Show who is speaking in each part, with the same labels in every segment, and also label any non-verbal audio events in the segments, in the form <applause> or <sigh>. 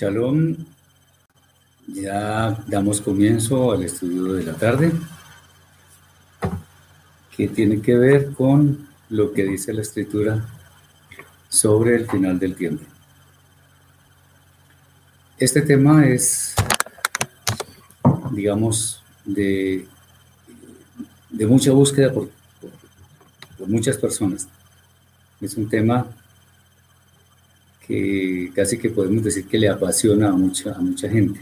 Speaker 1: Shalom. Ya damos comienzo al estudio de la tarde, que tiene que ver con lo que dice la escritura sobre el final del tiempo. Este tema es, digamos, de, de mucha búsqueda por, por- por muchas personas. Es un tema que casi que podemos decir que le apasiona a mucha, a mucha gente.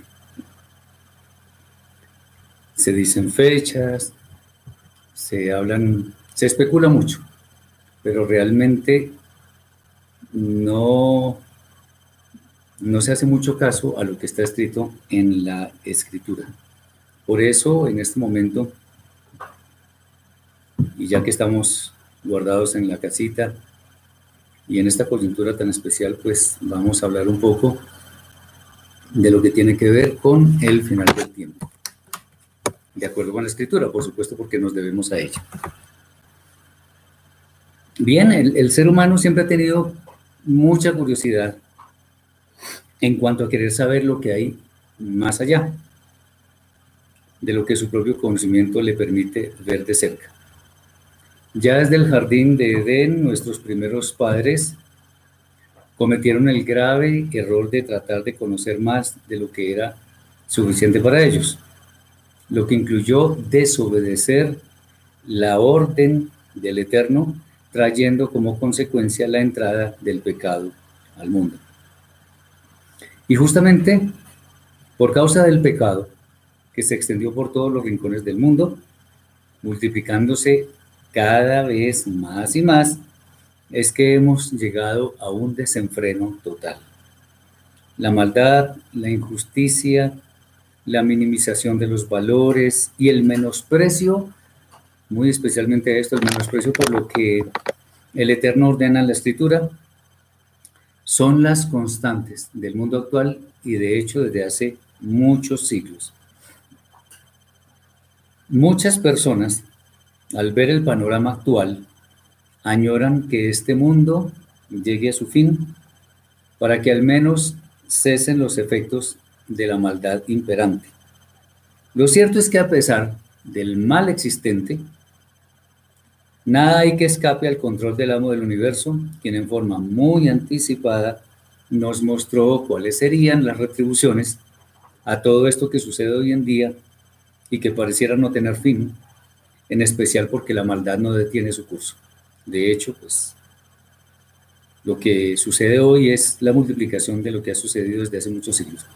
Speaker 1: Se dicen fechas, se hablan, se especula mucho, pero realmente no, no se hace mucho caso a lo que está escrito en la escritura. Por eso, en este momento, y ya que estamos guardados en la casita, y en esta coyuntura tan especial, pues vamos a hablar un poco de lo que tiene que ver con el final del tiempo. De acuerdo con la escritura, por supuesto, porque nos debemos a ella. Bien, el, el ser humano siempre ha tenido mucha curiosidad en cuanto a querer saber lo que hay más allá de lo que su propio conocimiento le permite ver de cerca. Ya desde el jardín de Edén, nuestros primeros padres cometieron el grave error de tratar de conocer más de lo que era suficiente para ellos, lo que incluyó desobedecer la orden del Eterno, trayendo como consecuencia la entrada del pecado al mundo. Y justamente por causa del pecado, que se extendió por todos los rincones del mundo, multiplicándose cada vez más y más, es que hemos llegado a un desenfreno total. La maldad, la injusticia, la minimización de los valores y el menosprecio, muy especialmente esto, el menosprecio por lo que el Eterno ordena en la Escritura, son las constantes del mundo actual y de hecho desde hace muchos siglos. Muchas personas al ver el panorama actual, añoran que este mundo llegue a su fin para que al menos cesen los efectos de la maldad imperante. Lo cierto es que a pesar del mal existente, nada hay que escape al control del amo del universo, quien en forma muy anticipada nos mostró cuáles serían las retribuciones a todo esto que sucede hoy en día y que pareciera no tener fin, en especial porque la maldad no detiene su curso. De hecho, pues lo que sucede hoy es la multiplicación de lo que ha sucedido desde hace muchos siglos.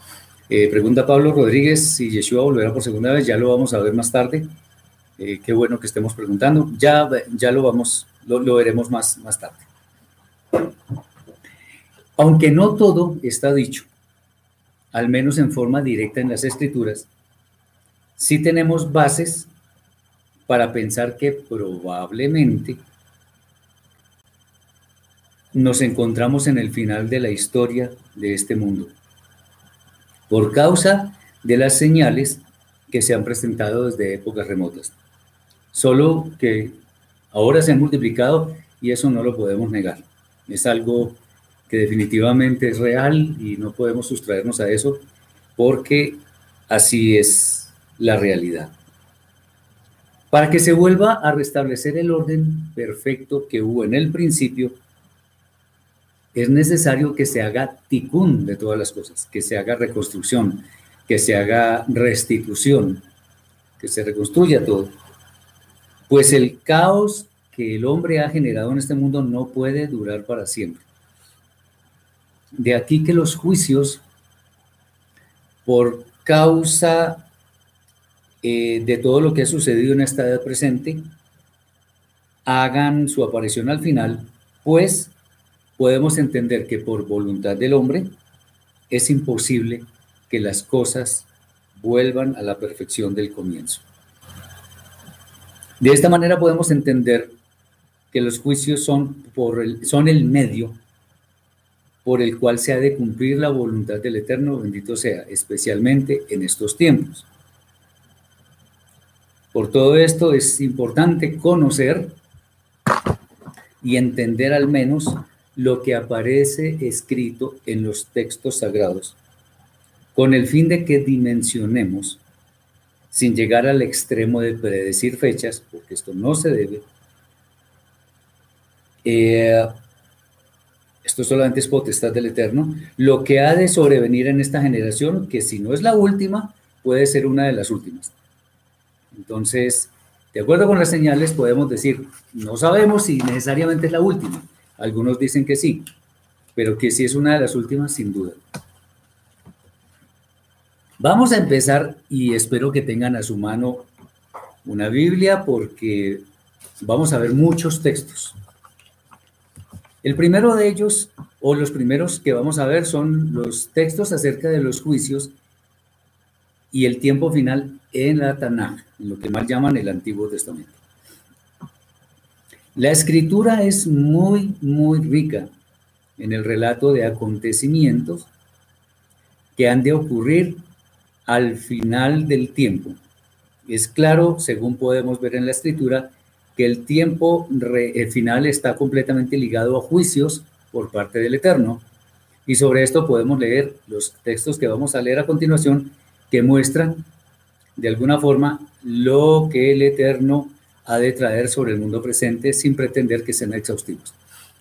Speaker 1: Eh, pregunta Pablo Rodríguez si Yeshua volverá por segunda vez, ya lo vamos a ver más tarde. Eh, qué bueno que estemos preguntando, ya, ya lo vamos, lo, lo veremos más, más tarde. Aunque no todo está dicho, al menos en forma directa en las escrituras, sí tenemos bases para pensar que probablemente nos encontramos en el final de la historia de este mundo, por causa de las señales que se han presentado desde épocas remotas. Solo que ahora se han multiplicado y eso no lo podemos negar. Es algo que definitivamente es real y no podemos sustraernos a eso porque así es la realidad. Para que se vuelva a restablecer el orden perfecto que hubo en el principio, es necesario que se haga ticún de todas las cosas, que se haga reconstrucción, que se haga restitución, que se reconstruya todo. Pues el caos que el hombre ha generado en este mundo no puede durar para siempre. De aquí que los juicios por causa eh, de todo lo que ha sucedido en esta edad presente hagan su aparición al final, pues podemos entender que por voluntad del hombre es imposible que las cosas vuelvan a la perfección del comienzo. De esta manera podemos entender que los juicios son, por el, son el medio por el cual se ha de cumplir la voluntad del Eterno, bendito sea, especialmente en estos tiempos. Por todo esto es importante conocer y entender al menos lo que aparece escrito en los textos sagrados, con el fin de que dimensionemos, sin llegar al extremo de predecir fechas, porque esto no se debe, eh, esto solamente es potestad del Eterno, lo que ha de sobrevenir en esta generación, que si no es la última, puede ser una de las últimas. Entonces, de acuerdo con las señales, podemos decir, no sabemos si necesariamente es la última. Algunos dicen que sí, pero que sí es una de las últimas, sin duda. Vamos a empezar y espero que tengan a su mano una Biblia porque vamos a ver muchos textos. El primero de ellos, o los primeros que vamos a ver, son los textos acerca de los juicios y el tiempo final en la Tanaj, en lo que más llaman el Antiguo Testamento. La escritura es muy, muy rica en el relato de acontecimientos que han de ocurrir al final del tiempo. Es claro, según podemos ver en la escritura, que el tiempo final está completamente ligado a juicios por parte del Eterno. Y sobre esto podemos leer los textos que vamos a leer a continuación que muestran de alguna forma lo que el Eterno ha de traer sobre el mundo presente sin pretender que sean exhaustivos.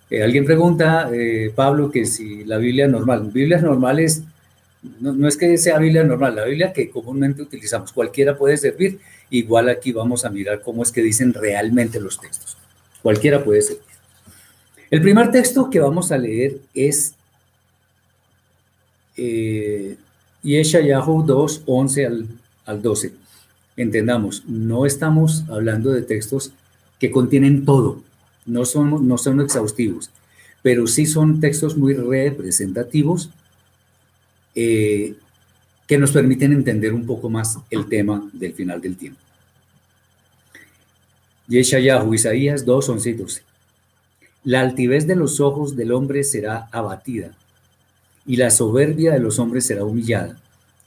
Speaker 1: Eh, alguien pregunta, eh, Pablo, que si la Biblia normal. Biblias normales, no, es que sea Biblia normal, la Biblia que comúnmente utilizamos, cualquiera puede servir Igual aquí vamos a mirar cómo es que dicen realmente los textos. Cualquiera puede ser. El primer texto que vamos a leer es eh, Yeshayahu 2, 11 al, al 12. Entendamos, no estamos hablando de textos que contienen todo, no son, no son exhaustivos, pero sí son textos muy representativos eh, que nos permiten entender un poco más el tema del final del tiempo. Yeshayahu, Isaías 2, 11 y 12. La altivez de los ojos del hombre será abatida, y la soberbia de los hombres será humillada,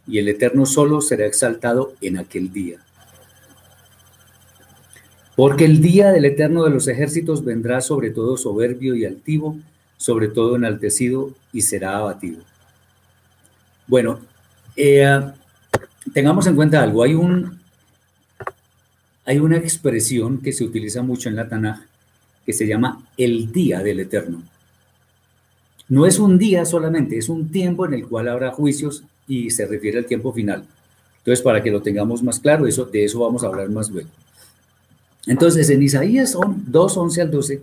Speaker 1: y el Eterno solo será exaltado en aquel día. Porque el día del Eterno de los ejércitos vendrá sobre todo soberbio y altivo, sobre todo enaltecido, y será abatido. Bueno, eh, tengamos en cuenta algo. Hay, un, hay una expresión que se utiliza mucho en la Tanaj que se llama el día del Eterno. No es un día solamente, es un tiempo en el cual habrá juicios y se refiere al tiempo final. Entonces, para que lo tengamos más claro, eso, de eso vamos a hablar más luego. Entonces, en Isaías 2, 11 al 12,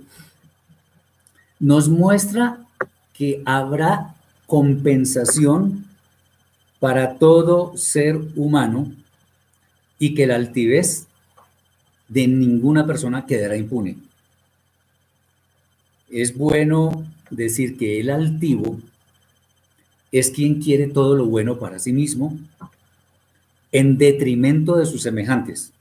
Speaker 1: nos muestra que habrá compensación para todo ser humano y que la altivez de ninguna persona quedará impune. Es bueno decir que el altivo es quien quiere todo lo bueno para sí mismo en detrimento de sus semejantes.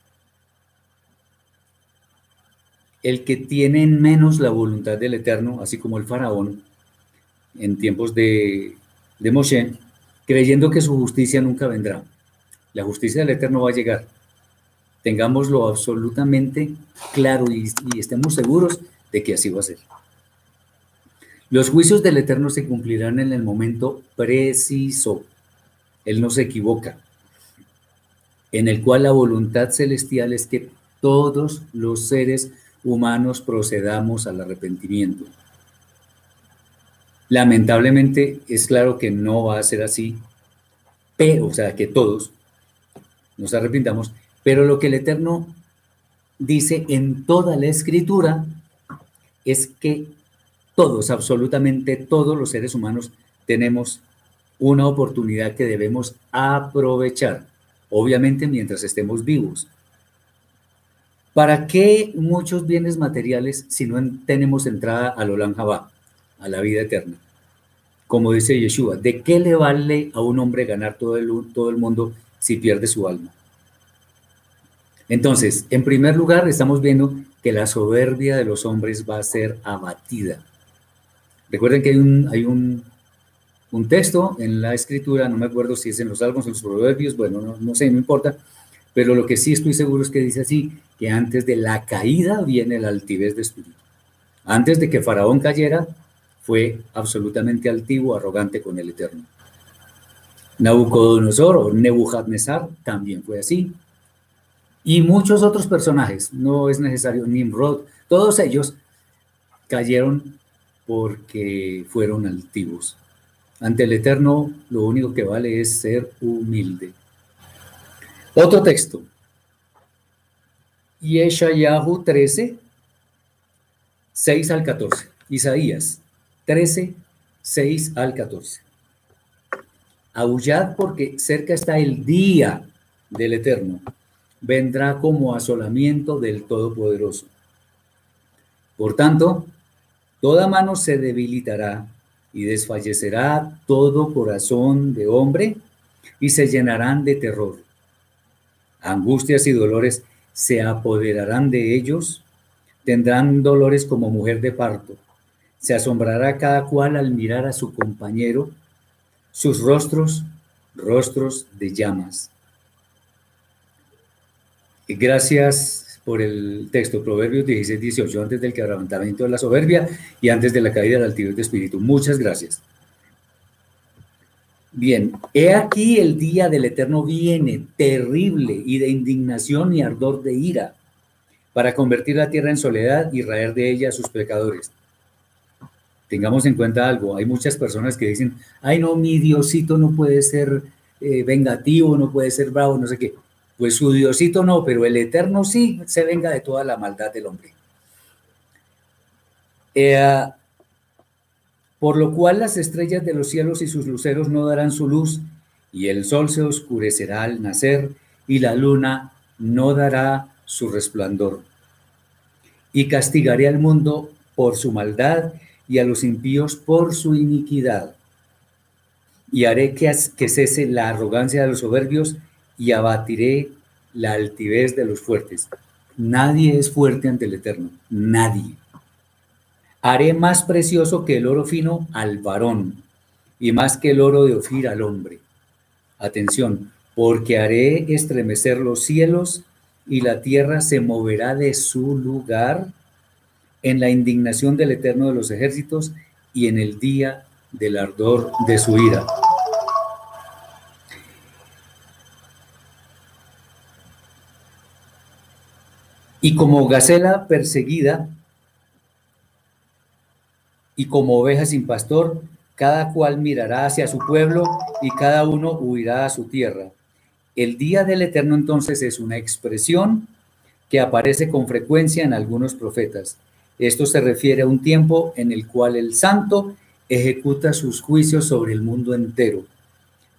Speaker 1: El que tiene menos la voluntad del Eterno, así como el faraón en tiempos de, de Moshe, creyendo que su justicia nunca vendrá. La justicia del Eterno va a llegar. Tengámoslo absolutamente claro y, estemos seguros de que así va a ser. Los juicios del Eterno se cumplirán en el momento preciso. Él no se equivoca. En el cual la voluntad celestial es que todos los seres humanos procedamos al arrepentimiento. Lamentablemente es claro que no va a ser así, pero, o sea, que todos nos arrepintamos, pero lo que el Eterno dice en toda la escritura es que todos, absolutamente todos los seres humanos tenemos una oportunidad que debemos aprovechar, obviamente mientras estemos vivos. ¿Para qué muchos bienes materiales si no tenemos entrada al Olam a la vida eterna. Como dice Yeshua, ¿de qué le vale a un hombre ganar todo el, todo el mundo si pierde su alma? Entonces, en primer lugar, estamos viendo que la soberbia de los hombres va a ser abatida. Recuerden que hay un, hay un, un texto en la escritura, no me acuerdo si es en los salmos, en los proverbios, bueno, no, no sé, no importa, pero lo que sí estoy seguro es que dice así, que antes de la caída viene la altivez de espíritu. Antes de que Faraón cayera, fue absolutamente altivo, arrogante con el Eterno. Nabucodonosor o Nebuchadnezzar también fue así. Y muchos otros personajes, no es necesario, Nimrod, todos ellos cayeron porque fueron altivos. Ante el Eterno, lo único que vale es ser humilde. Otro texto. Yeshayahu 13, 6 al 14. Isaías 13, 6 al 14. Aullad porque cerca está el día del Eterno. Vendrá como asolamiento del Todopoderoso. Por tanto, toda mano se debilitará y desfallecerá todo corazón de hombre y se llenarán de terror. Angustias y dolores se apoderarán de ellos, tendrán dolores como mujer de parto. Se asombrará cada cual al mirar a su compañero sus rostros, rostros de llamas. Gracias por el texto, Proverbios 16, 18, antes del quebrantamiento de la soberbia y antes de la caída del altivez de espíritu. Muchas gracias. Bien, he aquí el día del Eterno viene, terrible y de indignación y ardor de ira, para convertir la tierra en soledad y raer de ella a sus pecadores tengamos en cuenta algo, hay muchas personas que dicen, ay no, mi Diosito no puede ser eh, vengativo, no puede ser bravo, no sé qué. Pues su Diosito no, pero el Eterno sí se venga de toda la maldad del hombre. Eh, por lo cual las estrellas de los cielos y sus luceros no darán su luz, y el sol se oscurecerá al nacer, y la luna no dará su resplandor. Y castigaré al mundo por su maldad, y a los impíos por su iniquidad. Y haré que, que cese la arrogancia de los soberbios y abatiré la altivez de los fuertes. Nadie es fuerte ante el Eterno, nadie. Haré más precioso que el oro fino al varón y más que el oro de Ofir al hombre. Atención, porque haré estremecer los cielos y la tierra se moverá de su lugar en la indignación del Eterno de los ejércitos y en el día del ardor de su ira. Y como gacela perseguida y como oveja sin pastor, cada cual mirará hacia su pueblo y cada uno huirá a su tierra. El día del Eterno entonces es una expresión que aparece con frecuencia en algunos profetas. Esto se refiere a un tiempo en el cual el santo ejecuta sus juicios sobre el mundo entero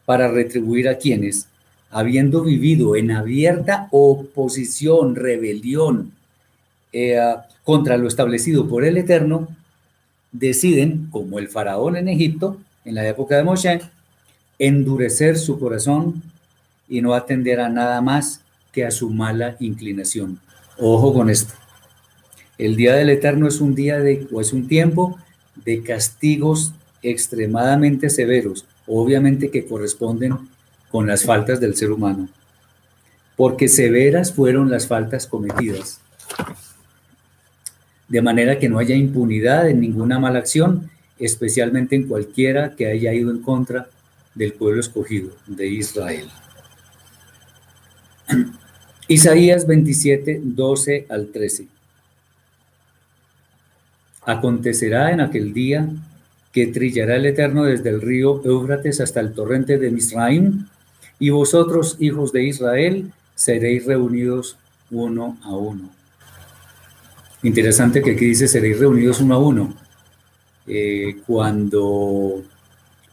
Speaker 1: para retribuir a quienes, habiendo vivido en abierta oposición, rebelión eh, contra lo establecido por el Eterno, deciden, como el faraón en Egipto, en la época de Moshe, endurecer su corazón y no atender a nada más que a su mala inclinación. Ojo con esto. El día del Eterno es un día de, o es un tiempo de castigos extremadamente severos, obviamente que corresponden con las faltas del ser humano, porque severas fueron las faltas cometidas, de manera que no haya impunidad en ninguna mala acción, especialmente en cualquiera que haya ido en contra del pueblo escogido de Israel. <clears throat> Isaías 27, 12 al 13. Acontecerá en aquel día que trillará el Eterno desde el río Éufrates hasta el torrente de Misraim, y vosotros, hijos de Israel, seréis reunidos uno a uno. Interesante que aquí dice seréis reunidos uno a uno. Eh, cuando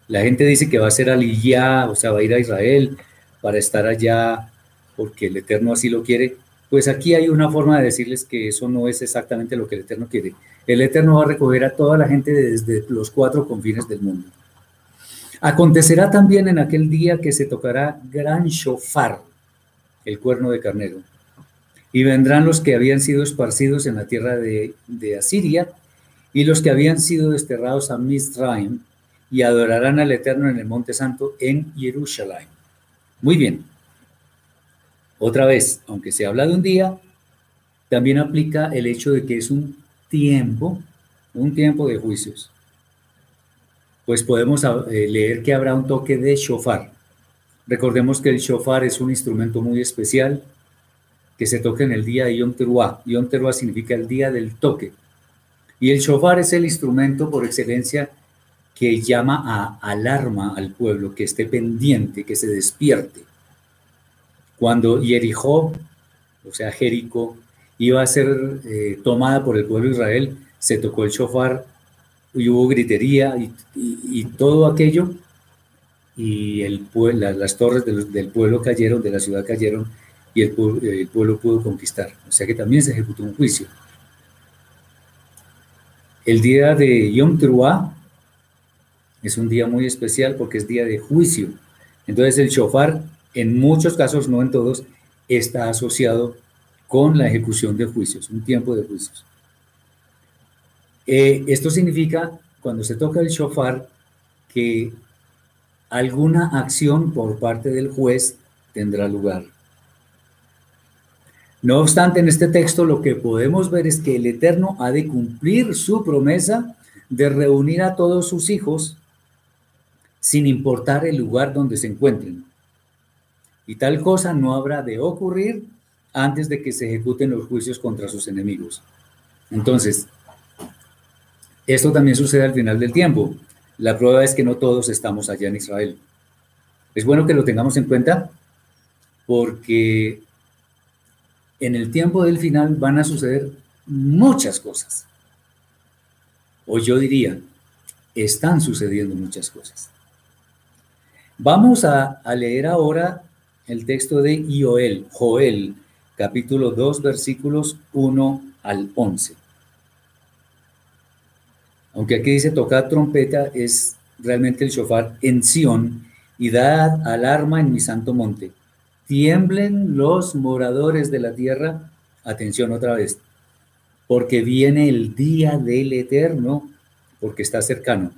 Speaker 1: la gente dice que va a ser aliyá, o sea, va a ir a Israel para estar allá porque el Eterno así lo quiere, pues aquí hay una forma de decirles que eso no es exactamente lo que el Eterno quiere. El Eterno va a recoger a toda la gente desde los cuatro confines del mundo. Acontecerá también en aquel día que se tocará gran shofar, el cuerno de carnero. Y vendrán los que habían sido esparcidos en la tierra de, Asiria y los que habían sido desterrados a Mizraim y adorarán al Eterno en el Monte Santo en Jerusalén. Muy bien. Otra vez, aunque se habla de un día, también aplica el hecho de que es un tiempo, un tiempo de juicios. Pues podemos eh, leer que habrá un toque de shofar. Recordemos que el shofar es un instrumento muy especial que se toca en el día de Yom Teruah. Yom Teruah significa el día del toque. Y el shofar es el instrumento por excelencia que llama a alarma al pueblo, que esté pendiente, que se despierte. Cuando Jericó, o sea, Jericó, iba a ser eh, tomada por el pueblo de Israel, se tocó el shofar y hubo gritería y, todo aquello, y el, las torres del pueblo cayeron, de la ciudad cayeron, y el, el pueblo pudo conquistar. O sea que también se ejecutó un juicio. El día de Yom Teruah es un día muy especial porque es día de juicio. Entonces el shofar, en muchos casos, no en todos, está asociado con la ejecución de juicios, un tiempo de juicios. Eh, esto significa, cuando se toca el shofar, que alguna acción por parte del juez tendrá lugar. No obstante, en este texto lo que podemos ver es que el Eterno ha de cumplir su promesa de reunir a todos sus hijos sin importar el lugar donde se encuentren. Y tal cosa no habrá de ocurrir antes de que se ejecuten los juicios contra sus enemigos. Entonces, esto también sucede al final del tiempo. La prueba es que no todos estamos allá en Israel. Es bueno que lo tengamos en cuenta porque en el tiempo del final van a suceder muchas cosas. O yo diría, están sucediendo muchas cosas. Vamos a, leer ahora el texto de Joel, capítulo 2, versículos 1 al 11. Aunque aquí dice tocar trompeta, es realmente el shofar en Sión y da alarma en mi santo monte tiemblen los moradores de la tierra, atención otra vez, porque viene el día del eterno, porque está cercano.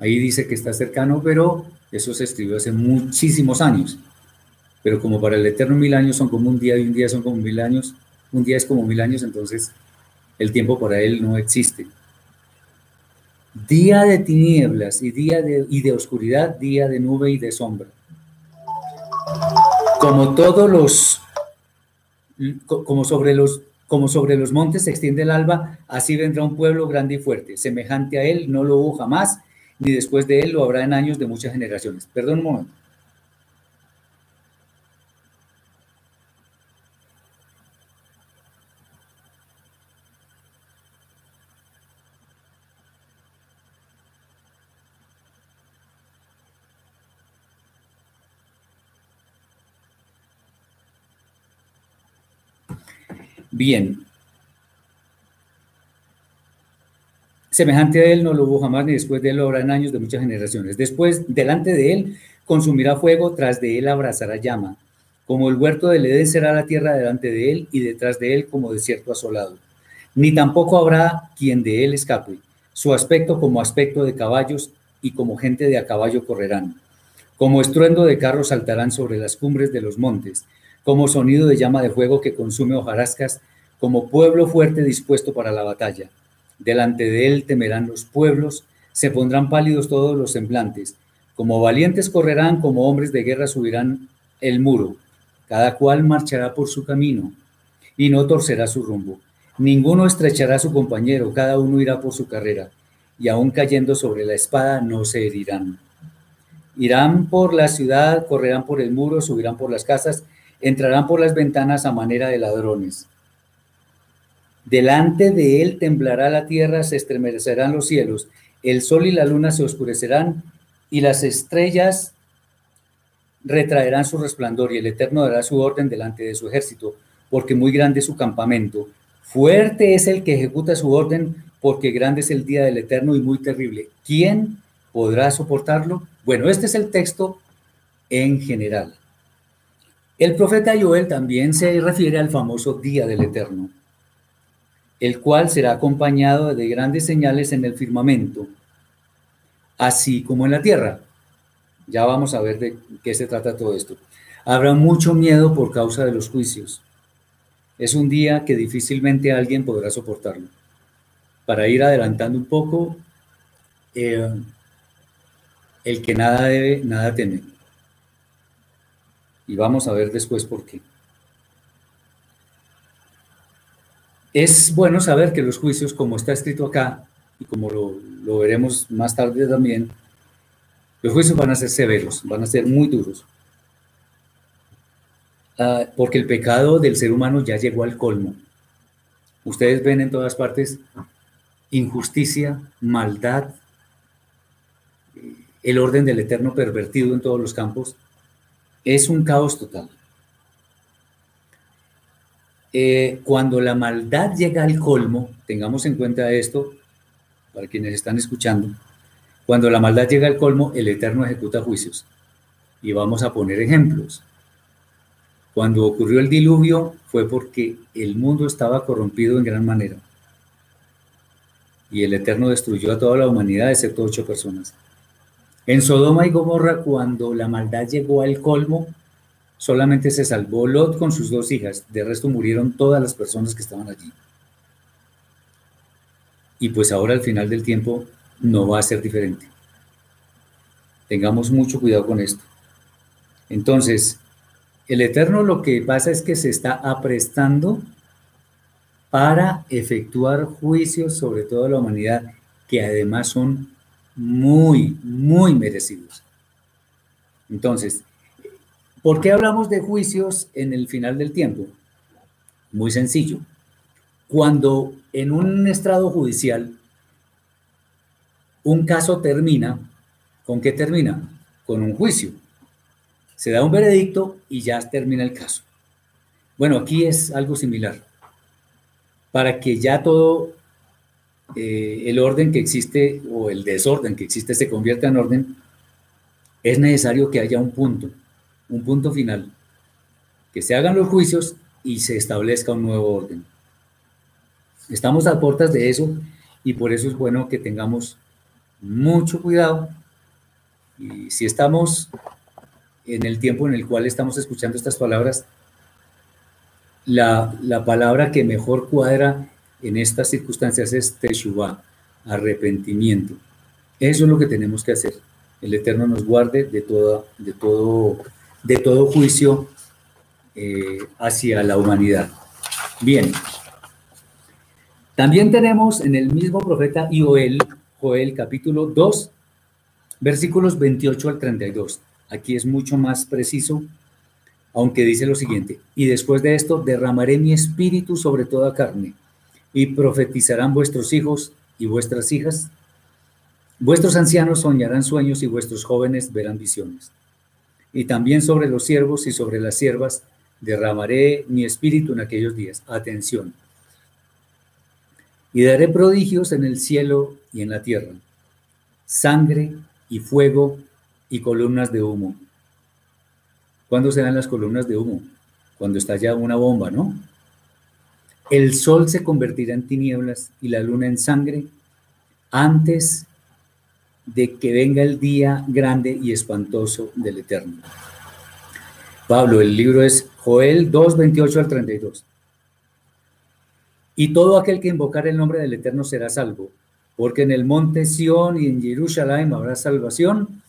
Speaker 1: Ahí dice que está cercano, pero eso se escribió hace muchísimos años. Pero como para el eterno mil años son como un día y un día son como mil años, un día es como mil años, entonces el tiempo para él no existe. Día de tinieblas y día de, y de oscuridad, día de nube y de sombra como todos los, como sobre los, como sobre los montes se extiende el alba, así vendrá un pueblo grande y fuerte. Semejante a él no lo hubo jamás, ni después de él lo habrá en años de muchas generaciones. Perdón un momento. Bien. Semejante a él no lo hubo jamás, ni después de él lo en años de muchas generaciones. Después, delante de él, consumirá fuego, tras de él abrazará llama. Como el huerto del Edén será la tierra delante de él, y detrás de él como desierto asolado. Ni tampoco habrá quien de él escape. Su aspecto como aspecto de caballos, y como gente de a caballo correrán. Como estruendo de carros saltarán sobre las cumbres de los montes como sonido de llama de fuego que consume hojarascas, como pueblo fuerte dispuesto para la batalla. Delante de él temerán los pueblos, se pondrán pálidos todos los semblantes, como valientes correrán, como hombres de guerra subirán el muro, cada cual marchará por su camino y no torcerá su rumbo. Ninguno estrechará a su compañero, cada uno irá por su carrera, y aun cayendo sobre la espada no se herirán. Irán por la ciudad, correrán por el muro, subirán por las casas, entrarán por las ventanas a manera de ladrones. Delante de él temblará la tierra, se estremecerán los cielos, el sol y la luna se oscurecerán y las estrellas retraerán su resplandor y el Eterno dará su orden delante de su ejército, porque muy grande es su campamento. Fuerte es el que ejecuta su orden, porque grande es el día del Eterno y muy terrible. ¿Quién podrá soportarlo? Bueno, este es el texto en general. El profeta Joel también se refiere al famoso día del Eterno, el cual será acompañado de grandes señales en el firmamento, así como en la tierra. Ya vamos a ver de qué se trata todo esto. Habrá mucho miedo por causa de los juicios. Es un día que difícilmente alguien podrá soportarlo. Para ir adelantando un poco, eh, el que nada debe, nada teme. Y vamos a ver después por qué. Es bueno saber que los juicios, como está escrito acá, y como lo, veremos más tarde también, los juicios van a ser severos, van a ser muy duros. Ah, porque el pecado del ser humano ya llegó al colmo. Ustedes ven en todas partes injusticia, maldad, el orden del eterno pervertido en todos los campos, es un caos total. Eh, cuando la maldad llega al colmo, tengamos en cuenta esto, para quienes están escuchando, cuando la maldad llega al colmo, el Eterno ejecuta juicios. Y vamos a poner ejemplos. Cuando ocurrió el diluvio fue porque el mundo estaba corrompido en gran manera. Y el Eterno destruyó a toda la humanidad excepto ocho personas. En Sodoma y Gomorra, cuando la maldad llegó al colmo, solamente se salvó Lot con sus dos hijas, de resto murieron todas las personas que estaban allí. Y pues ahora al final del tiempo no va a ser diferente. Tengamos mucho cuidado con esto. Entonces, el Eterno lo que pasa es que se está aprestando para efectuar juicios sobre toda la humanidad, que además son muy, muy merecidos. Entonces, ¿por qué hablamos de juicios en el final del tiempo? Muy sencillo. Cuando en un estrado judicial un caso termina, ¿con qué termina? Con un juicio. Se da un veredicto y ya termina el caso. Bueno, aquí es algo similar. Para que ya todo eh, el orden que existe o el desorden que existe se convierta en orden, es necesario que haya un punto, un punto final, que se hagan los juicios y se establezca un nuevo orden. Estamos a puertas de eso y por eso es bueno que tengamos mucho cuidado y si estamos en el tiempo en el cual estamos escuchando estas palabras, la, la palabra que mejor cuadra en estas circunstancias es Teshuvah, arrepentimiento. Eso es lo que tenemos que hacer. El Eterno nos guarde de, toda, de, todo, de todo juicio eh, hacia la humanidad. Bien. También tenemos en el mismo profeta Joel, Joel capítulo 2, versículos 28 al 32. Aquí es mucho más preciso, aunque dice lo siguiente, y después de esto derramaré mi espíritu sobre toda carne y profetizarán vuestros hijos y vuestras hijas. Vuestros ancianos soñarán sueños y vuestros jóvenes verán visiones. Y también sobre los siervos y sobre las siervas derramaré mi espíritu en aquellos días. Atención. Y daré prodigios en el cielo y en la tierra, sangre y fuego y columnas de humo. ¿Cuándo se dan las columnas de humo? Cuando está ya una bomba, ¿no? El sol se convertirá en tinieblas y la luna en sangre antes de que venga el día grande y espantoso del Eterno. Pablo, el libro es Joel 2, 28 al 32. Y todo aquel que invocar el nombre del Eterno será salvo, porque en el monte Sión y en Jerusalén habrá salvación,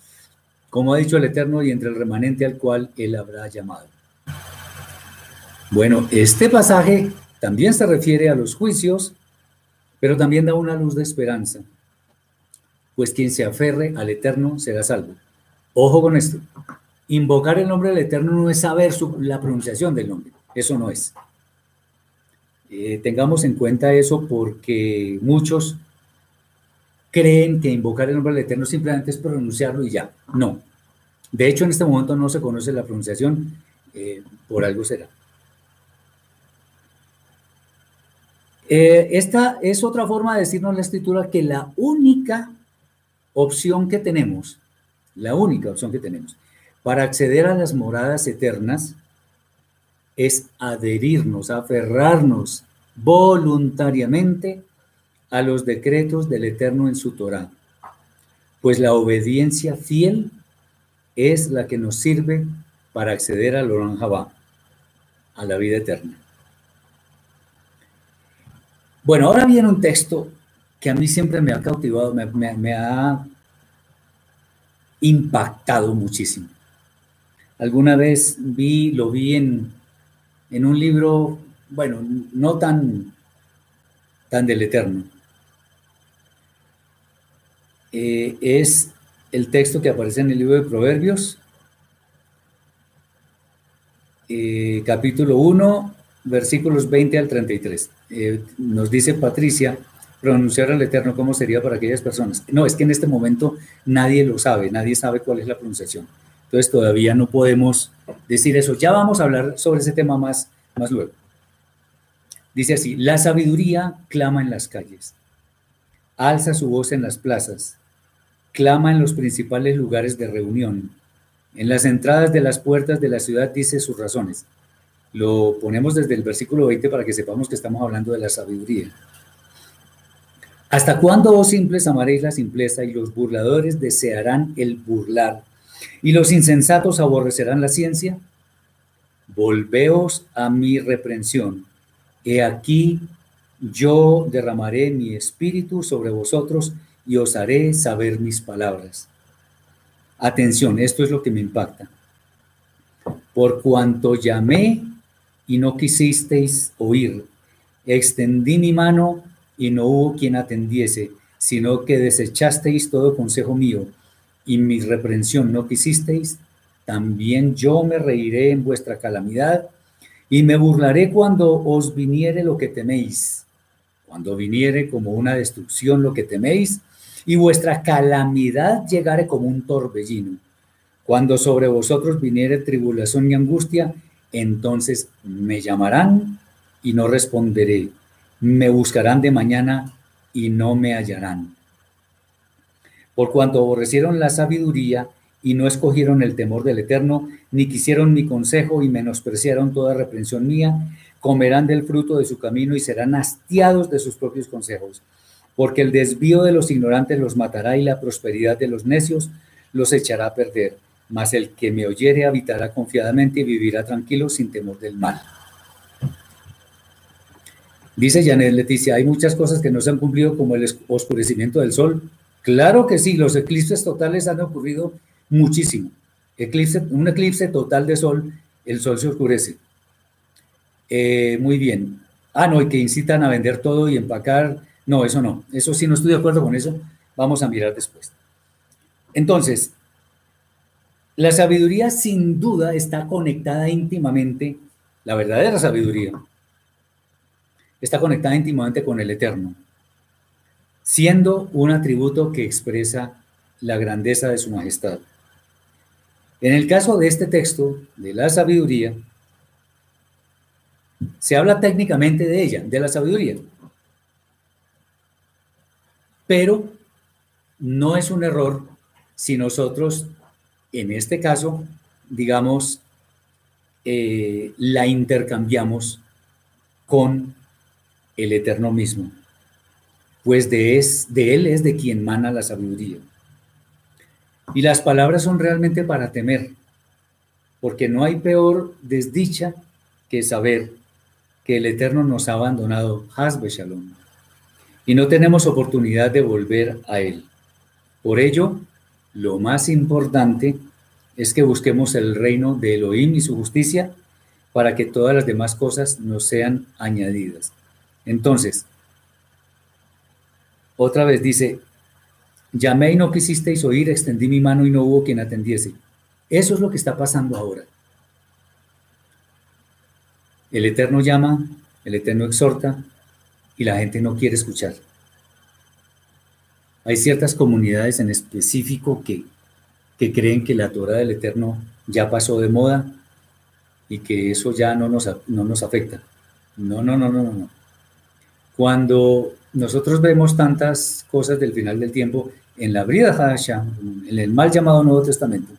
Speaker 1: como ha dicho el Eterno, y entre el remanente al cual él habrá llamado. Bueno, este pasaje también se refiere a los juicios, pero también da una luz de esperanza, pues quien se aferre al Eterno será salvo. Ojo con esto, invocar el nombre del Eterno no es saber la pronunciación del nombre, eso no es. Eh, tengamos en cuenta eso porque muchos creen que invocar el nombre del Eterno simplemente es pronunciarlo y ya. No. De hecho, en este momento no se conoce la pronunciación, eh, por algo será. Eh, esta es otra forma de decirnos la escritura que la única opción que tenemos, la única opción que tenemos para acceder a las moradas eternas es adherirnos, aferrarnos voluntariamente a los decretos del Eterno en su Torah, pues la obediencia fiel es la que nos sirve para acceder al Oran a la vida eterna. Bueno, ahora viene un texto que a mí siempre me ha cautivado, me, ha impactado muchísimo. Alguna vez vi, lo vi en, un libro, bueno, no tan, tan del Eterno. Eh, es el texto que aparece en el libro de Proverbios, eh, capítulo 1, versículos 20 al 33. Eh, nos dice Patricia, pronunciar al Eterno, ¿cómo sería para aquellas personas? No, es que en este momento nadie lo sabe, nadie sabe cuál es la pronunciación. Entonces todavía no podemos decir eso. Ya vamos a hablar sobre ese tema más, más luego. Dice así, la sabiduría clama en las calles, alza su voz en las plazas, clama en los principales lugares de reunión, en las entradas de las puertas de la ciudad dice sus razones. Lo ponemos desde el versículo 20 para que sepamos que estamos hablando de la sabiduría. ¿Hasta cuándo, vos simples, amaréis la simpleza y los burladores desearán el burlar y los insensatos aborrecerán la ciencia? Volveos a mi reprensión. He aquí yo derramaré mi espíritu sobre vosotros y os haré saber mis palabras. Atención, esto es lo que me impacta. Por cuanto llamé y no quisisteis oír, extendí mi mano y no hubo quien atendiese, sino que desechasteis todo consejo mío y mi reprensión no quisisteis, también yo me reiré en vuestra calamidad y me burlaré cuando os viniere lo que teméis. Cuando viniere como una destrucción lo que teméis, y vuestra calamidad llegare como un torbellino. Cuando sobre vosotros viniere tribulación y angustia, entonces me llamarán y no responderé. Me buscarán de mañana y no me hallarán. Por cuanto aborrecieron la sabiduría y no escogieron el temor del Eterno, ni quisieron mi consejo y menospreciaron toda reprensión mía, comerán del fruto de su camino y serán hastiados de sus propios consejos porque el desvío de los ignorantes los matará y la prosperidad de los necios los echará a perder. Mas el que me oyere habitará confiadamente y vivirá tranquilo sin temor del mal. Dice Janet Leticia, hay muchas cosas que no se han cumplido como el oscurecimiento del sol. Claro que sí, los eclipses totales han ocurrido muchísimo. Eclipse, un eclipse total de sol, el sol se oscurece. Eh, muy bien. Ah, no, y que incitan a vender todo y empacar no, eso no. Eso sí, no estoy de acuerdo con eso. Vamos a mirar después. Entonces, la sabiduría sin duda está conectada íntimamente, la verdadera sabiduría, está conectada íntimamente con el eterno, siendo un atributo que expresa la grandeza de su majestad. En el caso de este texto, de la sabiduría, se habla técnicamente de ella, de la sabiduría, pero no es un error si nosotros, en este caso, digamos, eh, la intercambiamos con el Eterno mismo, pues de, es, de Él es de quien mana la sabiduría. Y las palabras son realmente para temer, porque no hay peor desdicha que saber que el Eterno nos ha abandonado, Hasbe Shalom y no tenemos oportunidad de volver a Él. Por ello, lo más importante es que busquemos el reino de Elohim y su justicia para que todas las demás cosas nos sean añadidas. Entonces, otra vez dice, llamé y no quisisteis oír, extendí mi mano y no hubo quien atendiese. Eso es lo que está pasando ahora. El Eterno llama, el Eterno exhorta, y la gente no quiere escuchar. Hay ciertas comunidades en específico que, que creen que la Torah del Eterno ya pasó de moda y que eso ya no nos, no nos afecta. No, no, no, no, no. Cuando nosotros vemos tantas cosas del final del tiempo en la Brida Hashem, en el mal llamado Nuevo Testamento,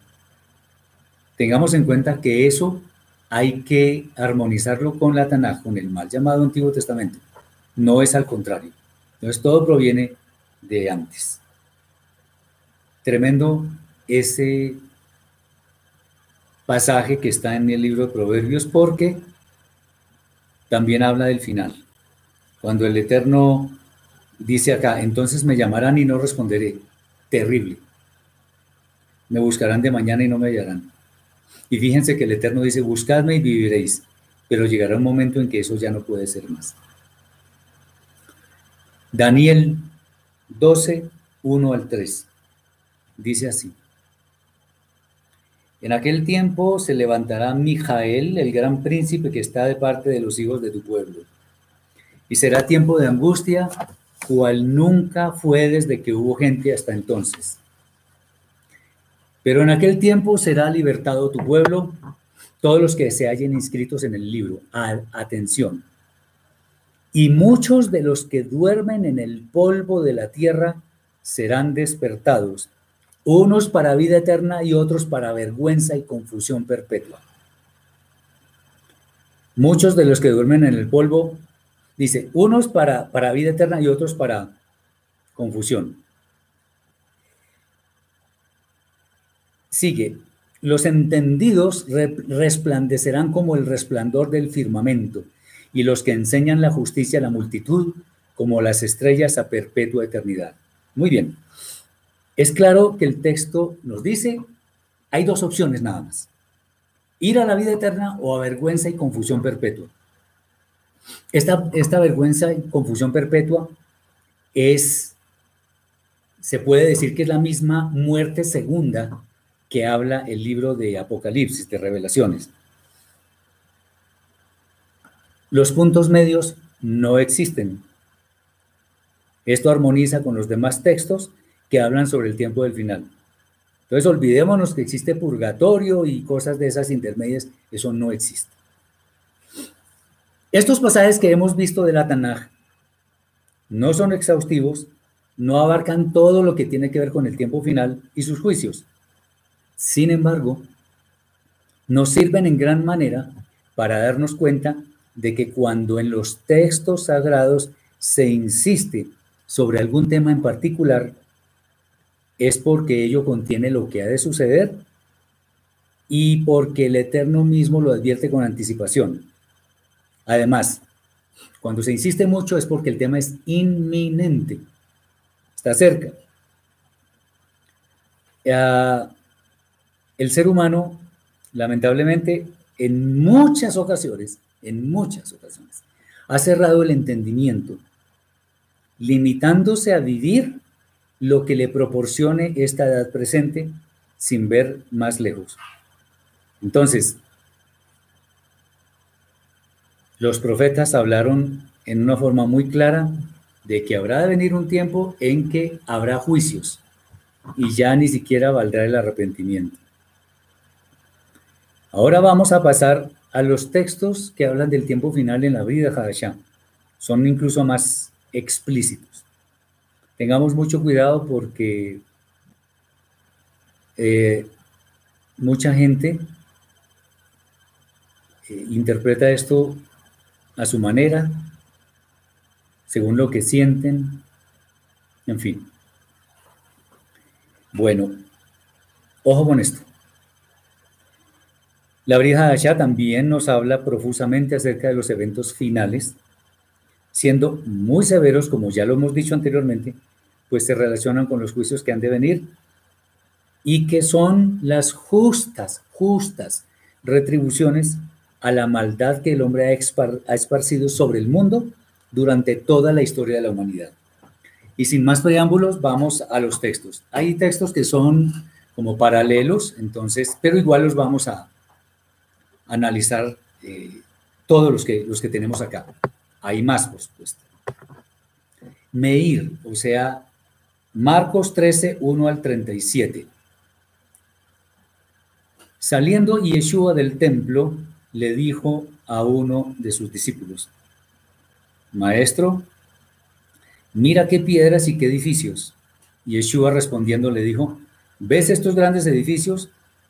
Speaker 1: tengamos en cuenta que eso hay que armonizarlo con la Tanaj, con el mal llamado Antiguo Testamento. No es al contrario. Entonces todo proviene de antes. Tremendo ese pasaje que está en el libro de Proverbios porque también habla del final. Cuando el Eterno dice acá, entonces me llamarán y no responderé. Terrible. Me buscarán de mañana y no me hallarán. Y fíjense que el Eterno dice, buscadme y viviréis. Pero llegará un momento en que eso ya no puede ser más. Daniel 12, 1 al 3. Dice así. En aquel tiempo se levantará Mijael, el gran príncipe que está de parte de los hijos de tu pueblo. Y será tiempo de angustia, cual nunca fue desde que hubo gente hasta entonces. Pero en aquel tiempo será libertado tu pueblo, todos los que se hallen inscritos en el libro. Atención. Y muchos de los que duermen en el polvo de la tierra serán despertados unos para vida eterna y otros para vergüenza y confusión perpetua. Muchos de los que duermen en el polvo, dice, unos para, para vida eterna y otros para confusión. Sigue, los entendidos resplandecerán como el resplandor del firmamento, y los que enseñan la justicia a la multitud como las estrellas a perpetua eternidad. Muy bien. Es claro que el texto nos dice, hay dos opciones nada más. Ir a la vida eterna o a vergüenza y confusión perpetua. Esta, esta vergüenza y confusión perpetua es, se puede decir que es la misma muerte segunda que habla el libro de Apocalipsis, de Revelaciones. Los puntos medios no existen. Esto armoniza con los demás textos que hablan sobre el tiempo del final. Entonces olvidémonos que existe purgatorio y cosas de esas intermedias, eso no existe. Estos pasajes que hemos visto de la Tanaj no son exhaustivos, no abarcan todo lo que tiene que ver con el tiempo final y sus juicios. Sin embargo, nos sirven en gran manera para darnos cuenta de que cuando en los textos sagrados se insiste sobre algún tema en particular, es porque ello contiene lo que ha de suceder y porque el Eterno mismo lo advierte con anticipación. Además, cuando se insiste mucho es porque el tema es inminente, está cerca. Ah, el ser humano, lamentablemente, en muchas ocasiones, en muchas ocasiones, ha cerrado el entendimiento, limitándose a vivir lo que le proporcione esta edad presente sin ver más lejos. Entonces, los profetas hablaron en una forma muy clara de que habrá de venir un tiempo en que habrá juicios y ya ni siquiera valdrá el arrepentimiento. Ahora vamos a pasar a los textos que hablan del tiempo final en la vida Hadashah. Son incluso más explícitos tengamos mucho cuidado porque eh, mucha gente eh, interpreta esto a su manera, según lo que sienten, en fin. Bueno, ojo con esto. La Brija Asha también nos habla profusamente acerca de los eventos finales siendo muy severos, como ya lo hemos dicho anteriormente, pues se relacionan con los juicios que han de venir y que son las justas, justas retribuciones a la maldad que el hombre ha, esparcido sobre el mundo durante toda la historia de la humanidad. Y sin más preámbulos, vamos a los textos. Hay textos que son como paralelos, entonces, pero igual los vamos a analizar eh, todos los que, los que tenemos acá. Hay más, por supuesto. Meir, o sea, Marcos 13, 1 al 37. Saliendo Yeshua del templo, le dijo a uno de sus discípulos, Maestro, mira qué piedras y qué edificios. Yeshua respondiendo le dijo, ¿ves estos grandes edificios?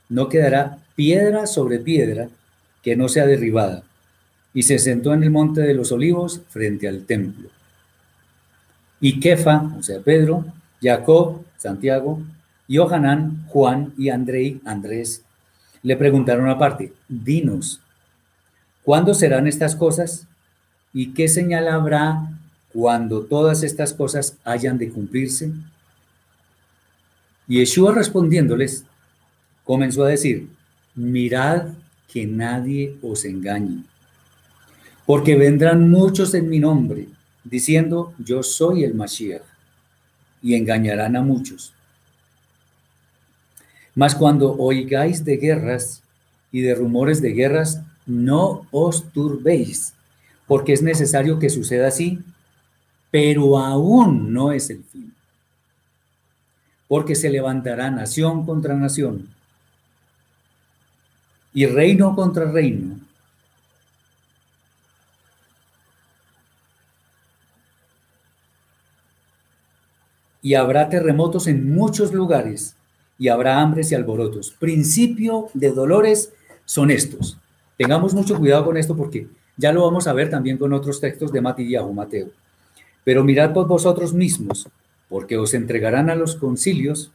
Speaker 1: No quedará piedra sobre piedra que no sea derribada. Y se sentó en el monte de los olivos frente al templo. Y Kefa, o sea, Pedro, Jacob, Santiago, Johanán, Juan y Andrei, Andrés, le preguntaron aparte, dinos, ¿cuándo serán estas cosas? ¿Y qué señal habrá cuando todas estas cosas hayan de cumplirse? Y Yeshua respondiéndoles, comenzó a decir, mirad que nadie os engañe, porque vendrán muchos en mi nombre, diciendo, yo soy el Mashiach, y engañarán a muchos. Mas cuando oigáis de guerras y de rumores de guerras, no os turbéis, porque es necesario que suceda así, pero aún no es el fin. Porque se levantará nación contra nación y reino contra reino. Y habrá terremotos en muchos lugares y habrá hambres y alborotos. Principio de dolores son estos. Tengamos mucho cuidado con esto porque ya lo vamos a ver también con otros textos de Matías Mateo. Pero mirad por vosotros mismos, porque os entregarán a los concilios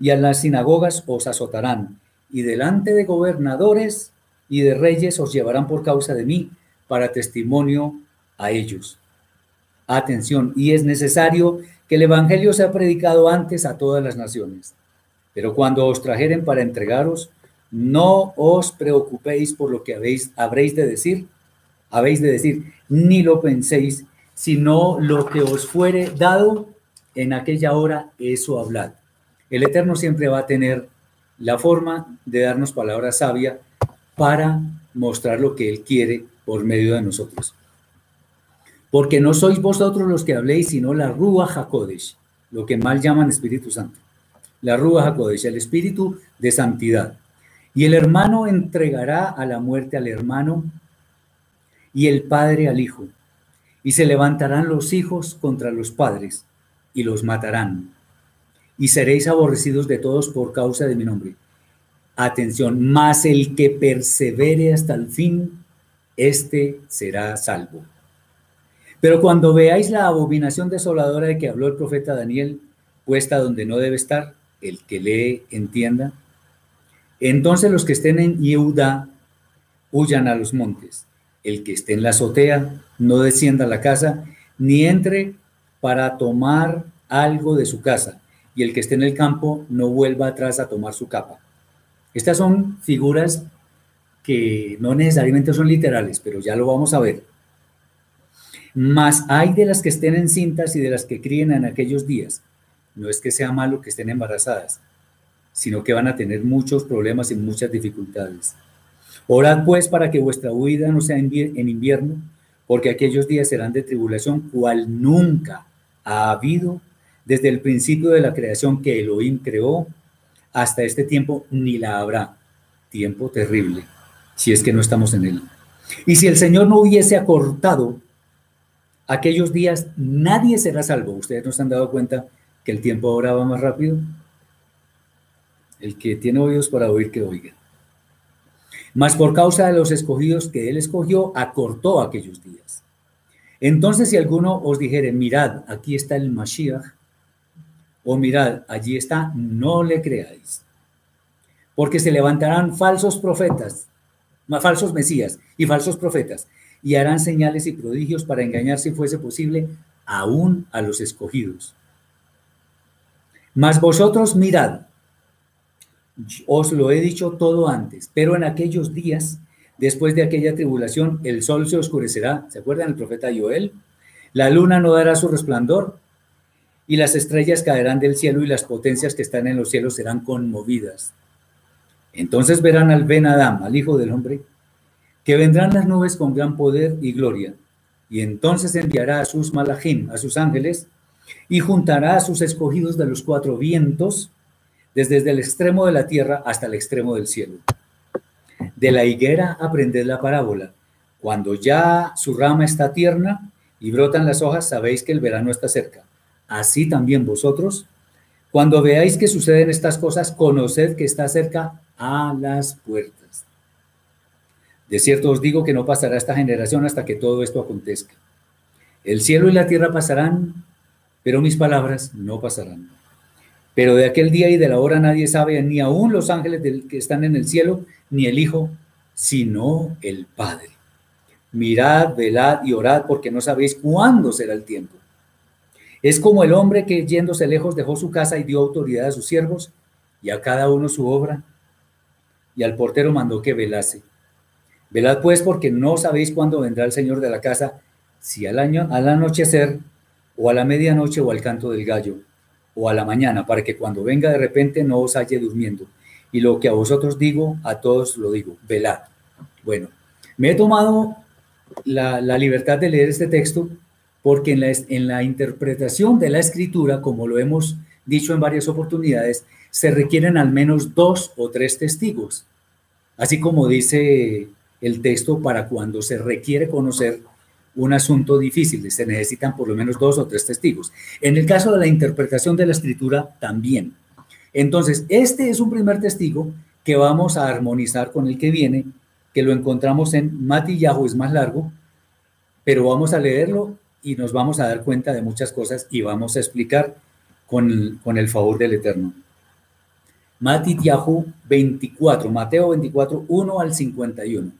Speaker 1: y a las sinagogas os azotarán, y delante de gobernadores y de reyes os llevarán por causa de mí para testimonio a ellos. Atención, y es necesario que el Evangelio sea predicado antes a todas las naciones. Pero cuando os trajeren para entregaros, no os preocupéis por lo que habéis, habréis de decir, habéis de decir, ni lo penséis, sino lo que os fuere dado en aquella hora, eso hablad. El Eterno siempre va a tener la forma de darnos palabra sabia para mostrar lo que Él quiere por medio de nosotros. Porque no sois vosotros los que habléis, sino la Rúa Jacodes, lo que mal llaman Espíritu Santo la Rúa Hakodesh, el espíritu de santidad. Y el hermano entregará a la muerte al hermano y el padre al hijo. Y se levantarán los hijos contra los padres y los matarán. Y seréis aborrecidos de todos por causa de mi nombre. Atención, más el que persevere hasta el fin, este será salvo. Pero cuando veáis la abominación desoladora de que habló el profeta Daniel, puesta donde no debe estar, el que lee entienda. Entonces los que estén en Yehuda huyan a los montes. El que esté en la azotea no descienda a la casa, ni entre para tomar algo de su casa. Y el que esté en el campo no vuelva atrás a tomar su capa. Estas son figuras que no necesariamente son literales, pero ya lo vamos a ver. Más hay de las que estén en cintas y de las que críen en aquellos días, no es que sea malo que estén embarazadas, sino que van a tener muchos problemas y muchas dificultades. Orad pues para que vuestra huida no sea en invierno, porque aquellos días serán de tribulación, cual nunca ha habido desde el principio de la creación que Elohim creó hasta este tiempo, ni la habrá. Tiempo terrible, si es que no estamos en él. Y si el Señor no hubiese acortado aquellos días, nadie será salvo. Ustedes no se han dado cuenta que el tiempo ahora va más rápido. El que tiene oídos para oír, que oiga. Mas por causa de los escogidos que él escogió, acortó aquellos días. Entonces, si alguno os dijere, mirad, aquí está el Mashiach, o mirad, allí está, no le creáis. Porque se levantarán falsos profetas, falsos mesías y falsos profetas, y harán señales y prodigios para engañar, si fuese posible, aún a los escogidos. Mas vosotros mirad, os lo he dicho todo antes, pero en aquellos días, después de aquella tribulación, el sol se oscurecerá. ¿Se acuerdan el profeta Joel? La luna no dará su resplandor y las estrellas caerán del cielo y las potencias que están en los cielos serán conmovidas. Entonces verán al Ben Adam, al Hijo del Hombre, que vendrán las nubes con gran poder y gloria, y entonces enviará a sus malajim, a sus ángeles, y juntará a sus escogidos de los cuatro vientos, desde el extremo de la tierra hasta el extremo del cielo. De la higuera aprended la parábola. Cuando ya su rama está tierna y brotan las hojas, sabéis que el verano está cerca. Así también vosotros, cuando veáis que suceden estas cosas, conoced que está cerca a las puertas. De cierto os digo que no pasará esta generación hasta que todo esto acontezca. El cielo y la tierra pasarán, pero mis palabras no pasarán. Pero de aquel día y de la hora nadie sabe, ni aún los ángeles del, que están en el cielo, ni el Hijo, sino el Padre. Mirad, velad y orad, porque no sabéis cuándo será el tiempo. Es como el hombre que yéndose lejos dejó su casa y dio autoridad a sus siervos, y a cada uno su obra, y al portero mandó que velase. Velad pues, porque no sabéis cuándo vendrá el Señor de la casa, si al, año, al anochecer, o a la medianoche, o al canto del gallo, o a la mañana, para que cuando venga de repente no os halle durmiendo. Y lo que a vosotros digo, a todos lo digo, velad. Bueno, me he tomado la, libertad de leer este texto porque en la, en la interpretación de la escritura, como lo hemos dicho en varias oportunidades, se requieren al menos dos o tres testigos. Así como dice el texto, para cuando se requiere conocer un asunto difícil, se necesitan por lo menos dos o tres testigos. En el caso de la interpretación de la escritura, también. Entonces, este es un primer testigo que vamos a armonizar con el que viene, que lo encontramos en Matillahu, es más largo, pero vamos a leerlo y nos vamos a dar cuenta de muchas cosas y vamos a explicar con, con el favor del Eterno. Matillahu 24, Mateo 24, 1 al 51.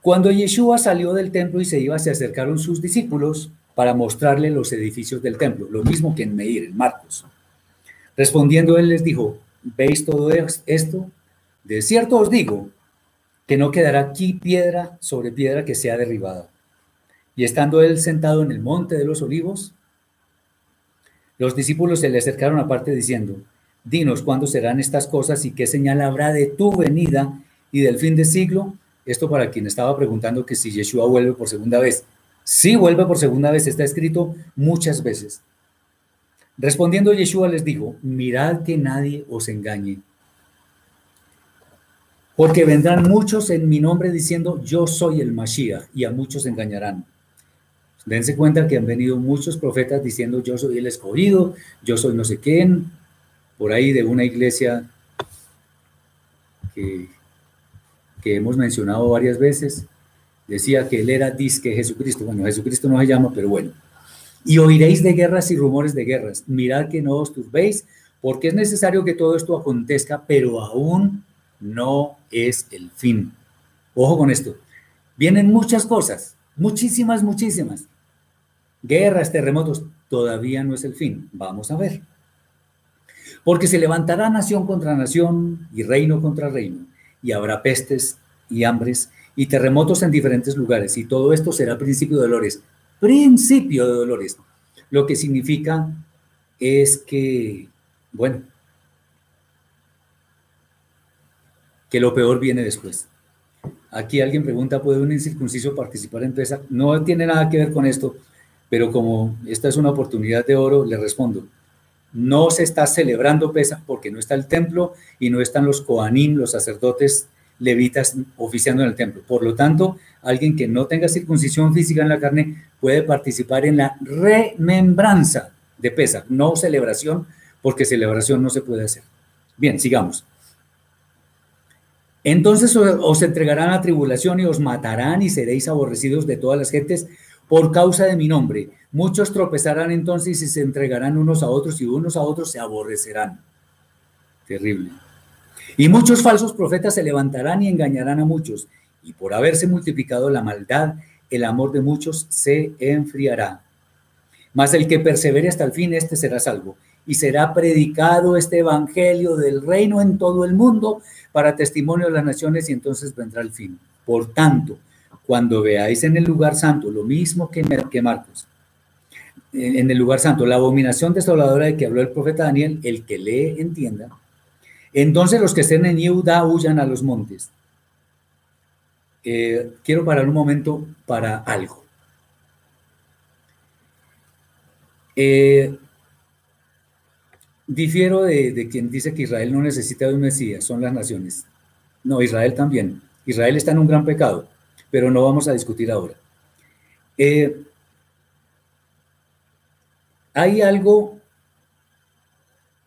Speaker 1: Cuando Yeshua salió del templo y se iba, se acercaron sus discípulos para mostrarle los edificios del templo, lo mismo que en Meir, en Marcos. Respondiendo él les dijo, ¿veis todo esto? De cierto os digo que no quedará aquí piedra sobre piedra que sea derribada. Y estando él sentado en el monte de los olivos, los discípulos se le acercaron aparte diciendo, dinos cuándo serán estas cosas y qué señal habrá de tu venida y del fin de siglo. Esto para quien estaba preguntando que si Yeshua vuelve por segunda vez. Sí vuelve por segunda vez, está escrito muchas veces. Respondiendo Yeshua les dijo, mirad que nadie os engañe. Porque vendrán muchos en mi nombre diciendo, yo soy el Mashiach, y a muchos engañarán. Dense cuenta que han venido muchos profetas diciendo, yo soy el escogido, yo soy no sé quién, por ahí de una iglesia que que hemos mencionado varias veces, decía que él era disque Jesucristo. Bueno, Jesucristo no se llama, pero bueno. Y oiréis de guerras y rumores de guerras. Mirad que no os turbéis, porque es necesario que todo esto acontezca, pero aún no es el fin. Ojo con esto. Vienen muchas cosas, muchísimas, muchísimas. Guerras, terremotos, todavía no es el fin. Vamos a ver. Porque se levantará nación contra nación y reino contra reino y habrá pestes y hambres y terremotos en diferentes lugares. Y todo esto será principio de dolores. Principio de dolores. Lo que significa es que, bueno, que lo peor viene después. Aquí alguien pregunta, ¿puede un incircunciso participar en PESA? No tiene nada que ver con esto, pero como esta es una oportunidad de oro, le respondo. No se está celebrando Pesa porque no está el templo y no están los Koanim, los sacerdotes levitas oficiando en el templo. Por lo tanto, alguien que no tenga circuncisión física en la carne puede participar en la remembranza de Pesa, no celebración, porque celebración no se puede hacer. Bien, sigamos. Entonces os entregarán a tribulación y os matarán y seréis aborrecidos de todas las gentes por causa de mi nombre. Muchos tropezarán entonces y se entregarán unos a otros y unos a otros se aborrecerán. Terrible. Y muchos falsos profetas se levantarán y engañarán a muchos. Y por haberse multiplicado la maldad, el amor de muchos se enfriará. Mas el que persevere hasta el fin, este será salvo. Y será predicado este evangelio del reino en todo el mundo para testimonio de las naciones y entonces vendrá el fin. Por tanto, cuando veáis en el lugar santo lo mismo que, Marcos, en el lugar santo, la abominación desoladora de que habló el profeta Daniel, el que lee entienda, entonces los que estén en Yehuda huyan a los montes. Eh, quiero parar un momento para algo. Eh, difiero de, de, quien dice que Israel no necesita de un Mesías, son las naciones. No, Israel también. Israel está en un gran pecado pero no vamos a discutir ahora. Eh, hay algo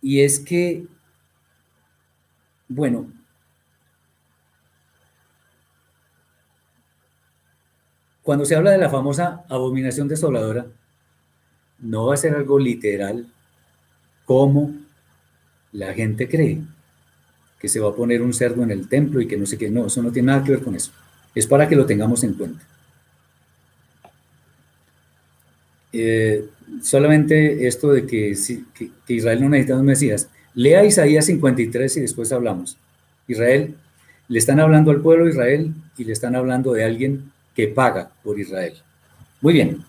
Speaker 1: y es que, bueno, cuando se habla de la famosa abominación desoladora, no va a ser algo literal como la gente cree, que se va a poner un cerdo en el templo y que no sé qué, no, eso no tiene nada que ver con eso. Es para que lo tengamos en cuenta. Eh, solamente esto de que, Israel no necesita un Mesías. Lea Isaías 53 y después hablamos. Israel, le están hablando al pueblo de Israel y le están hablando de alguien que paga por Israel. Muy bien.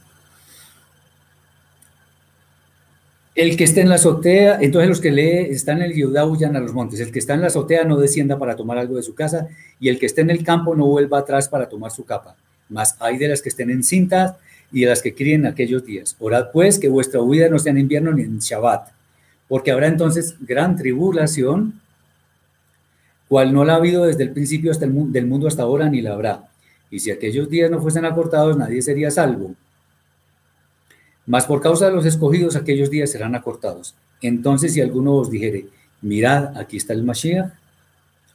Speaker 1: El que esté en la azotea, entonces los que lee están en el Yudá huyan a los montes. El que está en la azotea no descienda para tomar algo de su casa, y el que esté en el campo no vuelva atrás para tomar su capa. Mas hay de las que estén en cintas y de las que críen aquellos días. Orad pues que vuestra huida no sea en invierno ni en Shabbat, porque habrá entonces gran tribulación, cual no la ha habido desde el principio hasta el del mundo hasta ahora, ni la habrá. Y si aquellos días no fuesen acortados, nadie sería salvo. Mas por causa de los escogidos, aquellos días serán acortados. Entonces, si alguno os dijere, mirad, aquí está el Mashiach,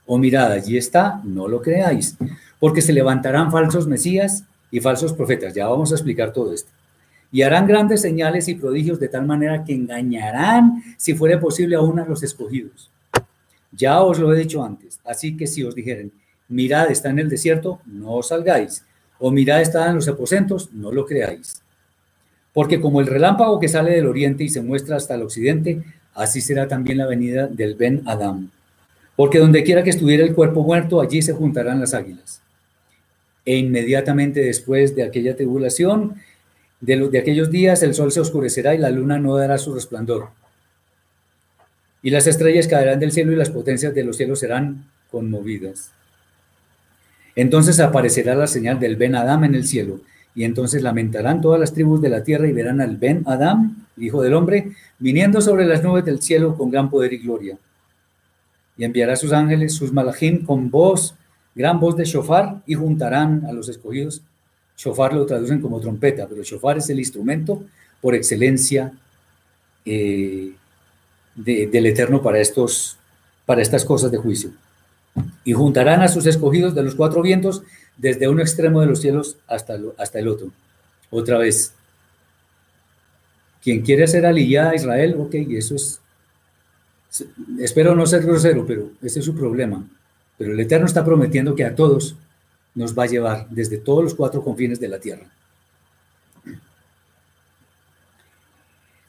Speaker 1: o mirad, allí está, no lo creáis, porque se levantarán falsos mesías y falsos profetas. Ya vamos a explicar todo esto. Y harán grandes señales y prodigios de tal manera que engañarán, si fuere posible, aún a los escogidos. Ya os lo he dicho antes. Así que si os dijeren, mirad, está en el desierto, no os salgáis. O mirad, está en los aposentos, no lo creáis. Porque como el relámpago que sale del oriente y se muestra hasta el occidente, así será también la venida del Ben Adam. Porque donde quiera que estuviera el cuerpo muerto, allí se juntarán las águilas. E inmediatamente después de aquella tribulación, de, de aquellos días, el sol se oscurecerá y la luna no dará su resplandor. Y las estrellas caerán del cielo y las potencias de los cielos serán conmovidas. Entonces aparecerá la señal del Ben Adam en el cielo y entonces lamentarán todas las tribus de la tierra y verán al Ben Adam, hijo del hombre, viniendo sobre las nubes del cielo con gran poder y gloria. Y enviará sus ángeles, sus malachim, con voz, gran voz de shofar, y juntarán a los escogidos. Shofar lo traducen como trompeta, pero shofar es el instrumento por excelencia eh, del Eterno para, estos, para estas cosas de juicio. Y juntarán a sus escogidos de los cuatro vientos desde un extremo de los cielos hasta, hasta el otro. Otra vez. Quien quiere hacer aliyah a Israel, ok, eso es. Espero no ser grosero, pero ese es su problema. Pero el Eterno está prometiendo que a todos nos va a llevar desde todos los cuatro confines de la tierra.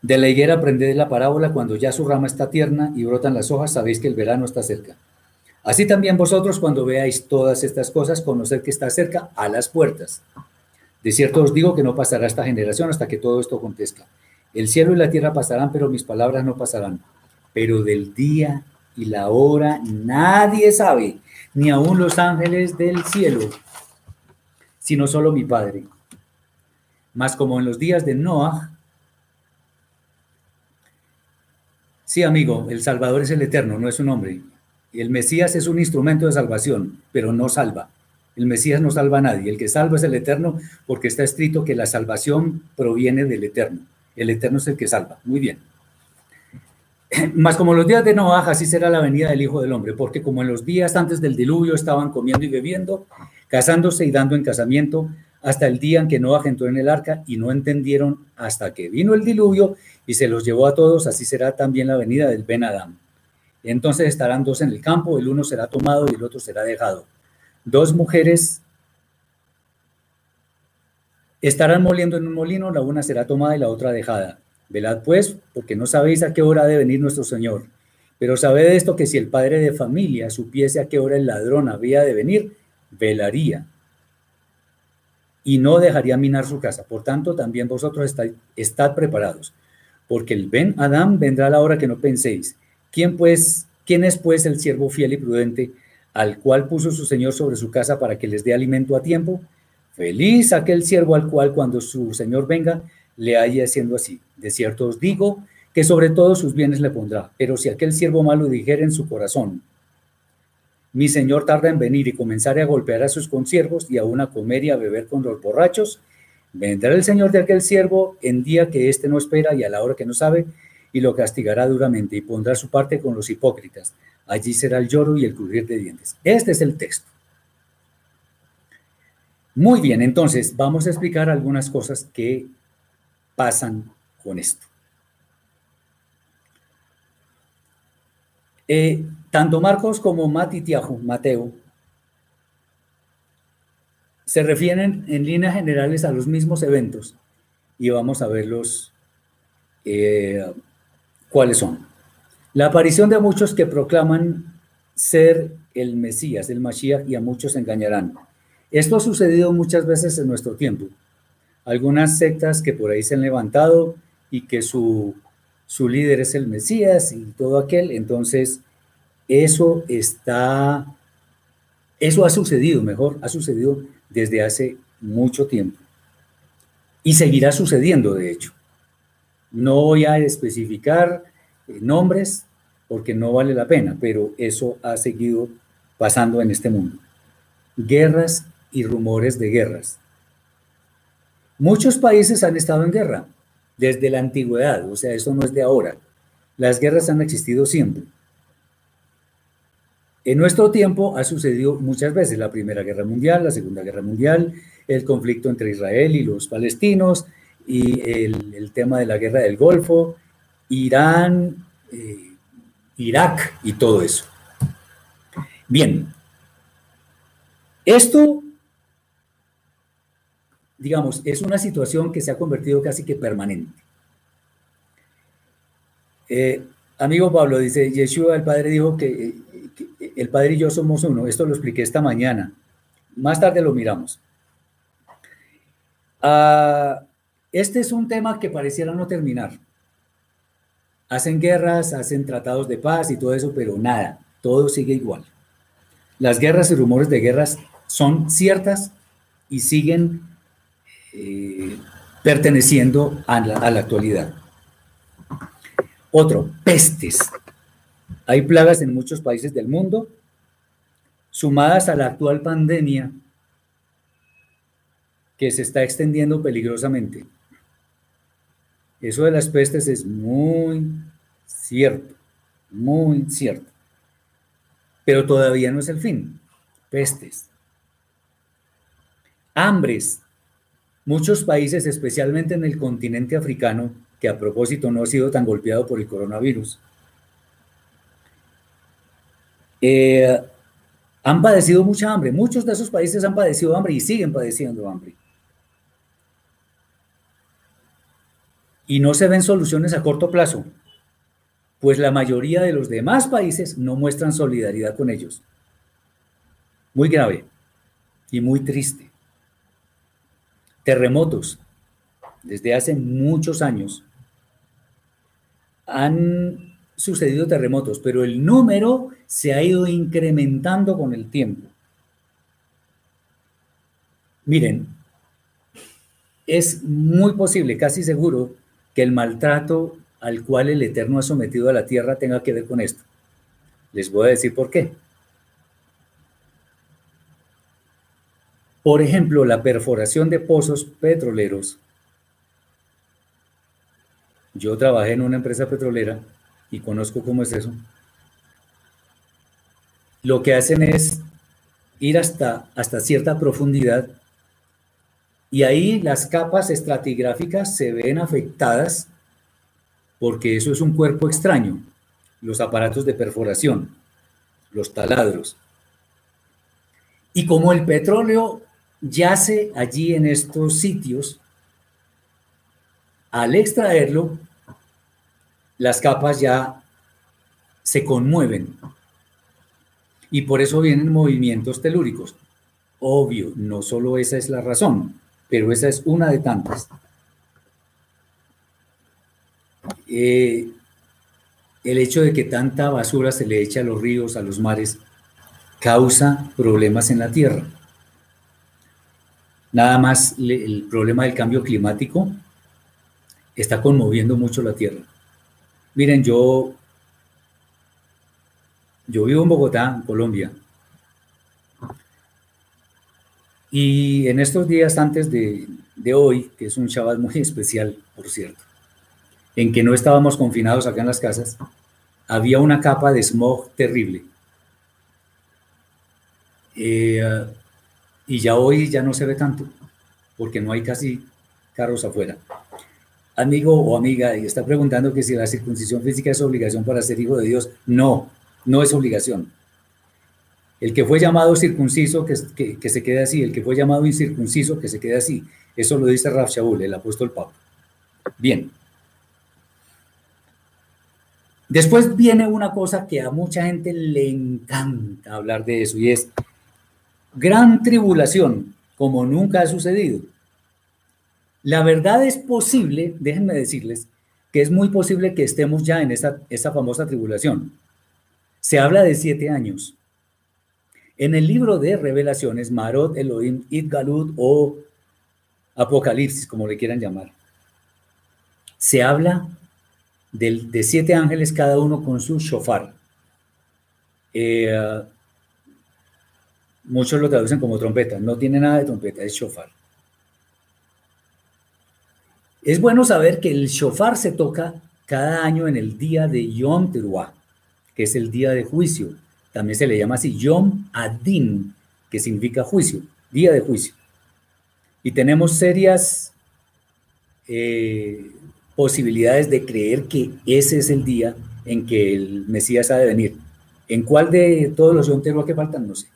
Speaker 1: De la higuera aprended la parábola, cuando ya su rama está tierna y brotan las hojas, sabéis que el verano está cerca. Así también vosotros cuando veáis todas estas cosas, conoced que está cerca a las puertas. De cierto os digo que no pasará esta generación hasta que todo esto acontezca. El cielo y la tierra pasarán, pero mis palabras no pasarán. Pero del día y la hora nadie sabe, ni aun los ángeles del cielo, sino solo mi Padre. Mas como en los días de Noah, sí amigo, el Salvador es el Eterno, no es un hombre. El Mesías es un instrumento de salvación, pero no salva. El Mesías no salva a nadie. El que salva es el Eterno porque está escrito que la salvación proviene del Eterno. El Eterno es el que salva. Muy bien. <clears throat> Más como los días de Noah, así será la venida del Hijo del Hombre, porque como en los días antes del diluvio estaban comiendo y bebiendo, casándose y dando en casamiento, hasta el día en que Noah entró en el arca y no entendieron hasta que vino el diluvio y se los llevó a todos, así será también la venida del Ben Adam. Entonces estarán dos en el campo, el uno será tomado y el otro será dejado. Dos mujeres estarán moliendo en un molino, la una será tomada y la otra dejada. Velad pues, porque no sabéis a qué hora ha de venir nuestro Señor. Pero sabed esto que si el padre de familia supiese a qué hora el ladrón había de venir, velaría y no dejaría minar su casa. Por tanto, también vosotros estáis, estad preparados, porque el Ben Adán vendrá a la hora que no penséis ¿Quién, pues, ¿Quién es pues el siervo fiel y prudente al cual puso su señor sobre su casa para que les dé alimento a tiempo? Feliz aquel siervo al cual cuando su señor venga le haya haciendo así. De cierto os digo que sobre todos sus bienes le pondrá. Pero si aquel siervo malo dijera en su corazón, mi señor tarda en venir y comenzare a golpear a sus consiervos y aún a comer y a beber con los borrachos, vendrá el señor de aquel siervo en día que éste no espera y a la hora que no sabe, y lo castigará duramente y pondrá su parte con los hipócritas. Allí será el lloro y el crujir de dientes. Este es el texto. Muy bien, entonces vamos a explicar algunas cosas que pasan con esto. Eh, tanto Marcos como Matitiahu, Mateo, se refieren en líneas generales a los mismos eventos y vamos a verlos eh, cuáles son. La aparición de muchos que proclaman ser el Mesías, el Mashiach, y a muchos engañarán. Esto ha sucedido muchas veces en nuestro tiempo. Algunas sectas que por ahí se han levantado y que su, su líder es el Mesías y todo aquel, entonces eso está, eso ha sucedido, mejor, ha sucedido desde hace mucho tiempo. Y seguirá sucediendo, de hecho. No voy a especificar eh, nombres porque no vale la pena, pero eso ha seguido pasando en este mundo. Guerras y rumores de guerras. Muchos países han estado en guerra desde la antigüedad, o sea, eso no es de ahora. Las guerras han existido siempre. En nuestro tiempo ha sucedido muchas veces la Primera Guerra Mundial, la Segunda Guerra Mundial, el conflicto entre Israel y los palestinos y el, tema de la Guerra del Golfo, Irán, eh, Irak y todo eso. Bien, esto, digamos, es una situación que se ha convertido casi que permanente. Eh, amigo Pablo dice, Yeshua, el Padre dijo que el Padre y yo somos uno. Esto lo expliqué esta mañana. Más tarde lo miramos. Ah, este es un tema que pareciera no terminar. Hacen guerras, hacen tratados de paz y todo eso, pero nada, todo sigue igual. Las guerras y rumores de guerras son ciertas y siguen eh, perteneciendo a la actualidad. Otro, pestes. Hay plagas en muchos países del mundo, sumadas a la actual pandemia que se está extendiendo peligrosamente. Eso de las pestes es muy cierto, muy cierto. Pero todavía no es el fin. Pestes. Hambres. Muchos países, especialmente en el continente africano, que a propósito no ha sido tan golpeado por el coronavirus, eh, han padecido mucha hambre. Muchos de esos países han padecido hambre y siguen padeciendo hambre. Y no se ven soluciones a corto plazo, pues la mayoría de los demás países no muestran solidaridad con ellos. Muy grave y muy triste. Terremotos, desde hace muchos años, han sucedido terremotos, pero el número se ha ido incrementando con el tiempo. Miren, es muy posible, casi seguro, que el maltrato al cual el Eterno ha sometido a la tierra tenga que ver con esto. Les voy a decir por qué. Por ejemplo, la perforación de pozos petroleros. Yo trabajé en una empresa petrolera y conozco cómo es eso, lo que hacen es ir hasta, hasta cierta profundidad y ahí las capas estratigráficas se ven afectadas porque eso es un cuerpo extraño, los aparatos de perforación, los taladros. Y como el petróleo yace allí en estos sitios, al extraerlo, las capas ya se conmueven. Y por eso vienen movimientos telúricos. Obvio, no solo esa es la razón, pero esa es una de tantas. Eh, el hecho de que tanta basura se le eche a los ríos, a los mares, causa problemas en la tierra. Nada más el problema del cambio climático está conmoviendo mucho la tierra. Miren, yo, yo vivo en Bogotá, en Colombia. Y en estos días antes de, hoy, que es un Shabbat muy <laughs> especial, por cierto, en que no estábamos confinados acá en las casas, había una capa de smog terrible. Eh, Y ya hoy ya no se ve tanto, porque no hay casi carros afuera. Amigo o amiga, y está preguntando que si la circuncisión física es obligación para ser hijo de Dios. No, no es obligación. El que fue llamado circunciso, que, se quede así. El que fue llamado incircunciso, que se quede así. Eso lo dice Raf Shaul, el apóstol Pablo. Bien. Después viene una cosa que a mucha gente le encanta hablar de eso y es gran tribulación, como nunca ha sucedido. La verdad es posible, déjenme decirles, que es muy posible que estemos ya en esa famosa tribulación. Se habla de siete años. En el libro de revelaciones, Marot, Elohim, Idgalut o Apocalipsis, como le quieran llamar, se habla de, de siete ángeles, cada uno con su shofar. Eh, muchos lo traducen como trompeta, no tiene nada de trompeta, es shofar. Es bueno saber que el shofar se toca cada año en el día de Yom Teruah, que es el día de juicio. También se le llama así Yom Adin, que significa juicio, día de juicio. Y tenemos serias eh, posibilidades de creer que ese es el día en que el Mesías ha de venir. ¿En cuál de todos los Yom que faltan? No sé.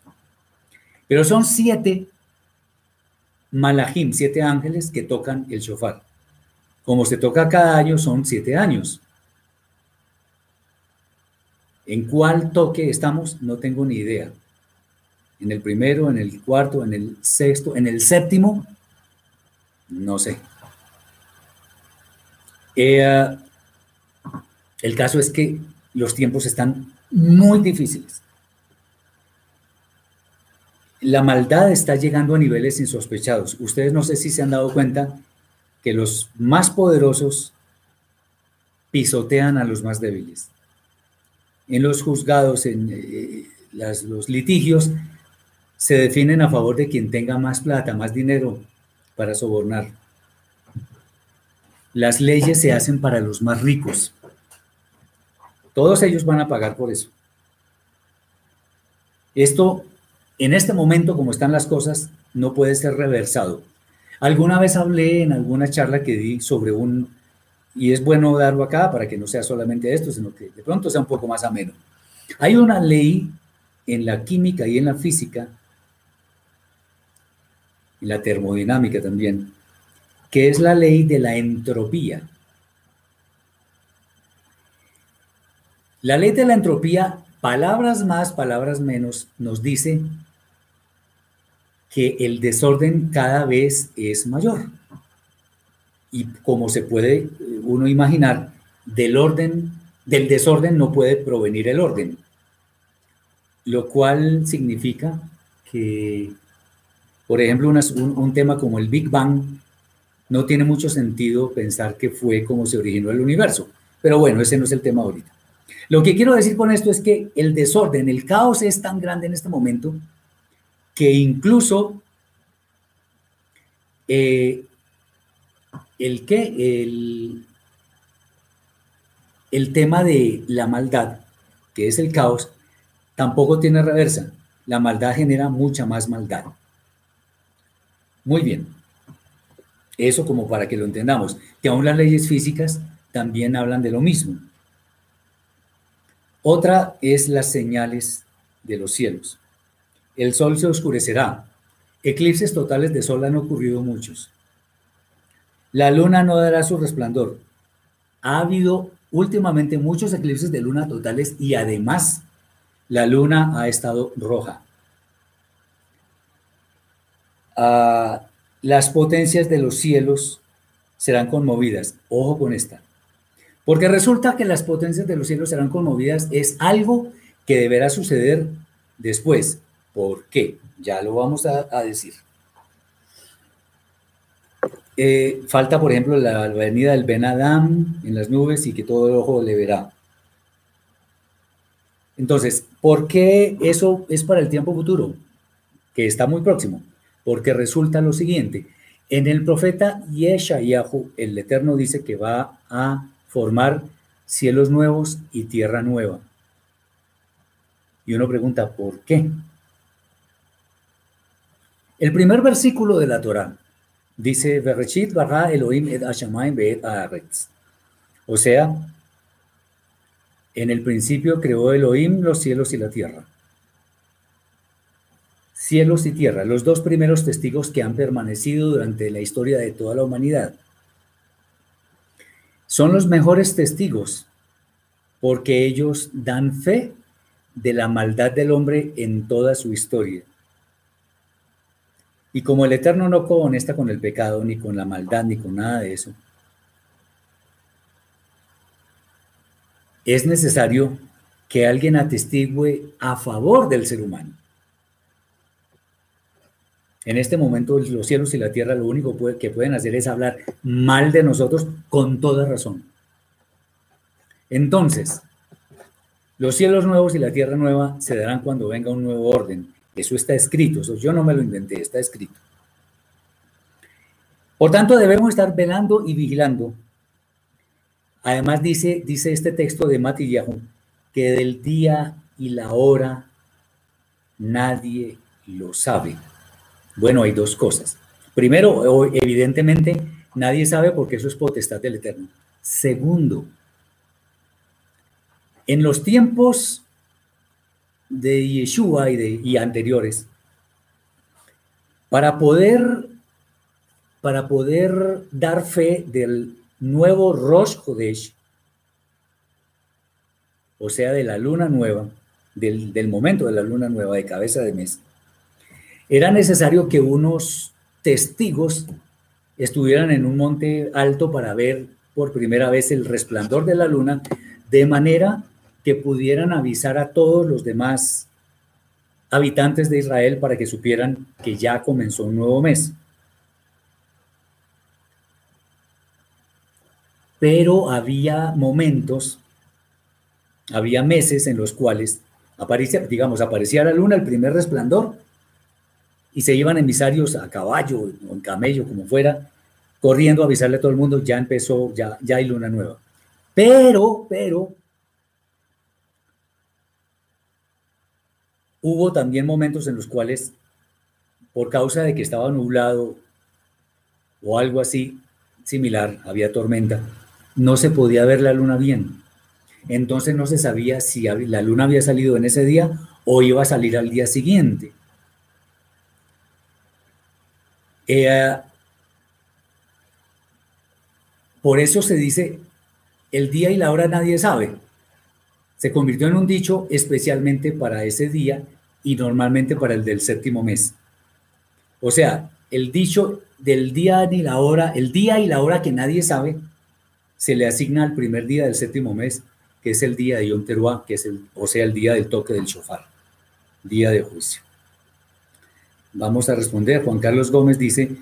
Speaker 1: Pero son siete malachim, siete ángeles que tocan el shofar. Como se toca cada año, son siete años. ¿En cuál toque estamos? No tengo ni idea. ¿En el primero, en el cuarto, en el sexto, en el séptimo? No sé. Eh, el caso es que los tiempos están muy difíciles. La maldad está llegando a niveles insospechados. Ustedes no sé si se han dado cuenta que los más poderosos pisotean a los más débiles. En los juzgados, en eh, los litigios, se definen a favor de quien tenga más plata, más dinero para sobornar. Las leyes se hacen para los más ricos. Todos ellos van a pagar por eso. Esto, en este momento, como están las cosas, no puede ser reversado. Alguna vez hablé en alguna charla que di sobre un, y es bueno darlo acá para que no sea solamente esto, sino que de pronto sea un poco más ameno. Hay una ley en la química y en la física, y la termodinámica también, que es la ley de la entropía. La ley de la entropía, palabras más, palabras menos, nos dice que el desorden cada vez es mayor. Y como se puede eh, uno imaginar, del orden, del desorden no puede provenir el orden. Lo cual significa que, por ejemplo, un, un tema como el Big Bang no tiene mucho sentido pensar que fue como se originó el universo. Pero bueno, ese no es el tema ahorita. Lo que quiero decir con esto es que el desorden, el caos es tan grande en este momento que incluso eh, el el tema de la maldad, que es el caos, tampoco tiene reversa. La maldad genera mucha más maldad. Muy bien. Eso como para que lo entendamos, que aún las leyes físicas también hablan de lo mismo. Otra es las señales de los cielos. El sol se oscurecerá. Eclipses totales de sol han ocurrido muchos. La luna no dará su resplandor. Ha habido últimamente muchos eclipses de luna totales y además la luna ha estado roja. Ah, las potencias de los cielos serán conmovidas. Ojo con esta. Porque resulta que las potencias de los cielos serán conmovidas es algo que deberá suceder después. ¿Por qué? Ya lo vamos a, decir. Eh, falta, por ejemplo, la, venida del Ben Adam en las nubes y que todo el ojo le verá. Entonces, ¿por qué eso es para el tiempo futuro? Que está muy próximo. Porque resulta lo siguiente. En el profeta Yeshayahu, el Eterno dice que va a formar cielos nuevos y tierra nueva. Y uno pregunta, ¿por qué? El primer versículo de la Torá dice, Bereshit bara Elohim et hashamayim be'et haaretz. O sea, en el principio creó Elohim los cielos y la tierra. Cielos y tierra, los dos primeros testigos que han permanecido durante la historia de toda la humanidad. Son los mejores testigos porque ellos dan fe de la maldad del hombre en toda su historia. Y como el Eterno no conecta con el pecado, ni con la maldad, ni con nada de eso, es necesario que alguien atestigue a favor del ser humano. En este momento los cielos y la tierra lo único que pueden hacer es hablar mal de nosotros con toda razón. Entonces, los cielos nuevos y la tierra nueva se darán cuando venga un nuevo orden. Eso está escrito, eso yo no me lo inventé, está escrito. Por tanto, debemos estar velando y vigilando Además dice, dice este texto de Matillahu que del día y la hora nadie lo sabe. Bueno, hay dos cosas. Primero, evidentemente, nadie sabe porque eso es potestad del Eterno. Segundo, en los tiempos de Yeshua y, de, y anteriores, para poder, para poder dar fe del nuevo Rosh Hodesh, o sea, de la luna nueva, del, del, momento de la luna nueva, de cabeza de mes, era necesario que unos testigos estuvieran en un monte alto para ver por primera vez el resplandor de la luna, de manera que pudieran avisar a todos los demás habitantes de Israel para que supieran que ya comenzó un nuevo mes. pero había momentos, había meses en los cuales aparecía, digamos, aparecía la luna, el primer resplandor, y se iban emisarios a caballo o en camello, como fuera, corriendo a avisarle a todo el mundo, ya empezó, ya, ya hay luna nueva. Pero, pero, hubo también momentos en los cuales, por causa de que estaba nublado o algo así similar, había tormenta, no se podía ver la luna bien. Entonces no se sabía si la luna había salido en ese día o iba a salir al día siguiente. Eh, por eso se dice, el día y la hora nadie sabe. Se convirtió en un dicho especialmente para ese día y normalmente para el del séptimo mes. O sea, el dicho del día y la hora, el día y la hora que nadie sabe, se le asigna al primer día del séptimo mes, que es el día de Yom Teruah, que es el, o sea, el día del toque del shofar, día de juicio. Vamos a responder. Juan Carlos Gómez dice,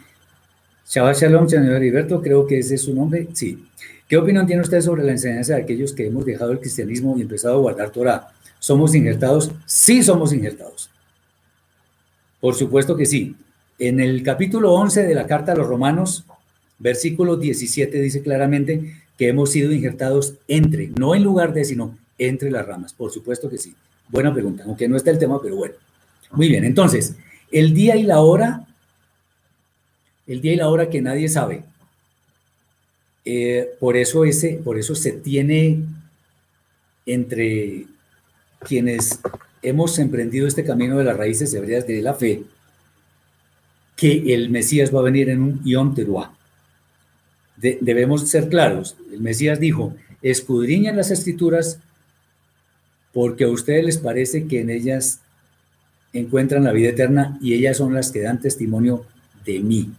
Speaker 1: Shabbat Shalom, señor Heriberto, creo que ese es su nombre. Sí. ¿Qué opinión tiene usted sobre la enseñanza de aquellos que hemos dejado el cristianismo y empezado a guardar Torah? ¿Somos injertados? Sí, somos injertados. Por supuesto que sí. En el capítulo 11 de la carta a los romanos, versículo 17 dice claramente que hemos sido injertados entre, no en lugar de, sino entre las ramas. Por supuesto que sí. Buena pregunta, aunque no está el tema, pero bueno. Muy bien, entonces, el día y la hora, el día y la hora que nadie sabe. Eh, por, eso ese, por eso se tiene entre quienes hemos emprendido este camino de las raíces hebreas de la fe, que el Mesías va a venir en un Yom Teruah debemos ser claros. El Mesías dijo, escudriñan las escrituras porque a ustedes les parece que en ellas encuentran la vida eterna y ellas son las que dan testimonio de mí.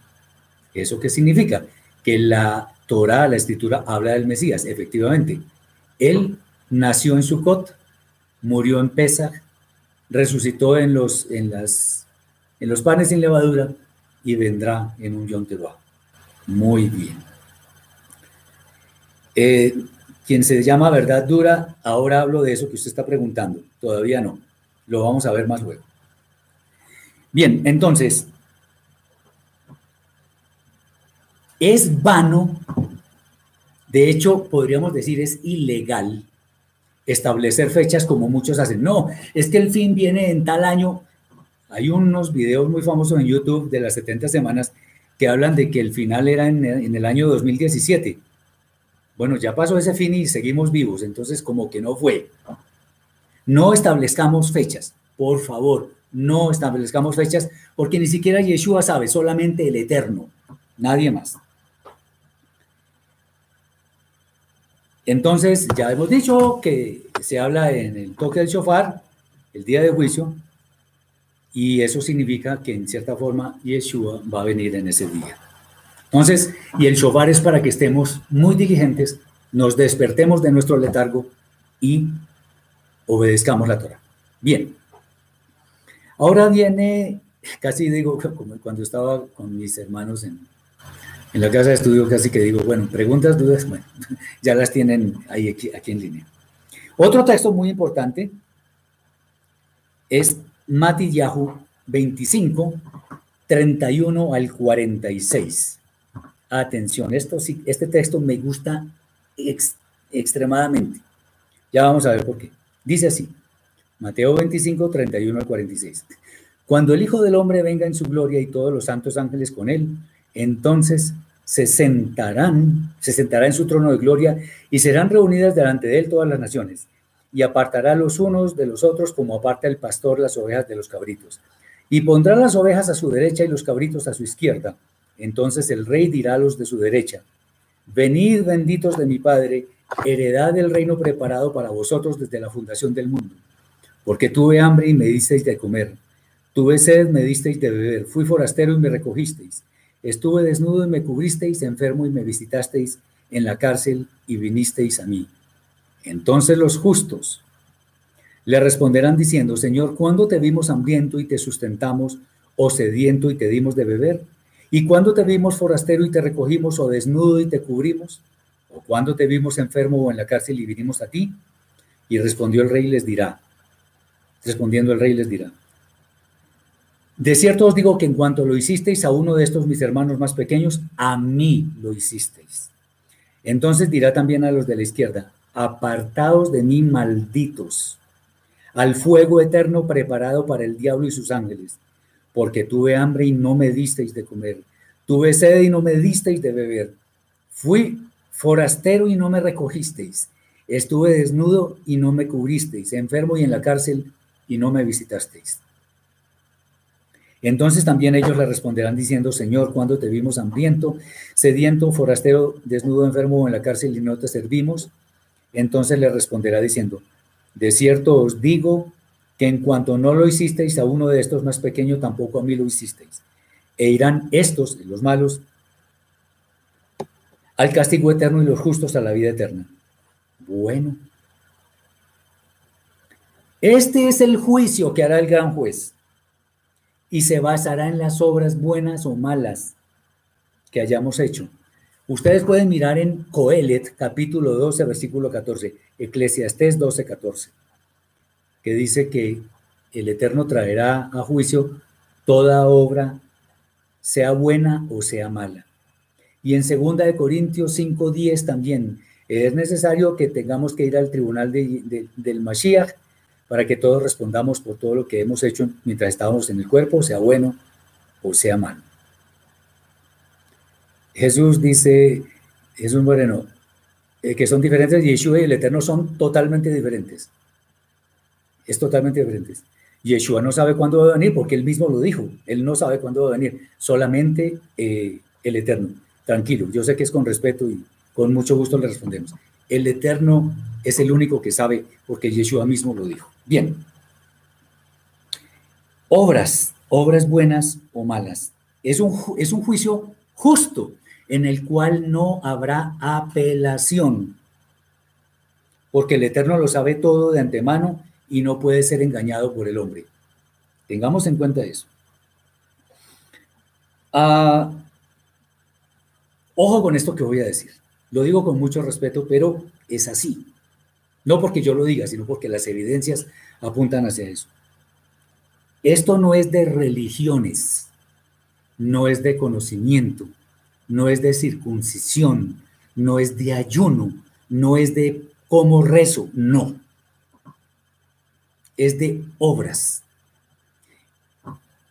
Speaker 1: ¿Eso qué significa? Que la Torah, la escritura, habla del Mesías, efectivamente. Él nació en Sucot, murió en Pesach, resucitó en los, en las, en los panes sin levadura y vendrá en un Yom Teruah. Muy bien. Eh, quien se llama verdad dura, ahora hablo de eso que usted está preguntando. Todavía no. Lo vamos a ver más luego. Bien, entonces, es vano, de hecho, podríamos decir es ilegal establecer fechas como muchos hacen. No, es que el fin viene en tal año. Hay unos videos muy famosos en YouTube de las 70 semanas que hablan de que el final era en, en el año 2017. Bueno, ya pasó ese fin y seguimos vivos, entonces como que no fue. No establezcamos fechas, por favor, no establezcamos fechas, porque ni siquiera Yeshua sabe, solamente el Eterno, nadie más. Entonces, ya hemos dicho que se habla en el toque del shofar, el día de juicio, y eso significa que en cierta forma Yeshua va a venir en ese día. Entonces, y el shofar es para que estemos muy diligentes, nos despertemos de nuestro letargo y obedezcamos la Torah. Bien. Ahora viene, casi digo, <laughs> como cuando estaba con mis hermanos en, en la casa de estudio, casi que digo, bueno, preguntas, dudas, bueno, <laughs> ya las tienen ahí aquí, en línea. Otro texto muy importante es Matillahu 25, 31 al 46. Atención, esto este texto me gusta extremadamente. Ya vamos a ver por qué. Dice así, Mateo 25, 31 al 46. Cuando el Hijo del Hombre venga en su gloria y todos los santos ángeles con él, entonces se sentarán, se sentará en su trono de gloria y serán reunidas delante de él todas las naciones y apartará los unos de los otros como aparta el pastor las ovejas de los cabritos. Y pondrá las ovejas a su derecha y los cabritos a su izquierda. Entonces el rey dirá a los de su derecha, venid benditos de mi Padre, heredad del reino preparado para vosotros desde la fundación del mundo. Porque tuve hambre y me disteis de comer, tuve sed, me disteis de beber, fui forastero y me recogisteis, estuve desnudo y me cubristeis, enfermo y me visitasteis, en la cárcel y vinisteis a mí. Entonces los justos le responderán diciendo, Señor, ¿cuándo te vimos hambriento y te sustentamos, o sediento y te dimos de beber? ¿Y cuándo te vimos forastero y te recogimos, o desnudo y te cubrimos? ¿O cuándo te vimos enfermo o en la cárcel y vinimos a ti? Y respondió el rey y les dirá, respondiendo el rey les dirá, de cierto os digo que en cuanto lo hicisteis a uno de estos mis hermanos más pequeños, a mí lo hicisteis. Entonces dirá también a los de la izquierda, apartados de mí malditos, al fuego eterno preparado para el diablo y sus ángeles, porque tuve hambre y no me disteis de comer, tuve sed y no me disteis de beber, fui forastero y no me recogisteis, estuve desnudo y no me cubristeis, enfermo y en la cárcel y no me visitasteis. Entonces también ellos le responderán diciendo, Señor, cuando te vimos hambriento, sediento, forastero, desnudo, enfermo o en la cárcel y no te servimos? Entonces le responderá diciendo, de cierto os digo que en cuanto no lo hicisteis a uno de estos más pequeños, tampoco a mí lo hicisteis. E irán estos, los malos, al castigo eterno y los justos a la vida eterna. Bueno, este es el juicio que hará el gran juez y se basará en las obras buenas o malas que hayamos hecho Ustedes pueden mirar en Coelet, capítulo 12, versículo 14, Eclesiastés 12, 14, que dice que el Eterno traerá a juicio toda obra, sea buena o sea mala. Y en segunda de Corintios 5, 10 también es necesario que tengamos que ir al tribunal del Mashiach para que todos respondamos por todo lo que hemos hecho mientras estábamos en el cuerpo, sea bueno o sea malo. Jesús dice, Jesús Moreno, eh, que son diferentes, Yeshua y el Eterno son totalmente diferentes. Es totalmente diferentes. Yeshua no sabe cuándo va a venir porque él mismo lo dijo. Él no sabe cuándo va a venir, solamente eh, el Eterno. Tranquilo, yo sé que es con respeto y con mucho gusto le respondemos. El Eterno es el único que sabe porque Yeshua mismo lo dijo. Bien. Obras, obras buenas o malas. Es un, es un juicio justo en el cual no habrá apelación, porque el Eterno lo sabe todo de antemano y no puede ser engañado por el hombre. Tengamos en cuenta eso. Ah, ojo con esto que voy a decir. Lo digo con mucho respeto, pero es así. No porque yo lo diga, sino porque las evidencias apuntan hacia eso. Esto no es de religiones, no es de conocimiento, no es de circuncisión, no es de ayuno, no es de cómo rezo, no. Es de obras.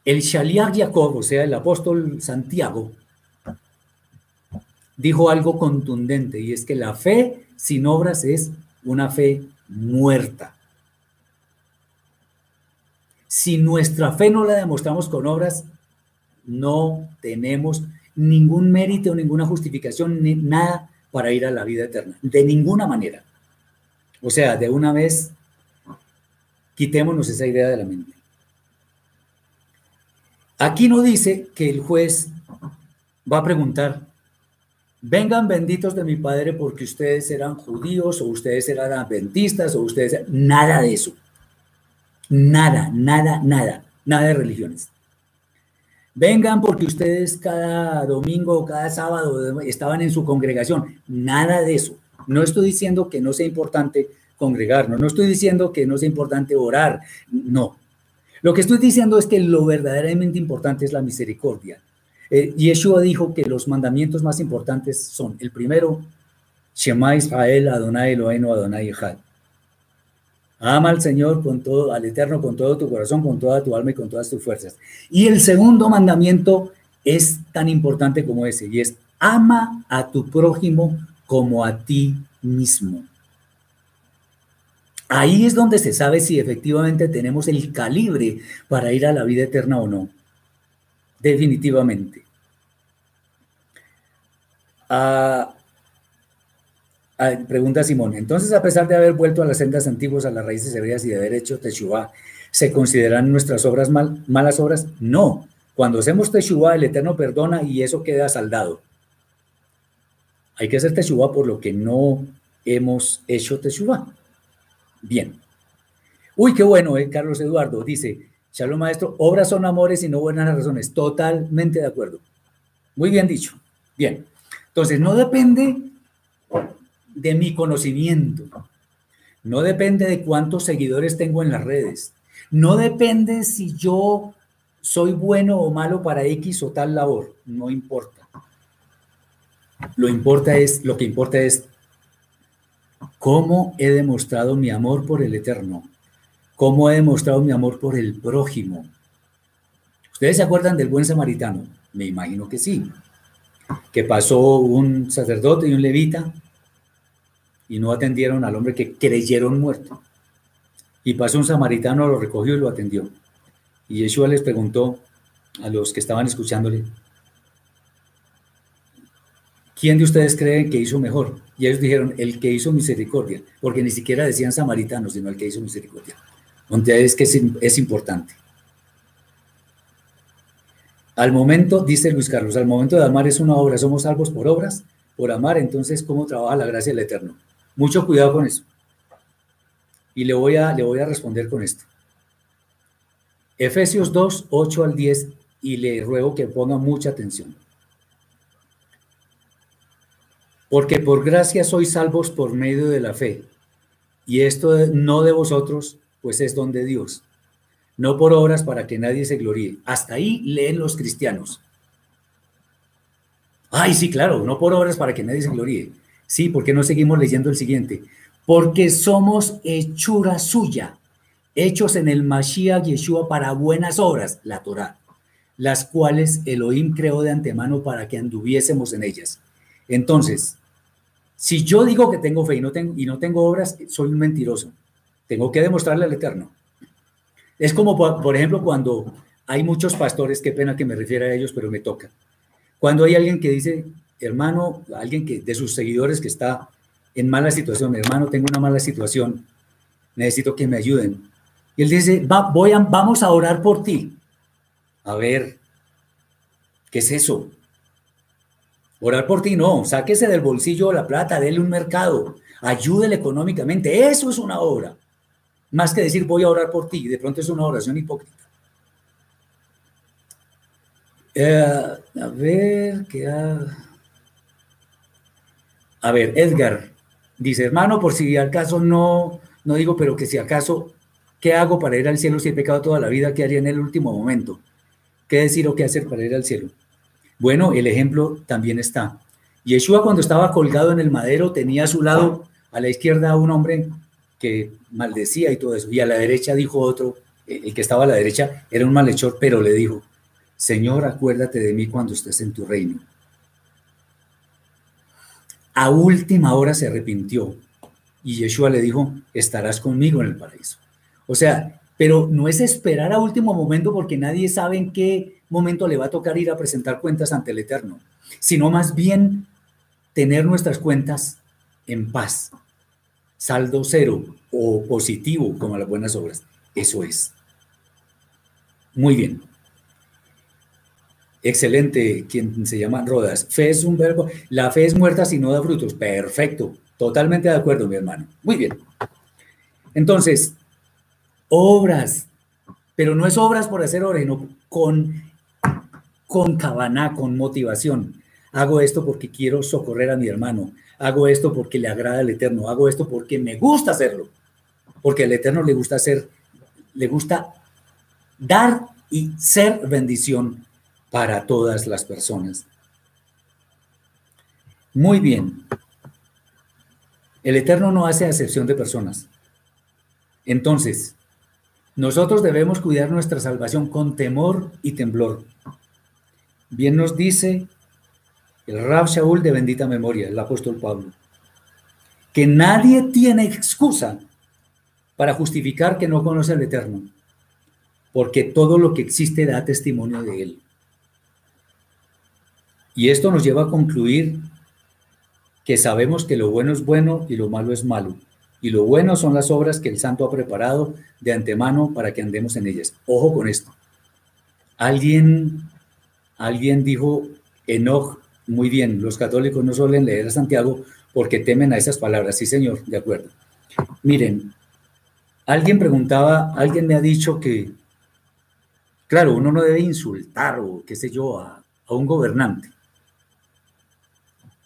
Speaker 1: El Shaliach Jacob, o sea, el apóstol Santiago, dijo algo contundente y es que la fe sin obras es una fe muerta. Si nuestra fe no la demostramos con obras, no tenemos ningún mérito, ninguna justificación, ni nada para ir a la vida eterna. De ninguna manera. O sea, de una vez, quitémonos esa idea de la mente. Aquí no dice que el juez va a preguntar, vengan benditos de mi Padre porque ustedes eran judíos o ustedes eran adventistas o ustedes... Nada de eso. Nada, nada, nada, nada de religiones. Vengan porque ustedes cada domingo o cada sábado estaban en su congregación. Nada de eso. No estoy diciendo que no sea importante congregarnos, no estoy diciendo que no sea importante orar, no. Lo que estoy diciendo es que lo verdaderamente importante es la misericordia. Eh, Yeshua dijo que los mandamientos más importantes son, el primero, Shema Israel, Adonai Eloheinu, Adonai Echad. Ama al Señor con todo, al Eterno con todo tu corazón, con toda tu alma y con todas tus fuerzas. Y el segundo mandamiento es tan importante como ese, y es ama a tu prójimo como a ti mismo. Ahí es donde se sabe si efectivamente tenemos el calibre para ir a la vida eterna o no. Definitivamente. Ah, pregunta Simón, entonces a pesar de haber vuelto a las sendas antiguas, a las raíces hebreas y de haber hecho Teshuvah, ¿se consideran nuestras obras malas obras? No. Cuando hacemos Teshuvah, el Eterno perdona y eso queda saldado. Hay que hacer Teshuvah por lo que no hemos hecho Teshuvah. Bien. Uy, qué bueno, eh, Carlos Eduardo dice, Shalom maestro, obras son amores y no buenas razones. Totalmente de acuerdo. Muy bien dicho. Bien. Entonces, no depende de mi conocimiento. No depende de cuántos seguidores tengo en las redes. No depende si yo soy bueno o malo para X o tal labor. No importa. Lo, importa es, lo que importa es cómo he demostrado mi amor por el Eterno. Cómo he demostrado mi amor por el prójimo. ¿Ustedes se acuerdan del buen samaritano? Me imagino que sí. Que pasó un sacerdote y un levita y no atendieron al hombre que creyeron muerto. Y pasó un samaritano, lo recogió y lo atendió. Y Yeshua les preguntó a los que estaban escuchándole, ¿quién de ustedes creen que hizo mejor? Y ellos dijeron, el que hizo misericordia, porque ni siquiera decían samaritano, sino el que hizo misericordia. Entonces es que es, es importante. Al momento, dice Luis Carlos, al momento de amar es una obra, somos salvos por obras, por amar, entonces, ¿cómo trabaja la gracia del Eterno? Mucho cuidado con eso. Y le voy a, le voy a responder con esto. Efesios 2, 8 al 10, y le ruego que ponga mucha atención. Porque por gracia sois salvos por medio de la fe. Y esto no de vosotros, pues es don de Dios. No por obras para que nadie se gloríe. Hasta ahí leen los cristianos. Ay, sí, claro, no por obras para que nadie se gloríe. Sí, ¿por qué no seguimos leyendo el siguiente? Porque somos hechura suya, hechos en el Mashiach Yeshua para buenas obras, la Torah, las cuales Elohim creó de antemano para que anduviésemos en ellas. Entonces, si yo digo que tengo fe y no tengo, y no tengo obras, soy un mentiroso. Tengo que demostrarle al Eterno. Es como, por ejemplo, cuando hay muchos pastores, qué pena que me refiera a ellos, pero me toca. Cuando hay alguien que dice, hermano, alguien que de sus seguidores que está en mala situación, hermano, tengo una mala situación, necesito que me ayuden. Y él dice, voy a, vamos a orar por ti. A ver, ¿qué es eso? Orar por ti, no, sáquese del bolsillo la plata, déle un mercado, ayúdele económicamente, eso es una obra. Más que decir voy a orar por ti, de pronto es una oración hipócrita. Eh, a ver, ¿qué a ver, Edgar dice, hermano, por si acaso no, no digo, pero que si acaso, ¿qué hago para ir al cielo si he pecado toda la vida? ¿Qué haría en el último momento? ¿Qué decir o qué hacer para ir al cielo? Bueno, el ejemplo también está. Yeshua cuando estaba colgado en el madero tenía a su lado, a la izquierda, un hombre que maldecía y todo eso, y a la derecha dijo otro, el que estaba a la derecha, era un malhechor, pero le dijo, Señor, acuérdate de mí cuando estés en tu reino. A última hora se arrepintió y Yeshua le dijo, estarás conmigo en el paraíso. O sea, pero no es esperar a último momento porque nadie sabe en qué momento le va a tocar ir a presentar cuentas ante el Eterno, sino más bien tener nuestras cuentas en paz, saldo cero o positivo como las buenas obras. Eso es. Muy bien. Excelente, quien se llama Rodas. Fe es un verbo. La fe es muerta si no da frutos. Perfecto. Totalmente de acuerdo, mi hermano. Muy bien. Entonces, obras, pero no es obras por hacer obras, sino con, con cabana, con motivación. Hago esto porque quiero socorrer a mi hermano. Hago esto porque le agrada al Eterno. Hago esto porque me gusta hacerlo. Porque al Eterno le gusta hacer, le gusta dar y ser bendición para todas las personas. Muy bien. El Eterno no hace excepción de personas. Entonces, nosotros debemos cuidar nuestra salvación con temor y temblor. Bien nos dice el Rab Shaul de bendita memoria, el apóstol Pablo, que nadie tiene excusa para justificar que no conoce al Eterno, porque todo lo que existe da testimonio de él. Y esto nos lleva a concluir que sabemos que lo bueno es bueno y lo malo es malo. Y lo bueno son las obras que el santo ha preparado de antemano para que andemos en ellas. Ojo con esto. Alguien, alguien dijo, Enoch, muy bien, los católicos no suelen leer a Santiago porque temen a esas palabras. Sí, señor, de acuerdo. Miren, alguien preguntaba, alguien me ha dicho que, claro, uno no debe insultar o qué sé yo a, un gobernante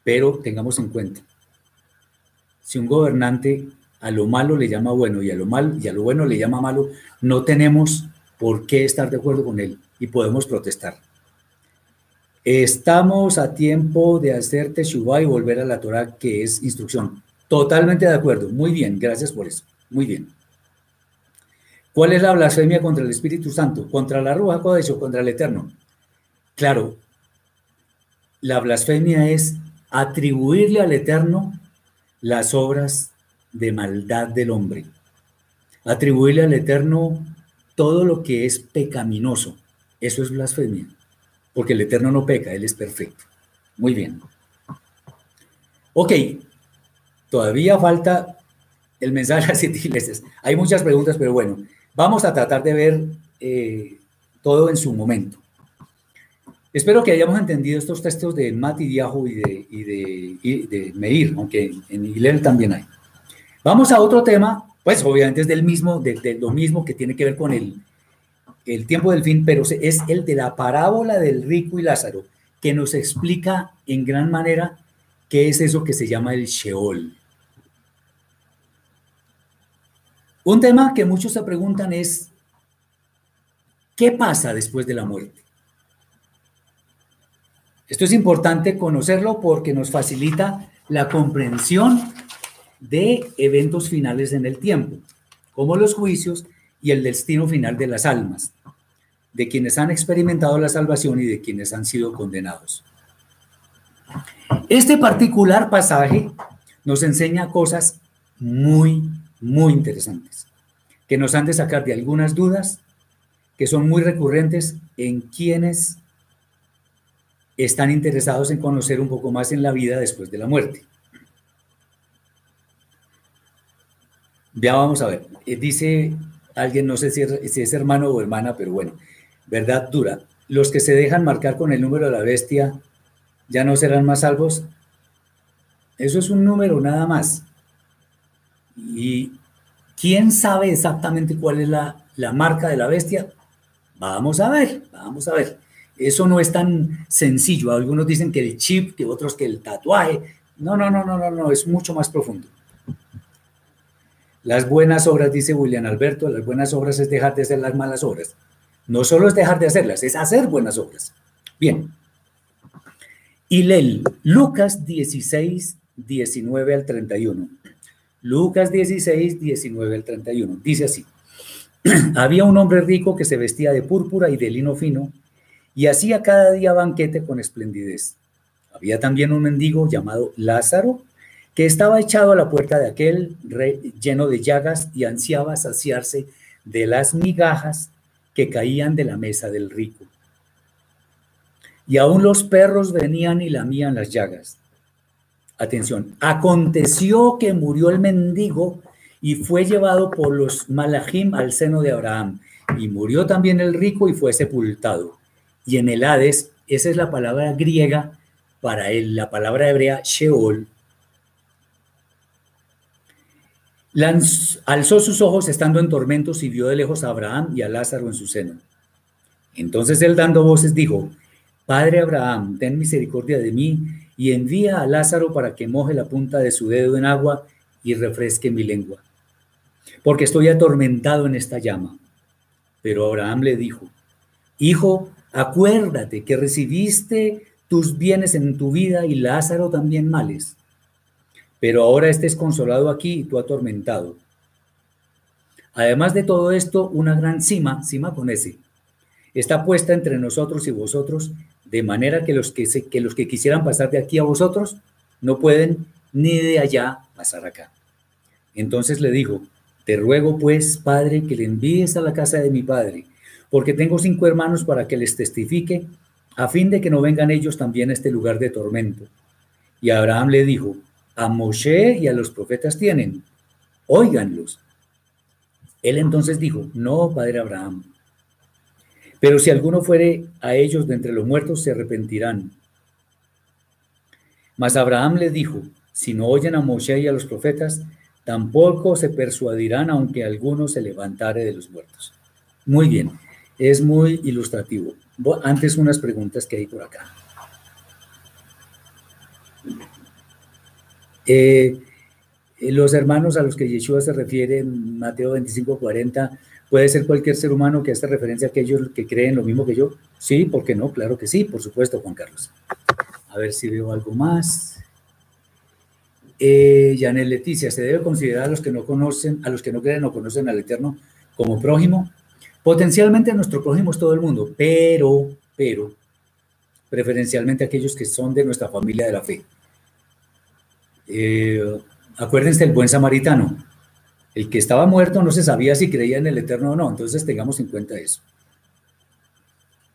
Speaker 1: pero tengamos en cuenta, si un gobernante a lo malo le llama bueno y a lo mal y a lo bueno le llama malo, no tenemos por qué estar de acuerdo con él y podemos protestar. Estamos a tiempo de hacer Teshuvah y volver a la Torah, que es instrucción. Totalmente de acuerdo. Muy bien, gracias por eso. Muy bien. ¿Cuál es la blasfemia contra el Espíritu Santo? ¿Contra la Ruja Kodesh o contra el Eterno? Claro, la blasfemia es atribuirle al Eterno las obras de maldad del hombre, atribuirle al Eterno todo lo que es pecaminoso. Eso es blasfemia, porque el Eterno no peca, Él es perfecto. Muy bien. Ok, todavía falta el mensaje a siete iglesias. Hay muchas preguntas, pero bueno, vamos a tratar de ver eh, todo en su momento. Espero que hayamos entendido estos textos de Mati y de, y de, Meir, aunque en Hillel también hay. Vamos a otro tema, pues obviamente es del mismo, de, lo mismo que tiene que ver con el, el tiempo del fin, pero es el de la parábola del rico y Lázaro, que nos explica en gran manera qué es eso que se llama el Sheol. Un tema que muchos se preguntan es, ¿qué pasa después de la muerte? Esto es importante conocerlo porque nos facilita la comprensión de eventos finales en el tiempo, como los juicios y el destino final de las almas, de quienes han experimentado la salvación y de quienes han sido condenados. Este particular pasaje nos enseña cosas muy, muy interesantes, que nos han de sacar de algunas dudas que son muy recurrentes en quienes están interesados en conocer un poco más en la vida después de la muerte. Ya vamos a ver. Eh, dice alguien, no sé si es, hermano o hermana, pero bueno, verdad dura. Los que se dejan marcar con el número de la bestia ya no serán más salvos. Eso es un número nada más. ¿Y quién sabe exactamente cuál es la, la marca de la bestia? Vamos a ver, vamos a ver. Eso no es tan sencillo. Algunos dicen que el chip, que otros que el tatuaje. No, no, no, no, no, no, es mucho más profundo. Las buenas obras, dice William Alberto, las buenas obras es dejar de hacer las malas obras. No solo es dejar de hacerlas, es hacer buenas obras. Bien. Y Lel, Lucas 16, 19 al 31. Lucas 16, 19 al 31. Dice así. <clears throat> Había un hombre rico que se vestía de púrpura y de lino fino y hacía cada día banquete con esplendidez. Había también un mendigo llamado Lázaro que estaba echado a la puerta de aquel rey lleno de llagas y ansiaba saciarse de las migajas que caían de la mesa del rico. Y aún los perros venían y lamían las llagas. Atención, aconteció que murió el mendigo y fue llevado por los malachim al seno de Abraham. Y murió también el rico y fue sepultado. Y en el Hades, esa es la palabra griega para él, la palabra hebrea Sheol. Alzó sus ojos estando en tormentos y vio de lejos a Abraham y a Lázaro en su seno. Entonces él dando voces dijo, Padre Abraham, ten misericordia de mí y envía a Lázaro para que moje la punta de su dedo en agua y refresque mi lengua, porque estoy atormentado en esta llama. Pero Abraham le dijo, Hijo, acuérdate que recibiste tus bienes en tu vida y Lázaro también males, pero ahora estés consolado aquí y tú atormentado. Además de todo esto, una gran cima, cima con ese, está puesta entre nosotros y vosotros de manera que los que, que los que quisieran pasar de aquí a vosotros no pueden ni de allá pasar acá. Entonces le dijo, te ruego pues, Padre, que le envíes a la casa de mi Padre, porque tengo cinco hermanos para que les testifique, a fin de que no vengan ellos también a este lugar de tormento. Y Abraham le dijo, a Moshe y a los profetas tienen, óiganlos. Él entonces dijo, no, Padre Abraham, pero si alguno fuere a ellos de entre los muertos, se arrepentirán. Mas Abraham le dijo, si no oyen a Moshe y a los profetas, tampoco se persuadirán aunque alguno se levantare de los muertos. Muy bien, es muy ilustrativo. Antes unas preguntas que hay por acá. Eh, los hermanos a los que Yeshua se refiere en Mateo 25, 40, ¿Puede ser cualquier ser humano que hace referencia a aquellos que creen lo mismo que yo? Sí, ¿por qué no? Claro que sí, por supuesto, Juan Carlos. A ver si veo algo más. Eh, Leticia, ¿se debe considerar a los que no conocen, a los que no creen o conocen al Eterno como prójimo? Potencialmente nuestro prójimo es todo el mundo, pero, pero, preferencialmente aquellos que son de nuestra familia de la fe. Eh, acuérdense del buen samaritano. El que estaba muerto no se sabía si creía en el Eterno o no, entonces tengamos en cuenta eso.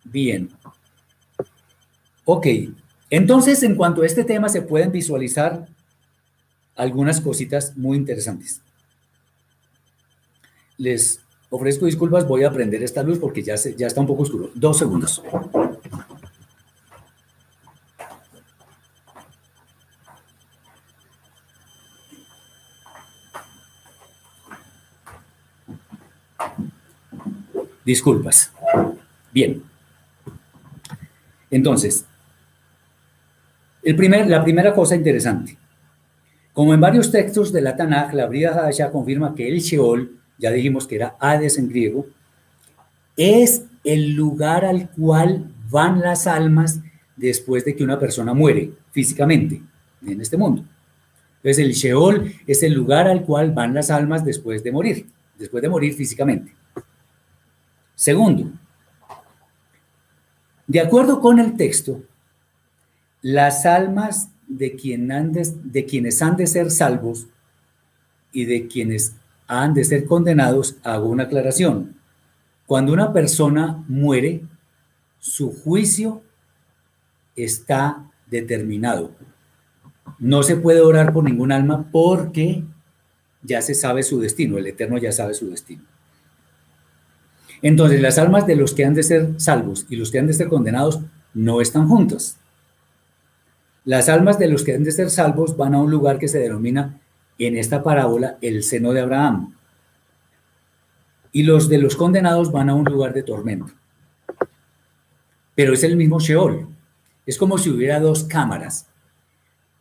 Speaker 1: Bien. Ok, entonces en cuanto a este tema se pueden visualizar algunas cositas muy interesantes. Les ofrezco disculpas, voy a prender esta luz porque ya, ya está un poco oscuro. Dos segundos. Disculpas. Bien. Entonces, el primer, la primera cosa interesante. Como en varios textos de la Tanaj, la Brida ya confirma que el Sheol, ya dijimos que era Hades en griego, es el lugar al cual van las almas después de que una persona muere físicamente en este mundo. Entonces el Sheol es el lugar al cual van las almas después de morir, después de morir físicamente. Segundo, de acuerdo con el texto, las almas de, de, quienes han de ser salvos y de quienes han de ser condenados, hago una aclaración. Cuando una persona muere, su juicio está determinado. No se puede orar por ningún alma porque ya se sabe su destino, el Eterno ya sabe su destino. Entonces, las almas de los que han de ser salvos y los que han de ser condenados no están juntas. Las almas de los que han de ser salvos van a un lugar que se denomina en esta parábola el seno de Abraham. Y los de los condenados van a un lugar de tormento. Pero es el mismo Sheol. Es como si hubiera dos cámaras.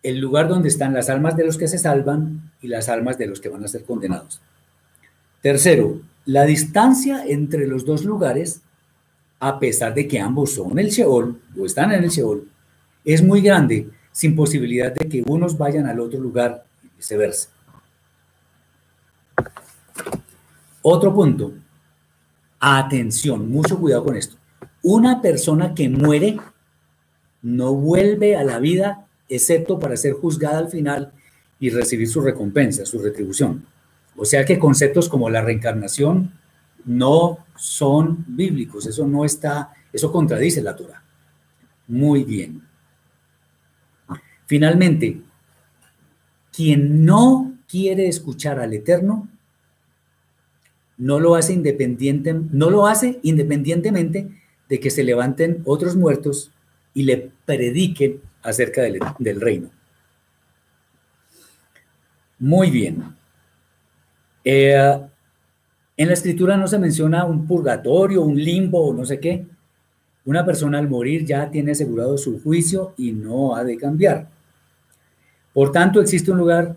Speaker 1: El lugar donde están las almas de los que se salvan y las almas de los que van a ser condenados. Tercero, la distancia entre los dos lugares, a pesar de que ambos son el Sheol o están en el Sheol, es muy grande, sin posibilidad de que unos vayan al otro lugar y viceversa. Otro punto. Atención, mucho cuidado con esto. Una persona que muere no vuelve a la vida excepto para ser juzgada al final y recibir su recompensa, su retribución. O sea que conceptos como la reencarnación no son bíblicos, eso no está, eso contradice la Torah. Muy bien. Finalmente, quien no quiere escuchar al Eterno no lo hace independiente, no lo hace independientemente de que se levanten otros muertos y le prediquen acerca del, del reino. Muy bien. Eh, en la escritura no se menciona un purgatorio, un limbo o no sé qué. Una persona al morir ya tiene asegurado su juicio y no ha de cambiar. Por tanto, existe un lugar,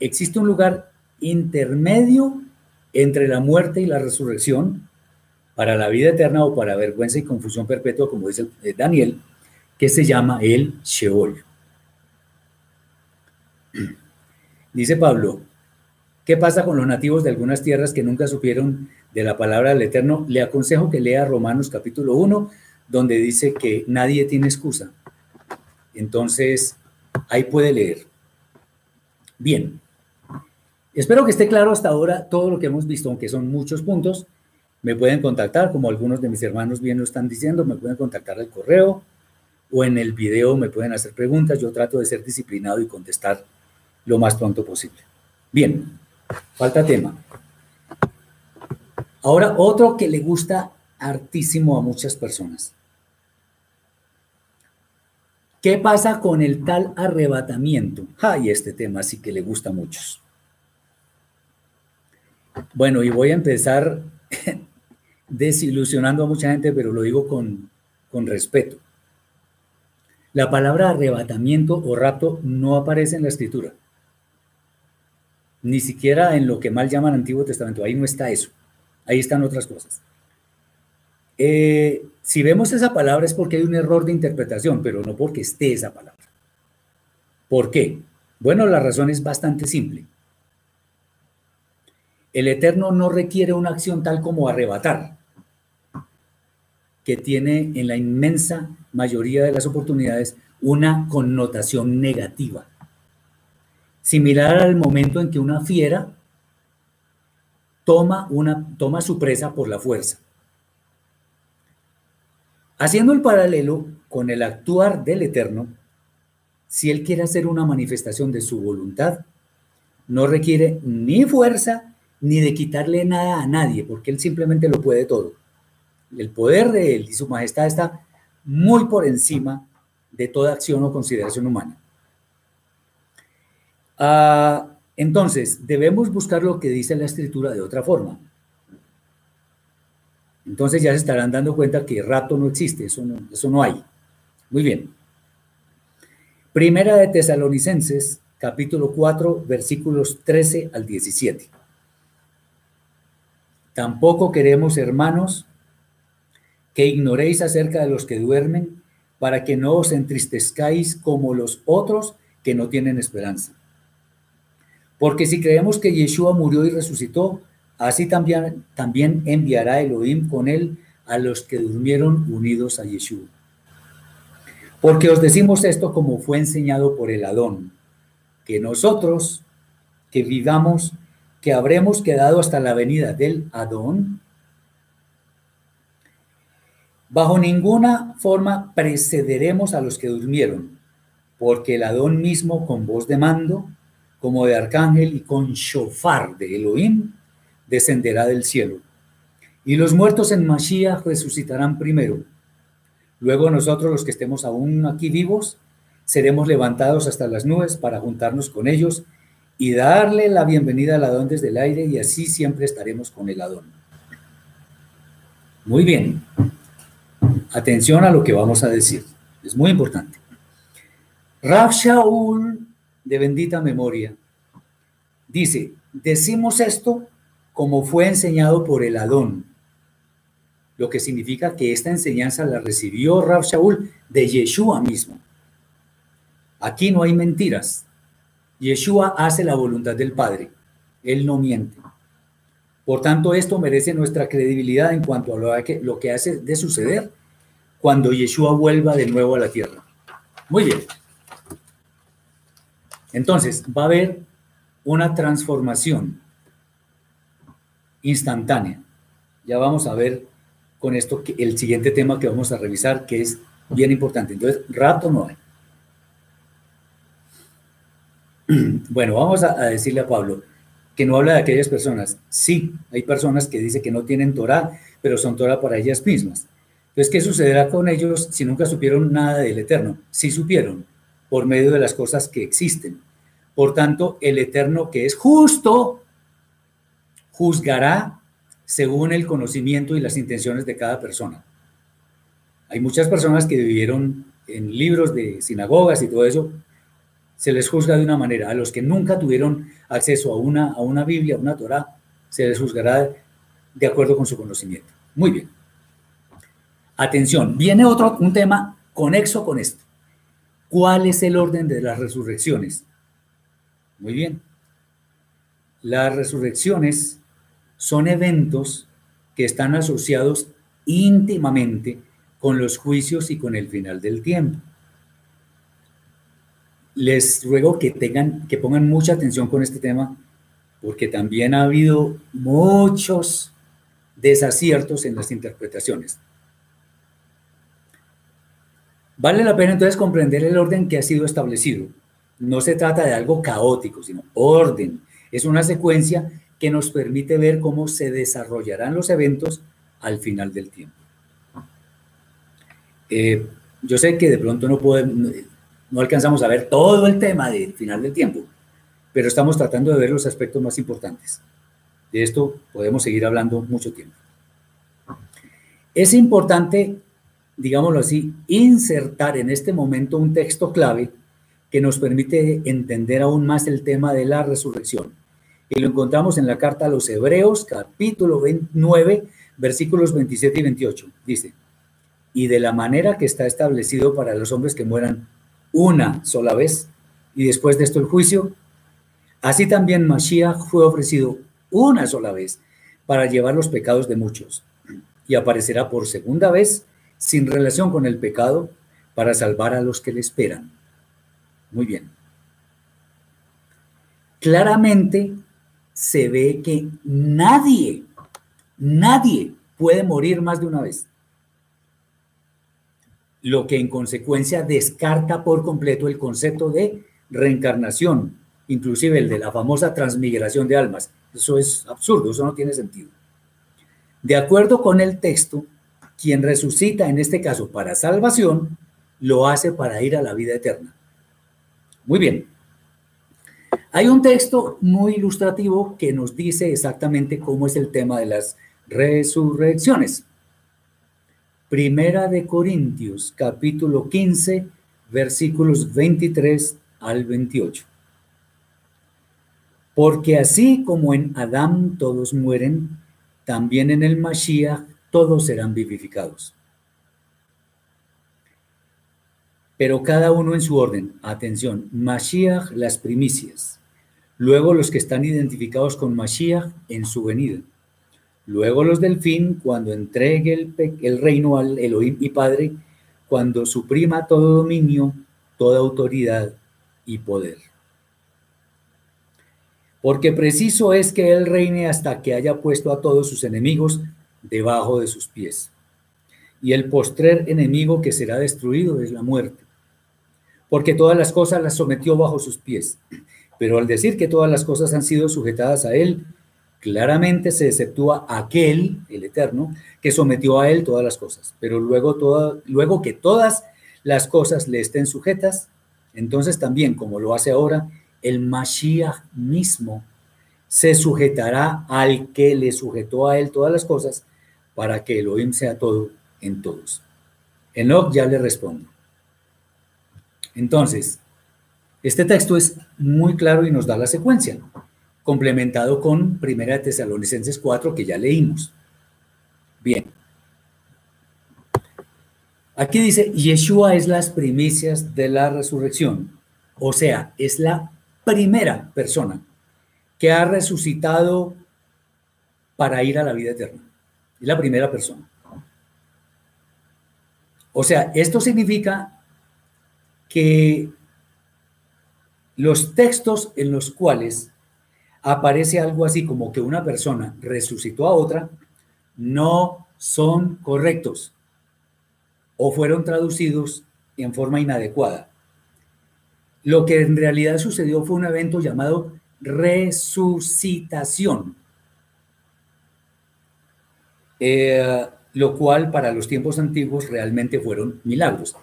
Speaker 1: existe un lugar intermedio entre la muerte y la resurrección para la vida eterna o para vergüenza y confusión perpetua, como dice Daniel, que se llama el Sheol. <clears throat> Dice Pablo, ¿qué pasa con los nativos de algunas tierras que nunca supieron de la palabra del Eterno? Le aconsejo que lea Romanos capítulo 1, donde dice que nadie tiene excusa. Entonces, ahí puede leer. Bien, espero que esté claro hasta ahora todo lo que hemos visto, aunque son muchos puntos. Me pueden contactar, como algunos de mis hermanos bien lo están diciendo, me pueden contactar al correo o en el video me pueden hacer preguntas. Yo trato de ser disciplinado y contestar lo más pronto posible. Bien, falta tema. Ahora, otro que le gusta hartísimo a muchas personas. ¿Qué pasa con el tal arrebatamiento? Ay, este tema sí que le gusta a muchos. Bueno, y voy a empezar <laughs> desilusionando a mucha gente, pero lo digo con, con respeto. La palabra arrebatamiento o rapto no aparece en la escritura ni siquiera en lo que mal llaman Antiguo Testamento, ahí no está eso, ahí están otras cosas. Eh, si vemos esa palabra es porque hay un error de interpretación, pero no porque esté esa palabra. ¿Por qué? Bueno, la razón es bastante simple. El Eterno no requiere una acción tal como arrebatar, que tiene en la inmensa mayoría de las oportunidades una connotación negativa similar al momento en que una fiera toma, una, toma su presa por la fuerza. Haciendo el paralelo con el actuar del Eterno, si Él quiere hacer una manifestación de su voluntad, no requiere ni fuerza ni de quitarle nada a nadie, porque Él simplemente lo puede todo. El poder de Él y su majestad está muy por encima de toda acción o consideración humana. Ah, entonces, debemos buscar lo que dice la escritura de otra forma. Entonces ya se estarán dando cuenta que rato no existe, eso no, eso no hay. Muy bien. Primera de Tesalonicenses, capítulo 4, versículos 13 al 17. Tampoco queremos, hermanos, que ignoréis acerca de los que duermen, para que no os entristezcáis como los otros que no tienen esperanza. Porque si creemos que Yeshua murió y resucitó, así también, también enviará Elohim con él a los que durmieron unidos a Yeshua. Porque os decimos esto como fue enseñado por el Adón, que nosotros que vivamos, que habremos quedado hasta la venida del Adón, bajo ninguna forma precederemos a los que durmieron, porque el Adón mismo con voz de mando como de arcángel y con shofar de Elohim descenderá del cielo. Y los muertos en Mashiach resucitarán primero. Luego nosotros los que estemos aún aquí vivos seremos levantados hasta las nubes para juntarnos con ellos y darle la bienvenida al Adón desde el aire y así siempre estaremos con el Adón. Muy bien. Atención a lo que vamos a decir. Es muy importante. Rav Shaul de bendita memoria. Dice, decimos esto como fue enseñado por el Adón, lo que significa que esta enseñanza la recibió Rab Shaul de Yeshua mismo. Aquí no hay mentiras. Yeshua hace la voluntad del Padre. Él no miente. Por tanto, esto merece nuestra credibilidad en cuanto a lo que, lo que hace de suceder cuando Yeshua vuelva de nuevo a la tierra. Muy bien. Entonces, va a haber una transformación instantánea. Ya vamos a ver con esto que el siguiente tema que vamos a revisar, que es bien importante. Entonces, rato no hay. <clears throat> Bueno, vamos a, decirle a Pablo que no habla de aquellas personas. Sí, hay personas que dicen que no tienen Torah, pero son Torah para ellas mismas. Entonces, ¿qué sucederá con ellos si nunca supieron nada del Eterno? Sí supieron, por medio de las cosas que existen. Por tanto, el Eterno que es justo, juzgará según el conocimiento y las intenciones de cada persona. Hay muchas personas que vivieron en libros de sinagogas y todo eso, se les juzga de una manera. A los que nunca tuvieron acceso a una, a una Biblia, a una Torah, se les juzgará de acuerdo con su conocimiento. Muy bien. Atención, viene otro, un tema conexo con esto. ¿Cuál es el orden de las resurrecciones? Muy bien. Las resurrecciones son eventos que están asociados íntimamente con los juicios y con el final del tiempo. Les ruego que tengan, que pongan mucha atención con este tema, porque también ha habido muchos desaciertos en las interpretaciones. Vale la pena entonces comprender el orden que ha sido establecido. No se trata de algo caótico, sino orden. Es una secuencia que nos permite ver cómo se desarrollarán los eventos al final del tiempo. Eh, yo sé que de pronto no podemos, no alcanzamos a ver todo el tema del final del tiempo, pero estamos tratando de ver los aspectos más importantes. De esto podemos seguir hablando mucho tiempo. Es importante digámoslo así, insertar en este momento un texto clave que nos permite entender aún más el tema de la resurrección. Y lo encontramos en la carta a los Hebreos, capítulo 29, versículos 27 y 28. Dice, y de la manera que está establecido para los hombres que mueran una sola vez, y después de esto el juicio, así también Mashiach fue ofrecido una sola vez para llevar los pecados de muchos, y aparecerá por segunda vez sin relación con el pecado para salvar a los que le esperan. Muy bien. Claramente se ve que nadie, nadie puede morir más de una vez. Lo que en consecuencia descarta por completo el concepto de reencarnación, inclusive el de la famosa transmigración de almas. Eso es absurdo, eso no tiene sentido. De acuerdo con el texto, quien resucita, en este caso para salvación, lo hace para ir a la vida eterna. Muy bien. Hay un texto muy ilustrativo que nos dice exactamente cómo es el tema de las resurrecciones. Primera de Corintios, capítulo 15, versículos 23 al 28. Porque así como en Adán todos mueren, también en el Mashiach todos serán vivificados. Pero cada uno en su orden. Atención, Mashiach las primicias. Luego los que están identificados con Mashiach en su venida. Luego los del fin cuando entregue el, el reino al Elohim y Padre, cuando suprima todo dominio, toda autoridad y poder. Porque preciso es que Él reine hasta que haya puesto a todos sus enemigos debajo de sus pies. Y el postrer enemigo que será destruido es la muerte. Porque todas las cosas las sometió bajo sus pies. Pero al decir que todas las cosas han sido sujetadas a él, claramente se exceptúa aquel, el Eterno, que sometió a él todas las cosas. Pero luego, luego que todas las cosas le estén sujetas, entonces también, como lo hace ahora, el Mashiach mismo se sujetará al que le sujetó a él todas las cosas para que Elohim sea todo en todos. Enoch ya le responde. Entonces, este texto es muy claro y nos da la secuencia, complementado con Primera de Tesalonicenses 4 que ya leímos. Bien. Aquí dice, Yeshua es las primicias de la resurrección, o sea, es la primera persona que ha resucitado para ir a la vida eterna. Es la primera persona. O sea, esto significa que los textos en los cuales aparece algo así como que una persona resucitó a otra no son correctos o fueron traducidos en forma inadecuada. Lo que en realidad sucedió fue un evento llamado resucitación, eh, lo cual para los tiempos antiguos realmente fueron milagros.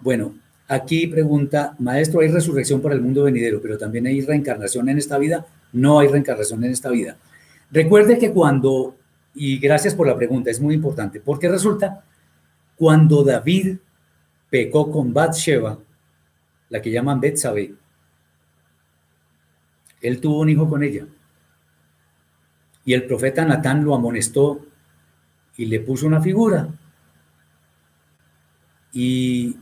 Speaker 1: Bueno, aquí pregunta, maestro, ¿hay resurrección para el mundo venidero, pero también hay reencarnación en esta vida? No hay reencarnación en esta vida. Recuerde que cuando, y gracias por la pregunta, es muy importante, porque resulta, cuando David pecó con Bathsheba, la que llaman Betsabe, él tuvo un hijo con ella. Y el profeta Natán lo amonestó y le puso una figura. Y,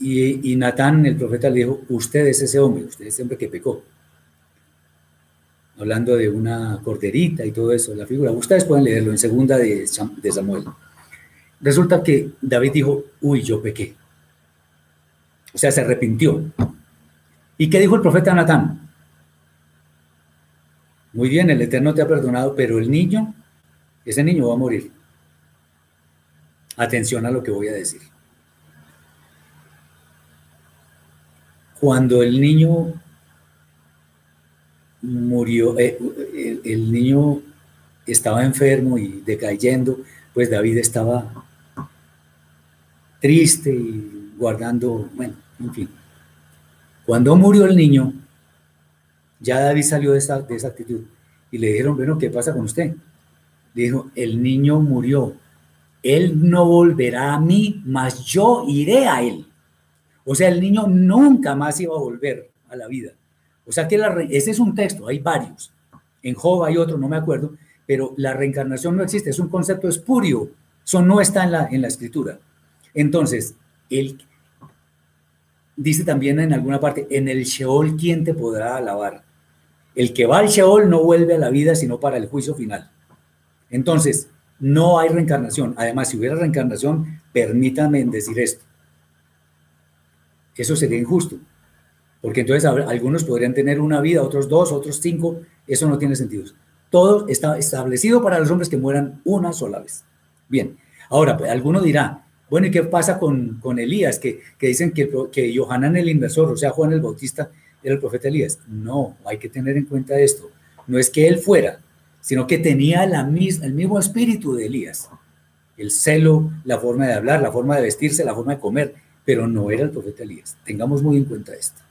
Speaker 1: y, Natán, el profeta, le dijo, usted es ese hombre, usted es ese hombre que pecó. Hablando de una corderita y todo eso, la figura. Ustedes pueden leerlo en segunda de, de Samuel. Resulta que David dijo, uy, yo pequé. O sea, se arrepintió. ¿Y qué dijo el profeta Natán? Muy bien, el Eterno te ha perdonado, pero el niño, ese niño va a morir. Atención a lo que voy a decir. Cuando el niño murió, eh, el niño estaba enfermo y decayendo, pues David estaba triste y guardando, bueno, en fin. Cuando murió el niño, ya David salió de esa, de esa actitud y le dijeron, bueno, ¿qué pasa con usted? Dijo, el niño murió, él no volverá a mí, mas yo iré a él. O sea, el niño nunca más iba a volver a la vida. O sea que la ese es un texto, hay varios. En Job hay otro, no me acuerdo, pero la reencarnación no existe, es un concepto espurio. Eso no está en la, en la escritura. Entonces, el, dice también en alguna parte, en el Sheol, ¿quién te podrá alabar? El que va al Sheol no vuelve a la vida sino para el juicio final. Entonces, no hay reencarnación. Además, si hubiera reencarnación, permítanme decir esto. Eso sería injusto. Porque entonces algunos podrían tener una vida, otros dos, otros cinco. Eso no tiene sentido. Todo está establecido para los hombres que mueran una sola vez. Bien, ahora, pues, alguno dirá, bueno, ¿y qué pasa con, con Elías? Que, que, dicen que, que Johanan el inversor, o sea, Juan el Bautista, era el profeta Elías. No, hay que tener en cuenta esto. No es que él fuera, sino que tenía la el mismo espíritu de Elías. El celo, la forma de hablar, la forma de vestirse, la forma de comer, pero no era el profeta Elías. Tengamos muy en cuenta esto.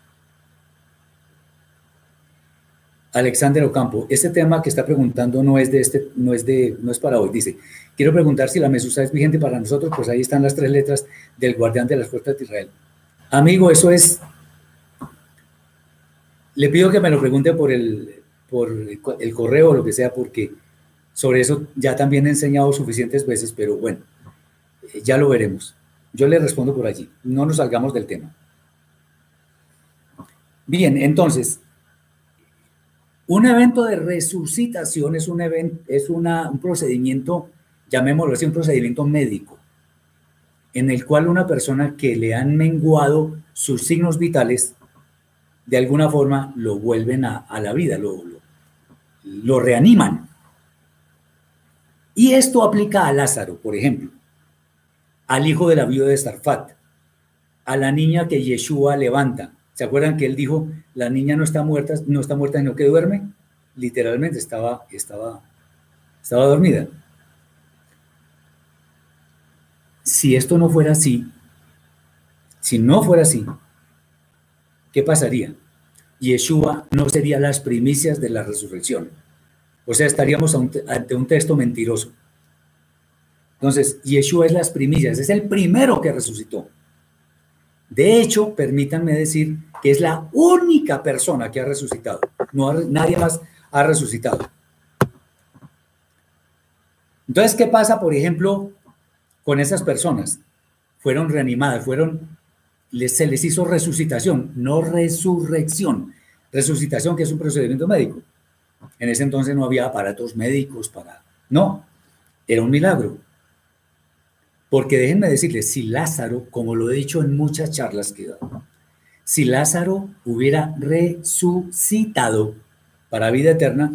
Speaker 1: Alexander Ocampo, este tema que está preguntando no es de este, no es de, no es para hoy. Dice, quiero preguntar si la mesusa es vigente para nosotros, pues ahí están las tres letras del guardián de las puertas de Israel. Amigo, eso es. Le pido que me lo pregunte por el, por el correo o lo que sea, porque sobre eso ya también he enseñado suficientes veces, pero bueno, ya lo veremos. Yo le respondo por allí. No nos salgamos del tema. Bien, entonces, un evento de resucitación es un, evento, es una, un procedimiento, llamémoslo así, un procedimiento médico, en el cual una persona que le han menguado sus signos vitales, de alguna forma lo vuelven a, la vida, lo, reaniman. Y esto aplica a Lázaro, por ejemplo, al hijo de la viuda de Sarfat, a la niña que Yeshua levanta, ¿Se acuerdan que él dijo, la niña no está muerta, no está muerta, sino que duerme? Literalmente estaba, estaba, estaba dormida. Si esto no fuera así, si no fuera así, ¿qué pasaría? Yeshua no sería las primicias de la resurrección. O sea, estaríamos ante un texto mentiroso. Entonces, Yeshua es las primicias, es el primero que resucitó. De hecho, permítanme decir que es la única persona que ha resucitado. No, nadie más ha resucitado. Entonces, ¿qué pasa, por ejemplo, con esas personas? Fueron reanimadas, fueron, se les hizo resucitación, no resurrección. Resucitación, que es un procedimiento médico. En ese entonces no había aparatos médicos para... No, era un milagro. Porque déjenme decirles, si Lázaro, como lo he dicho en muchas charlas que he dado, si Lázaro hubiera resucitado para vida eterna,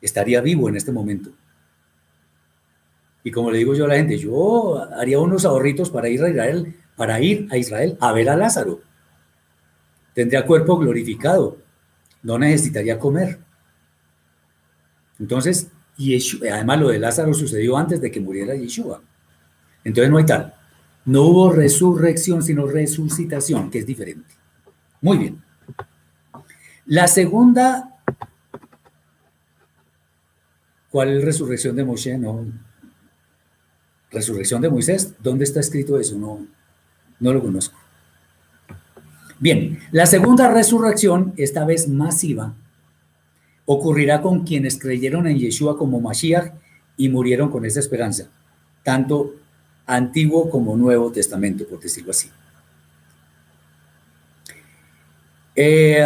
Speaker 1: estaría vivo en este momento. Y como le digo yo a la gente, yo haría unos ahorritos para ir a Israel, para ir a Israel a ver a Lázaro. Tendría cuerpo glorificado, no necesitaría comer. Entonces, además lo de Lázaro sucedió antes de que muriera Yeshua. Entonces no hay tal. No hubo resurrección, sino resucitación, que es diferente. Muy bien. La segunda, ¿cuál es resurrección de Moshe? No. Resurrección de Moisés, ¿dónde está escrito eso? No, no lo conozco. Bien, la segunda resurrección, esta vez masiva, ocurrirá con quienes creyeron en Yeshua como Mashiach y murieron con esa esperanza, tanto Antiguo como Nuevo Testamento, por decirlo así. Eh,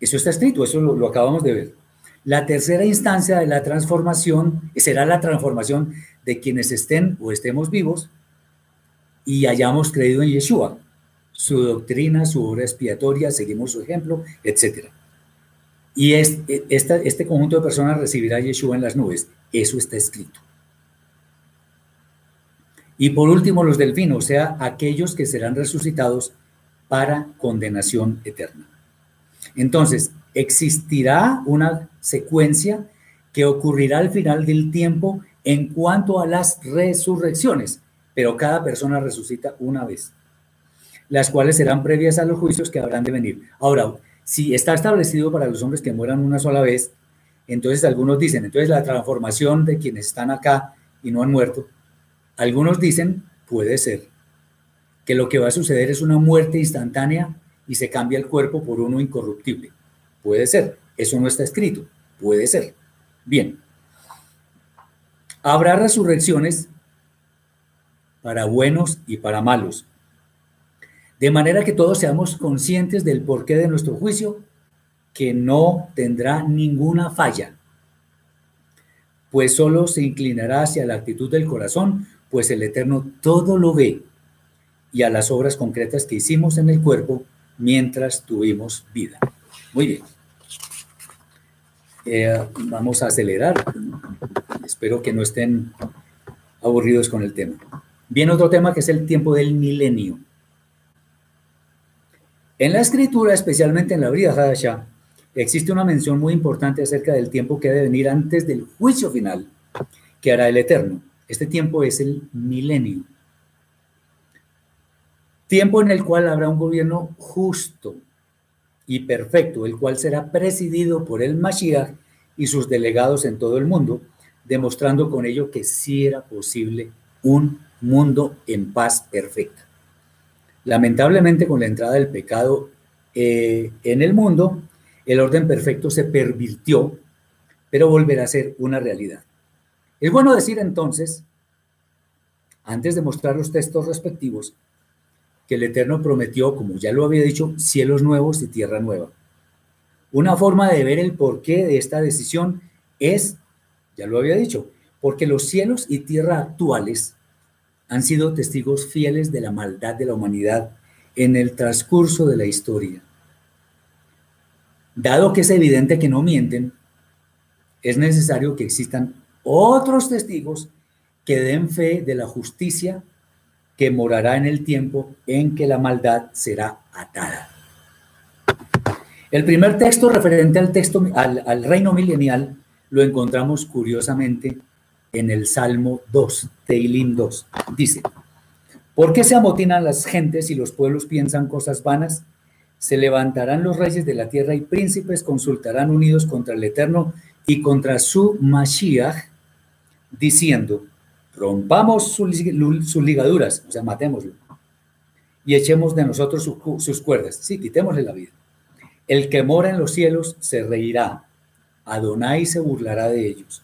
Speaker 1: eso está escrito, eso lo, acabamos de ver. La tercera instancia de la transformación será la transformación de quienes estén o estemos vivos y hayamos creído en Yeshua, su doctrina, su obra expiatoria, seguimos su ejemplo, etc. Y este, este conjunto de personas recibirá a Yeshua en las nubes. Eso está escrito. Y por último, los del fin, o sea, aquellos que serán resucitados para condenación eterna. Entonces, existirá una secuencia que ocurrirá al final del tiempo en cuanto a las resurrecciones, pero cada persona resucita una vez, las cuales serán previas a los juicios que habrán de venir. Ahora, si está establecido para los hombres que mueran una sola vez, entonces algunos dicen, entonces la transformación de quienes están acá y no han muerto, algunos dicen, puede ser, que lo que va a suceder es una muerte instantánea y se cambia el cuerpo por uno incorruptible. Puede ser, eso no está escrito, puede ser. Bien, habrá resurrecciones para buenos y para malos, de manera que todos seamos conscientes del porqué de nuestro juicio, que no tendrá ninguna falla, pues solo se inclinará hacia la actitud del corazón, pues el Eterno todo lo ve y a las obras concretas que hicimos en el cuerpo mientras tuvimos vida. Muy bien. Eh, vamos a acelerar. Espero que no estén aburridos con el tema. Viene otro tema que es el tiempo del milenio. En la escritura, especialmente en la Brida Hadashah, existe una mención muy importante acerca del tiempo que debe venir antes del juicio final que hará el Eterno. Este tiempo es el milenio tiempo en el cual habrá un gobierno justo y perfecto, el cual será presidido por el Mashiach y sus delegados en todo el mundo, demostrando con ello que sí era posible un mundo en paz perfecta. Lamentablemente, con la entrada del pecado eh, en el mundo, el orden perfecto se pervirtió, pero volverá a ser una realidad. Es bueno decir entonces, antes de mostrar los textos respectivos, que el Eterno prometió, como ya lo había dicho, cielos nuevos y tierra nueva. Una forma de ver el porqué de esta decisión es, ya lo había dicho, porque los cielos y tierra actuales han sido testigos fieles de la maldad de la humanidad en el transcurso de la historia. Dado que es evidente que no mienten, es necesario que existan otros testigos que den fe de la justicia que morará en el tiempo en que la maldad será atada. El primer texto referente al, texto, al, reino milenial lo encontramos curiosamente en el Salmo 2, Teilim 2. Dice, ¿por qué se amotinan las gentes y los pueblos piensan cosas vanas? Se levantarán los reyes de la tierra y príncipes consultarán unidos contra el Eterno y contra su Mashiach, diciendo, rompamos sus, ligaduras, o sea, matémoslo, y echemos de nosotros sus cuerdas, sí, quitémosle la vida. El que mora en los cielos se reirá, Adonai se burlará de ellos,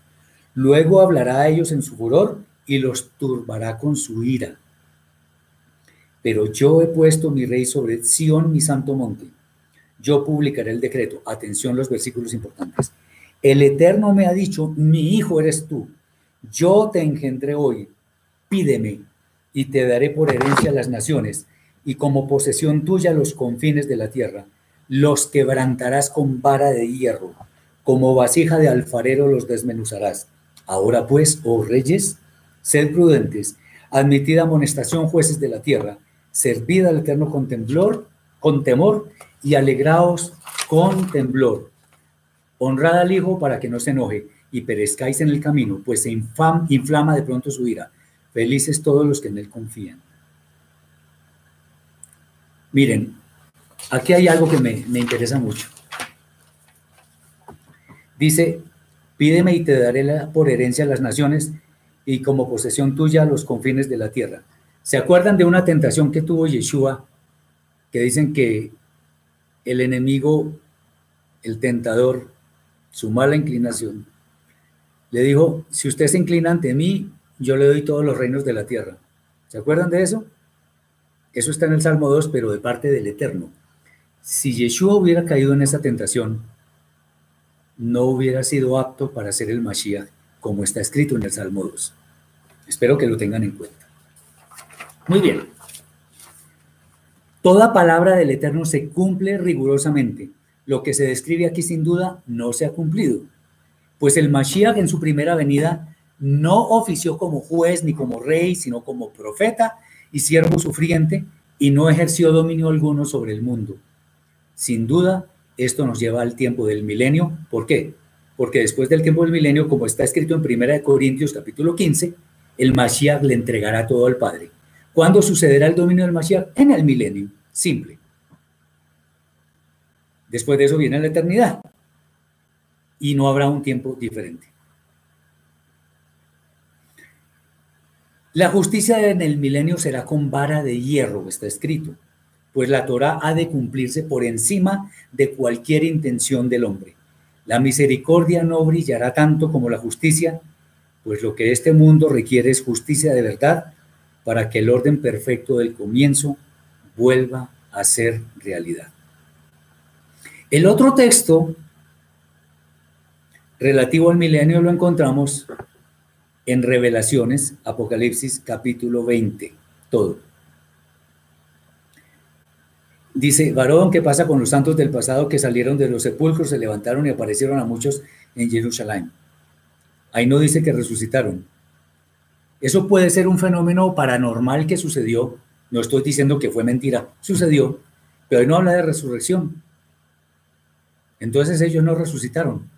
Speaker 1: luego hablará a ellos en su furor y los turbará con su ira. Pero yo he puesto mi rey sobre Sión, mi santo monte. yo publicaré el decreto. Atención los versículos importantes. El Eterno me ha dicho, mi hijo eres tú. Yo te engendré hoy. Pídeme y te daré por herencia las naciones y como posesión tuya los confines de la tierra. Los quebrantarás con vara de hierro. Como vasija de alfarero los desmenuzarás. Ahora pues, oh reyes, sed prudentes, admitid amonestación jueces de la tierra, servid al Eterno con temblor, con temor y alegraos con temblor. Honrad al Hijo para que no se enoje y perezcáis en el camino, pues se inflama de pronto su ira. Felices todos los que en Él confían. Miren, aquí hay algo que me, me interesa mucho. Dice, pídeme y te daré la, por herencia las naciones y como posesión tuya los confines de la tierra. ¿Se acuerdan de una tentación que tuvo Yeshua? Que dicen que el enemigo, el tentador, su mala inclinación, le dijo, si usted se inclina ante mí, yo le doy todos los reinos de la tierra. ¿Se acuerdan de eso? Eso está en el Salmo 2, pero de parte del Eterno. Si Yeshua hubiera caído en esa tentación, no hubiera sido apto para ser el Mashiach, como está escrito en el Salmo 2. Espero que lo tengan en cuenta. Muy bien. Toda palabra del Eterno se cumple rigurosamente. Lo que se describe aquí sin duda no se ha cumplido, pues el Mashiach en su primera venida no ofició como juez ni como rey, sino como profeta y siervo sufriente y no ejerció dominio alguno sobre el mundo. Sin duda, esto nos lleva al tiempo del milenio. ¿Por qué? Porque después del tiempo del milenio, como está escrito en 1 Corintios capítulo 15, el Mashiach le entregará todo al Padre. ¿Cuándo sucederá el dominio del Mashiach? En el milenio, simple. Después de eso viene la eternidad y no habrá un tiempo diferente. La justicia en el milenio será con vara de hierro, está escrito, pues la Torah ha de cumplirse por encima de cualquier intención del hombre. La misericordia no brillará tanto como la justicia, pues lo que este mundo requiere es justicia de verdad para que el orden perfecto del comienzo vuelva a ser realidad. El otro texto relativo al milenio lo encontramos en Revelaciones, Apocalipsis capítulo 20, todo. Dice, varón, ¿qué pasa con los santos del pasado que salieron de los sepulcros, se levantaron y aparecieron a muchos en Jerusalén? Ahí no dice que resucitaron. Eso puede ser un fenómeno paranormal que sucedió. No estoy diciendo que fue mentira, sucedió, pero ahí no habla de resurrección. Entonces ellos no resucitaron.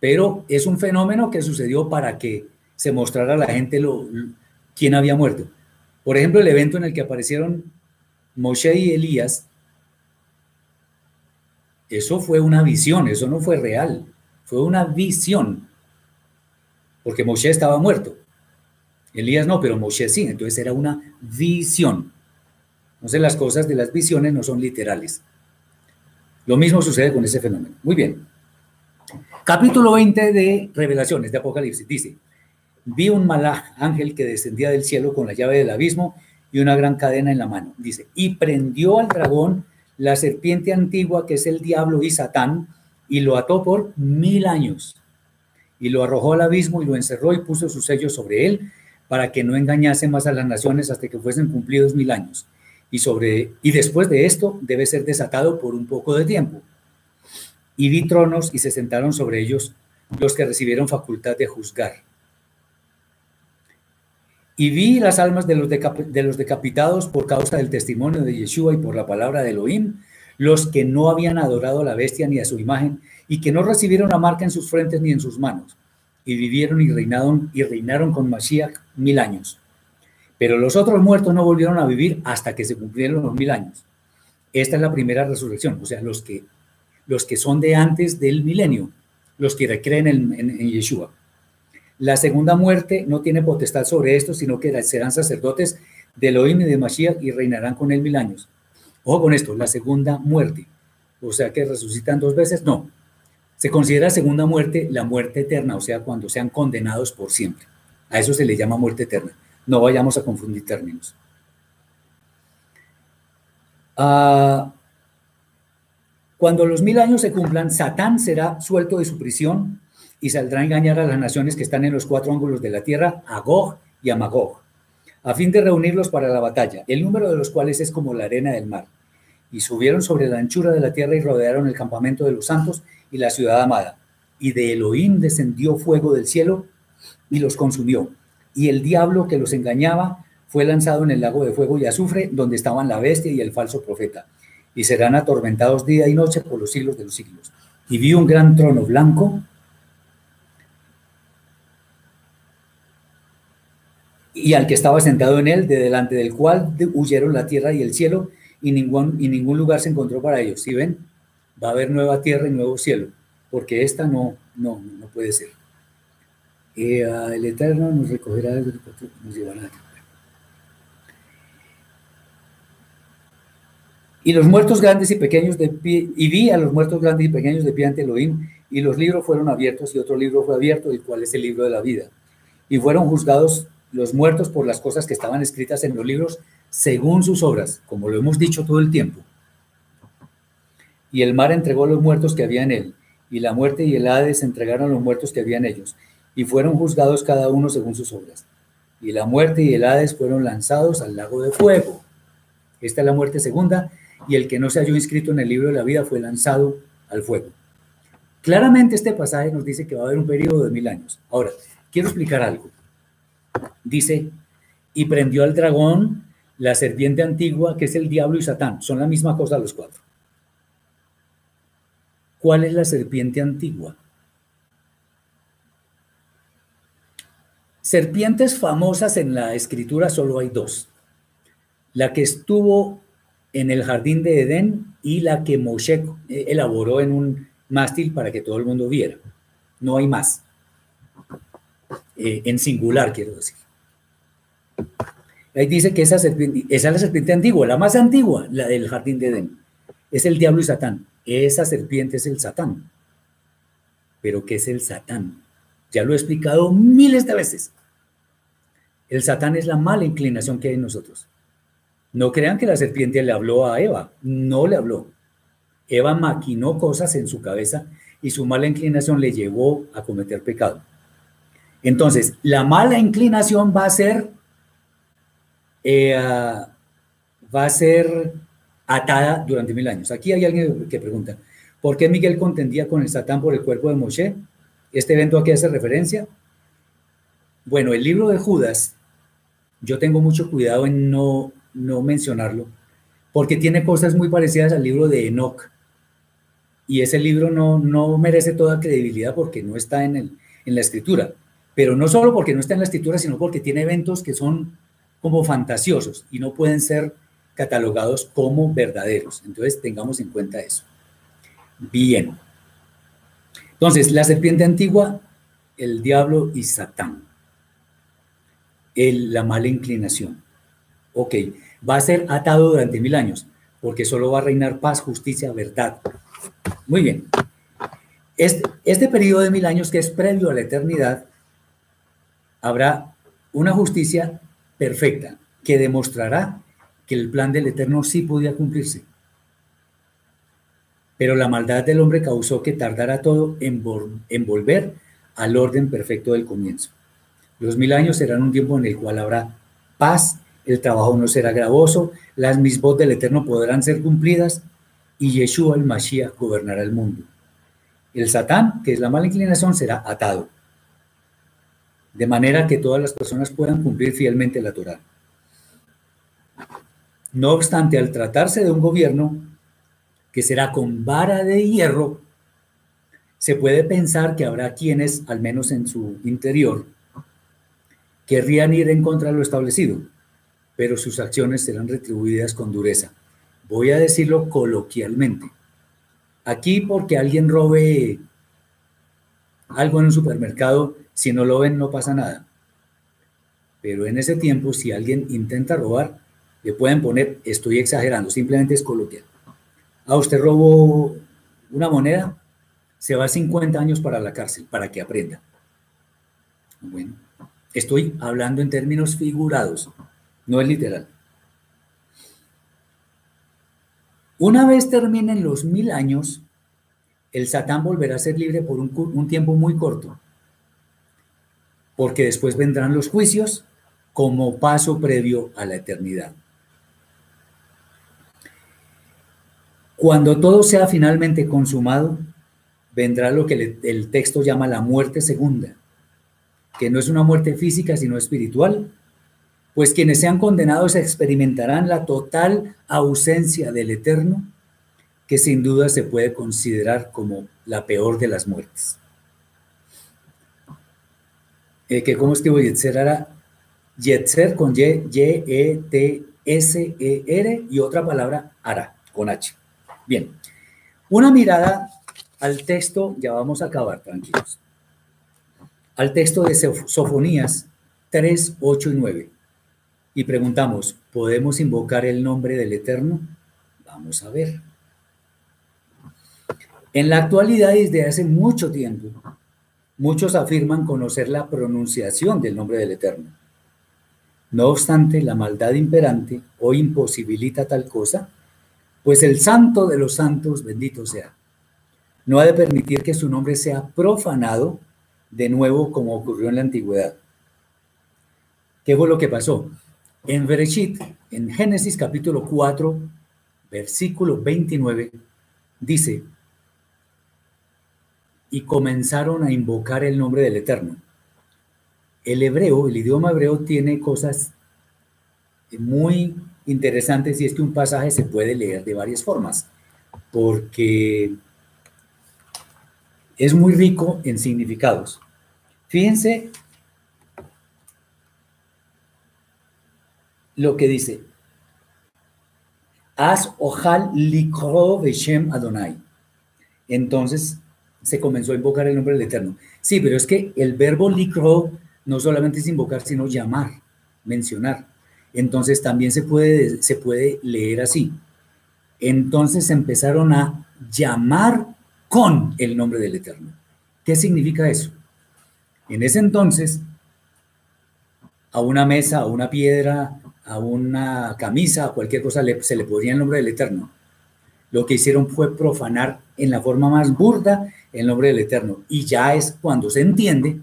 Speaker 1: Pero es un fenómeno que sucedió para que se mostrara a la gente lo, quién había muerto. Por ejemplo, el evento en el que aparecieron Moshe y Elías, eso fue una visión, eso no fue real, fue una visión, porque Moshe estaba muerto. Elías no, pero Moshe sí, entonces era una visión. Entonces las cosas de las visiones no son literales. Lo mismo sucede con ese fenómeno. Muy bien. Capítulo 20 de Revelaciones, de Apocalipsis, dice, vi un malaj, ángel que descendía del cielo con la llave del abismo y una gran cadena en la mano. Dice, y prendió al dragón, la serpiente antigua que es el diablo y Satán, y lo ató por mil años. Y lo arrojó al abismo y lo encerró y puso su sello sobre él para que no engañase más a las naciones hasta que fuesen cumplidos mil años. Y, sobre, y después de esto debe ser desatado por un poco de tiempo. Y vi tronos y se sentaron sobre ellos los que recibieron facultad de juzgar. Y vi las almas de los, de los decapitados por causa del testimonio de Yeshua y por la palabra de Elohim, los que no habían adorado a la bestia ni a su imagen y que no recibieron la marca en sus frentes ni en sus manos y vivieron y reinaron y reinaron con Mashiach mil años. Pero los otros muertos no volvieron a vivir hasta que se cumplieron los mil años. Esta es la primera resurrección, o sea, los que, los que son de antes del milenio, los que recreen en, en, Yeshua. La segunda muerte no tiene potestad sobre esto, sino que serán sacerdotes de Elohim y de Mashiach y reinarán con él mil años. Ojo con esto, la segunda muerte. O sea que resucitan dos veces, no. Se considera segunda muerte la muerte eterna, o sea, cuando sean condenados por siempre. A eso se le llama muerte eterna. No vayamos a confundir términos. Ah, Cuando los mil años se cumplan, Satán será suelto de su prisión y saldrá a engañar a las naciones que están en los cuatro ángulos de la tierra, a Gog y a Magog, a fin de reunirlos para la batalla, el número de los cuales es como la arena del mar. Y subieron sobre la anchura de la tierra y rodearon el campamento de los santos y la ciudad amada. Y de Elohim descendió fuego del cielo y los consumió. Y el diablo que los engañaba fue lanzado en el lago de fuego y azufre, donde estaban la bestia y el falso profeta. Y serán atormentados día y noche por los siglos de los siglos. Y vi un gran trono blanco y al que estaba sentado en él, de delante del cual huyeron la tierra y el cielo, y ningún, y ningún lugar se encontró para ellos. Si ven, va a haber nueva tierra y nuevo cielo, porque esta no, no, no puede ser. Eh, el Eterno nos recogerá, nos llevará. Y los muertos grandes y pequeños de pie, y vi a los muertos grandes y pequeños de pie ante Elohim, y los libros fueron abiertos, y otro libro fue abierto, el cual es el libro de la vida. Y fueron juzgados los muertos por las cosas que estaban escritas en los libros según sus obras, como lo hemos dicho todo el tiempo. Y el mar entregó los muertos que había en él, y la muerte y el Hades entregaron los muertos que había en ellos, y fueron juzgados cada uno según sus obras. Y la muerte y el Hades fueron lanzados al lago de fuego. Esta es la muerte segunda, y el que no se halló inscrito en el libro de la vida fue lanzado al fuego. Claramente este pasaje nos dice que va a haber un periodo de mil años. Ahora, quiero explicar algo. Dice, y prendió al dragón, la serpiente antigua, que es el diablo y Satán. Son la misma cosa los cuatro. ¿Cuál es la serpiente antigua? Serpientes famosas en la escritura solo hay dos. La que estuvo en el jardín de Edén y la que Moshe elaboró en un mástil para que todo el mundo viera. No hay más. Eh, en singular, quiero decir. Ahí dice que esa serpiente, esa es la serpiente antigua, la más antigua, la del jardín de Edén. Es el diablo y Satán. Esa serpiente es el Satán. Pero ¿qué es el Satán? Ya lo he explicado miles de veces. El Satán es la mala inclinación que hay en nosotros. No crean que la serpiente le habló a Eva, no le habló. Eva maquinó cosas en su cabeza y su mala inclinación le llevó a cometer pecado. Entonces, la mala inclinación va a ser, eh, va a ser atada durante mil años. Aquí hay alguien que pregunta, ¿por qué Miguel contendía con el Satán por el cuerpo de Moshe? ¿Este evento aquí hace referencia? Bueno, el libro de Judas, yo tengo mucho cuidado en no, no mencionarlo, porque tiene cosas muy parecidas al libro de Enoch. Y ese libro no, no merece toda credibilidad porque no está en, el, en la escritura pero no solo porque no está en la escritura, sino porque tiene eventos que son como fantasiosos y no pueden ser catalogados como verdaderos. Entonces, tengamos en cuenta eso. Bien. Entonces, la serpiente antigua, el diablo y Satán. El, la mala inclinación. Ok, va a ser atado durante mil años, porque solo va a reinar paz, justicia, verdad. Muy bien. Este, este periodo de mil años que es previo a la eternidad, habrá una justicia perfecta que demostrará que el plan del Eterno sí podía cumplirse. Pero la maldad del hombre causó que tardara todo en, volver al orden perfecto del comienzo. Los mil años serán un tiempo en el cual habrá paz, el trabajo no será gravoso, las misbos del Eterno podrán ser cumplidas y Yeshua el Mashiach gobernará el mundo. El Satán, que es la mala inclinación, será atado de manera que todas las personas puedan cumplir fielmente la Torah. No obstante, al tratarse de un gobierno que será con vara de hierro, se puede pensar que habrá quienes, al menos en su interior, querrían ir en contra de lo establecido, pero sus acciones serán retribuidas con dureza. Voy a decirlo coloquialmente. Aquí porque alguien robe algo en un supermercado, si no lo ven, no pasa nada. Pero en ese tiempo, si alguien intenta robar, le pueden poner, estoy exagerando, simplemente es coloquial. A ah, usted robó una moneda, se va 50 años para la cárcel, para que aprenda. Bueno, estoy hablando en términos figurados, no es literal. Una vez terminen los mil años, el Satán volverá a ser libre por un, un tiempo muy corto, porque después vendrán los juicios como paso previo a la eternidad. Cuando todo sea finalmente consumado, vendrá lo que el texto llama la muerte segunda, que no es una muerte física, sino espiritual, pues quienes sean condenados experimentarán la total ausencia del eterno, que sin duda se puede considerar como la peor de las muertes. Eh, que ¿Cómo escribo Yetzer? Ara? Yetzer con Y, Y-E-T-S-E-R y otra palabra Ara, con H. Bien, una mirada al texto, ya vamos a acabar, tranquilos. Al texto de Sofonías 3, 8 y 9 y preguntamos, ¿podemos invocar el nombre del Eterno? Vamos a ver. En la actualidad, desde hace mucho tiempo, muchos afirman conocer la pronunciación del nombre del Eterno. No obstante, la maldad imperante o imposibilita tal cosa, pues el santo de los santos, bendito sea, no ha de permitir que su nombre sea profanado de nuevo como ocurrió en la antigüedad. ¿Qué fue lo que pasó? En Bereshit, en Génesis capítulo 4, versículo 29, dice, y comenzaron a invocar el nombre del Eterno. El hebreo, el idioma hebreo tiene cosas muy interesantes y es que un pasaje se puede leer de varias formas, porque es muy rico en significados. Fíjense lo que dice, As ojal likro Adonai. Entonces se comenzó a invocar el nombre del Eterno. Sí, pero es que el verbo likro no solamente es invocar, sino llamar, mencionar. Entonces también se puede, se puede leer así. Entonces empezaron a llamar con el nombre del Eterno. ¿Qué significa eso? En ese entonces, a una mesa, a una piedra, a una camisa, a cualquier cosa, se le ponía el nombre del Eterno. Lo que hicieron fue profanar en la forma más burda el nombre del Eterno. Y ya es cuando se entiende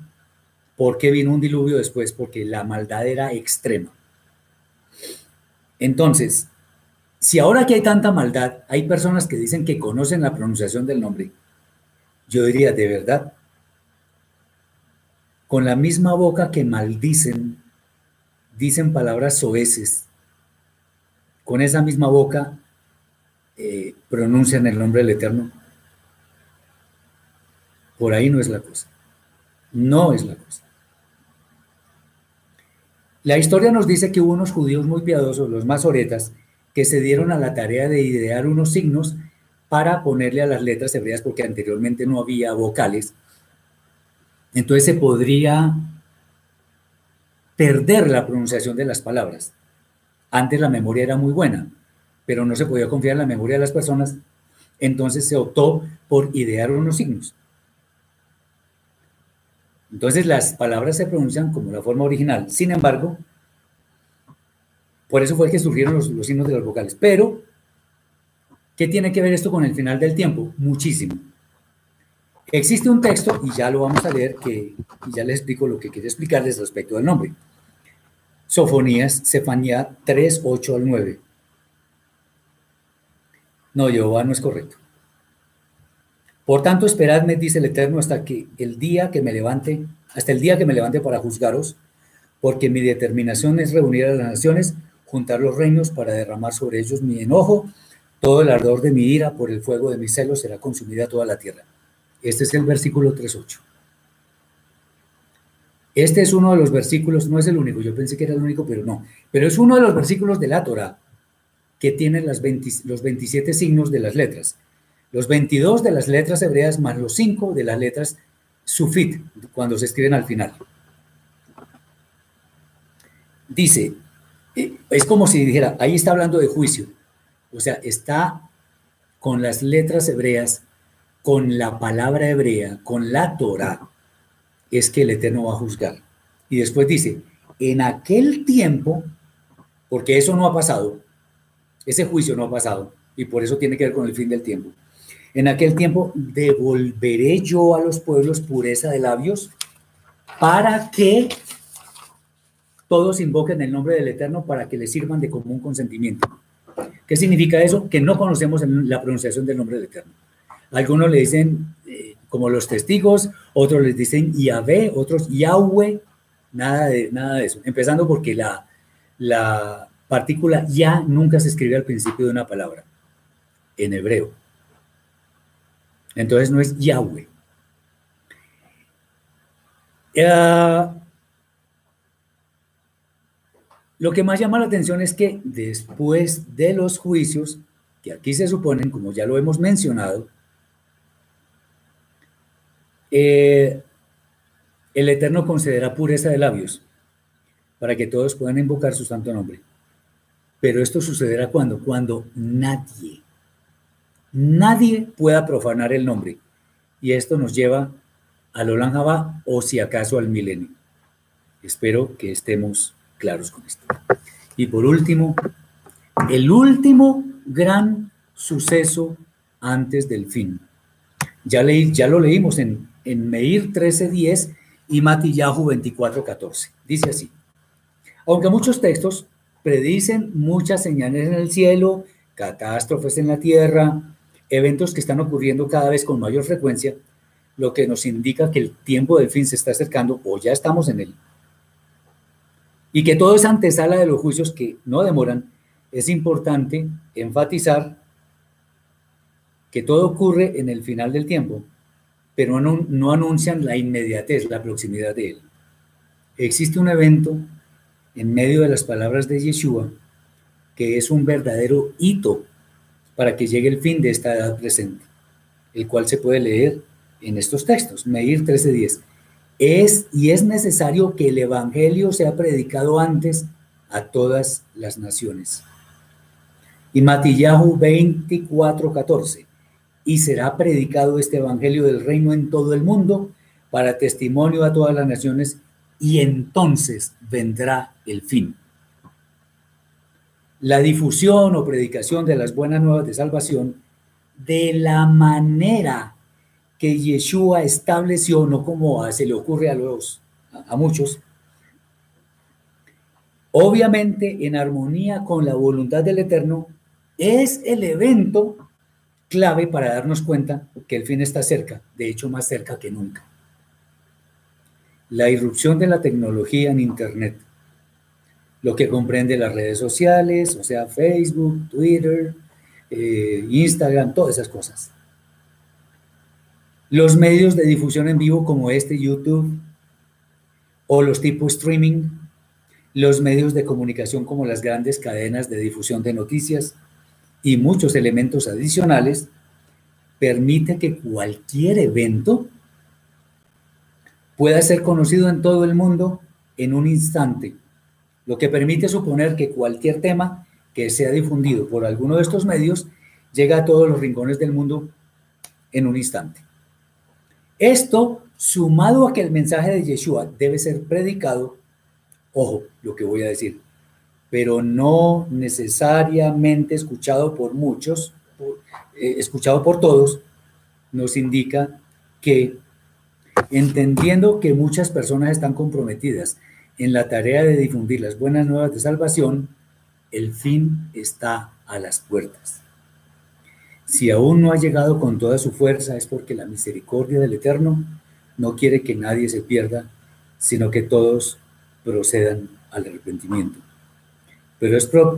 Speaker 1: por qué vino un diluvio después, porque la maldad era extrema. Entonces, si ahora que hay tanta maldad, hay personas que dicen que conocen la pronunciación del nombre, yo diría, de verdad, con la misma boca que maldicen dicen palabras soeces, con esa misma boca eh, pronuncian el nombre del Eterno. Por ahí no es la cosa. No es la cosa. La historia nos dice que hubo unos judíos muy piadosos, los masoretas, que se dieron a la tarea de idear unos signos para ponerle a las letras hebreas, porque anteriormente no había vocales. Entonces se podría perder la pronunciación de las palabras. Antes la memoria era muy buena, pero no se podía confiar en la memoria de las personas, entonces se optó por idear unos signos. Entonces las palabras se pronuncian como la forma original. Sin embargo, por eso fue que surgieron los, signos de las vocales. Pero, ¿qué tiene que ver esto con el final del tiempo? Muchísimo. Existe un texto, y ya lo vamos a leer, que ya les explico lo que quiero explicarles respecto al nombre. Sofonías, Cefanía 3, 8 al 9. No, Jehová no es correcto. Por tanto, esperadme, dice el Eterno, hasta que el día que me levante, hasta el día que me levante para juzgaros, porque mi determinación es reunir a las naciones, juntar los reinos para derramar sobre ellos mi enojo, todo el ardor de mi ira por el fuego de mis celos será consumida toda la tierra. Este es el versículo 3.8. Este es uno de los versículos, no es el único, yo pensé que era el único, pero no. Pero es uno de los versículos de la Torah que tiene las los 27 signos de las letras. Los 22 de las letras hebreas más los 5 de las letras sufit, cuando se escriben al final. Dice, eh, es como si dijera, ahí está hablando de juicio. O sea, está con las letras hebreas con la palabra hebrea, con la Torah, es que el Eterno va a juzgar. Y después dice, en aquel tiempo, porque eso no ha pasado, ese juicio no ha pasado, y por eso tiene que ver con el fin del tiempo. En aquel tiempo devolveré yo a los pueblos pureza de labios para que todos invoquen el nombre del Eterno para que les sirvan de común consentimiento. ¿Qué significa eso? Que no conocemos la pronunciación del nombre del Eterno. Algunos le dicen eh, como los testigos, otros les dicen Yahvé, otros Yahweh, nada de, nada de eso. Empezando porque la, la partícula ya nunca se escribe al principio de una palabra en hebreo. Entonces no es Yahweh. Eh, lo que más llama la atención es que después de los juicios, que aquí se suponen, como ya lo hemos mencionado, eh, el Eterno concederá pureza de labios para que todos puedan invocar su santo nombre. Pero esto sucederá cuando, cuando nadie, nadie pueda profanar el nombre. Y esto nos lleva al Olan o si acaso al milenio. Espero que estemos claros con esto. Y por último, el último gran suceso antes del fin. Ya, leí, ya lo leímos en, en Meir 13.10 y Matillahu 24.14. Dice así. Aunque muchos textos predicen muchas señales en el cielo, catástrofes en la tierra, eventos que están ocurriendo cada vez con mayor frecuencia, lo que nos indica que el tiempo del fin se está acercando o ya estamos en él. Y que todo es antesala de los juicios que no demoran, es importante enfatizar que todo ocurre en el final del tiempo, pero no, no anuncian la inmediatez, la proximidad de él. Existe un evento en medio de las palabras de Yeshua que es un verdadero hito para que llegue el fin de esta edad presente, el cual se puede leer en estos textos, Meir 13:10. Es y es necesario que el Evangelio sea predicado antes a todas las naciones. Y Matillahu 24:14. Y será predicado este Evangelio del reino en todo el mundo para testimonio a todas las naciones y entonces vendrá el fin. La difusión o predicación de las buenas nuevas de salvación de la manera que Yeshua estableció, no como se le ocurre a los a muchos, obviamente en armonía con la voluntad del Eterno, es el evento clave para darnos cuenta que el fin está cerca, de hecho más cerca que nunca. La irrupción de la tecnología en Internet, lo que comprende las redes sociales, o sea, Facebook, Twitter, eh, Instagram, todas esas cosas. Los medios de difusión en vivo como este YouTube o los tipos streaming, los medios de comunicación como las grandes cadenas de difusión de noticias y muchos elementos adicionales, permite que cualquier evento pueda ser conocido en todo el mundo en un instante, lo que permite suponer que cualquier tema que sea difundido por alguno de estos medios llega a todos los rincones del mundo en un instante. Esto, sumado a que el mensaje de Yeshua debe ser predicado, ojo, lo que voy a decir, pero no necesariamente escuchado por muchos, eh, escuchado por todos, nos indica que entendiendo que muchas personas están comprometidas en la tarea de difundir las buenas nuevas de salvación, el fin está a las puertas. Si aún no ha llegado con toda su fuerza es porque la misericordia del Eterno no quiere que nadie se pierda, sino que todos procedan al arrepentimiento. Pero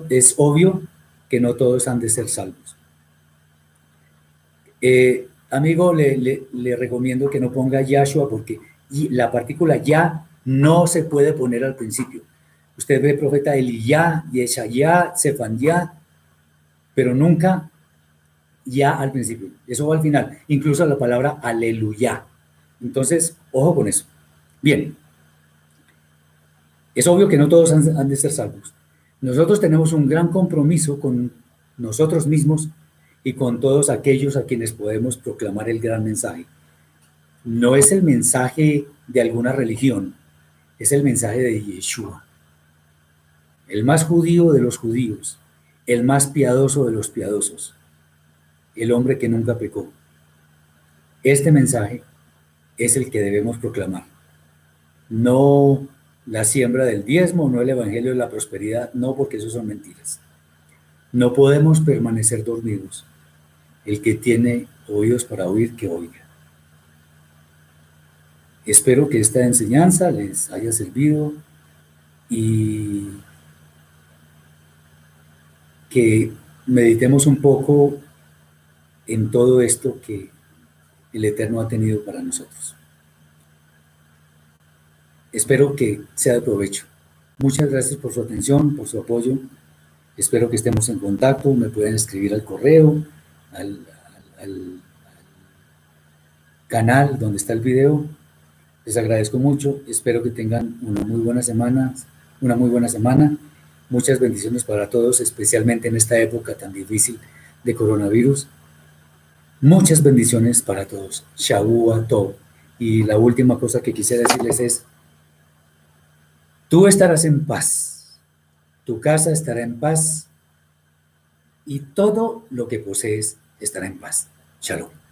Speaker 1: es, obvio que no todos han de ser salvos. Eh, amigo, le, le, recomiendo que no ponga Yahshua porque la partícula ya no se puede poner al principio. Usted ve profeta Eliyah, Yeshayah, ya, pero nunca ya al principio, eso va al final, incluso la palabra aleluya. Entonces, ojo con eso. Bien, es obvio que no todos han, de ser salvos. Nosotros tenemos un gran compromiso con nosotros mismos y con todos aquellos a quienes podemos proclamar el gran mensaje. No es el mensaje de alguna religión, es el mensaje de Yeshua, el más judío de los judíos, el más piadoso de los piadosos el hombre que nunca pecó. Este mensaje es el que debemos proclamar. No la siembra del diezmo, no el evangelio de la prosperidad, no porque eso son mentiras. No podemos permanecer dormidos. El que tiene oídos para oír, que oiga. Espero que esta enseñanza les haya servido y que meditemos un poco en todo esto que el Eterno ha tenido para nosotros. Espero que sea de provecho. Muchas gracias por su atención, por su apoyo. Espero que estemos en contacto. Me pueden escribir al correo, al, canal donde está el video. Les agradezco mucho. Espero que tengan una muy buena semana. Una muy buena semana. Muchas bendiciones para todos, especialmente en esta época tan difícil de coronavirus. Muchas bendiciones para todos. Shabua todo. Y la última cosa que quisiera decirles es, tú estarás en paz, tu casa estará en paz y todo lo que posees estará en paz. Shalom.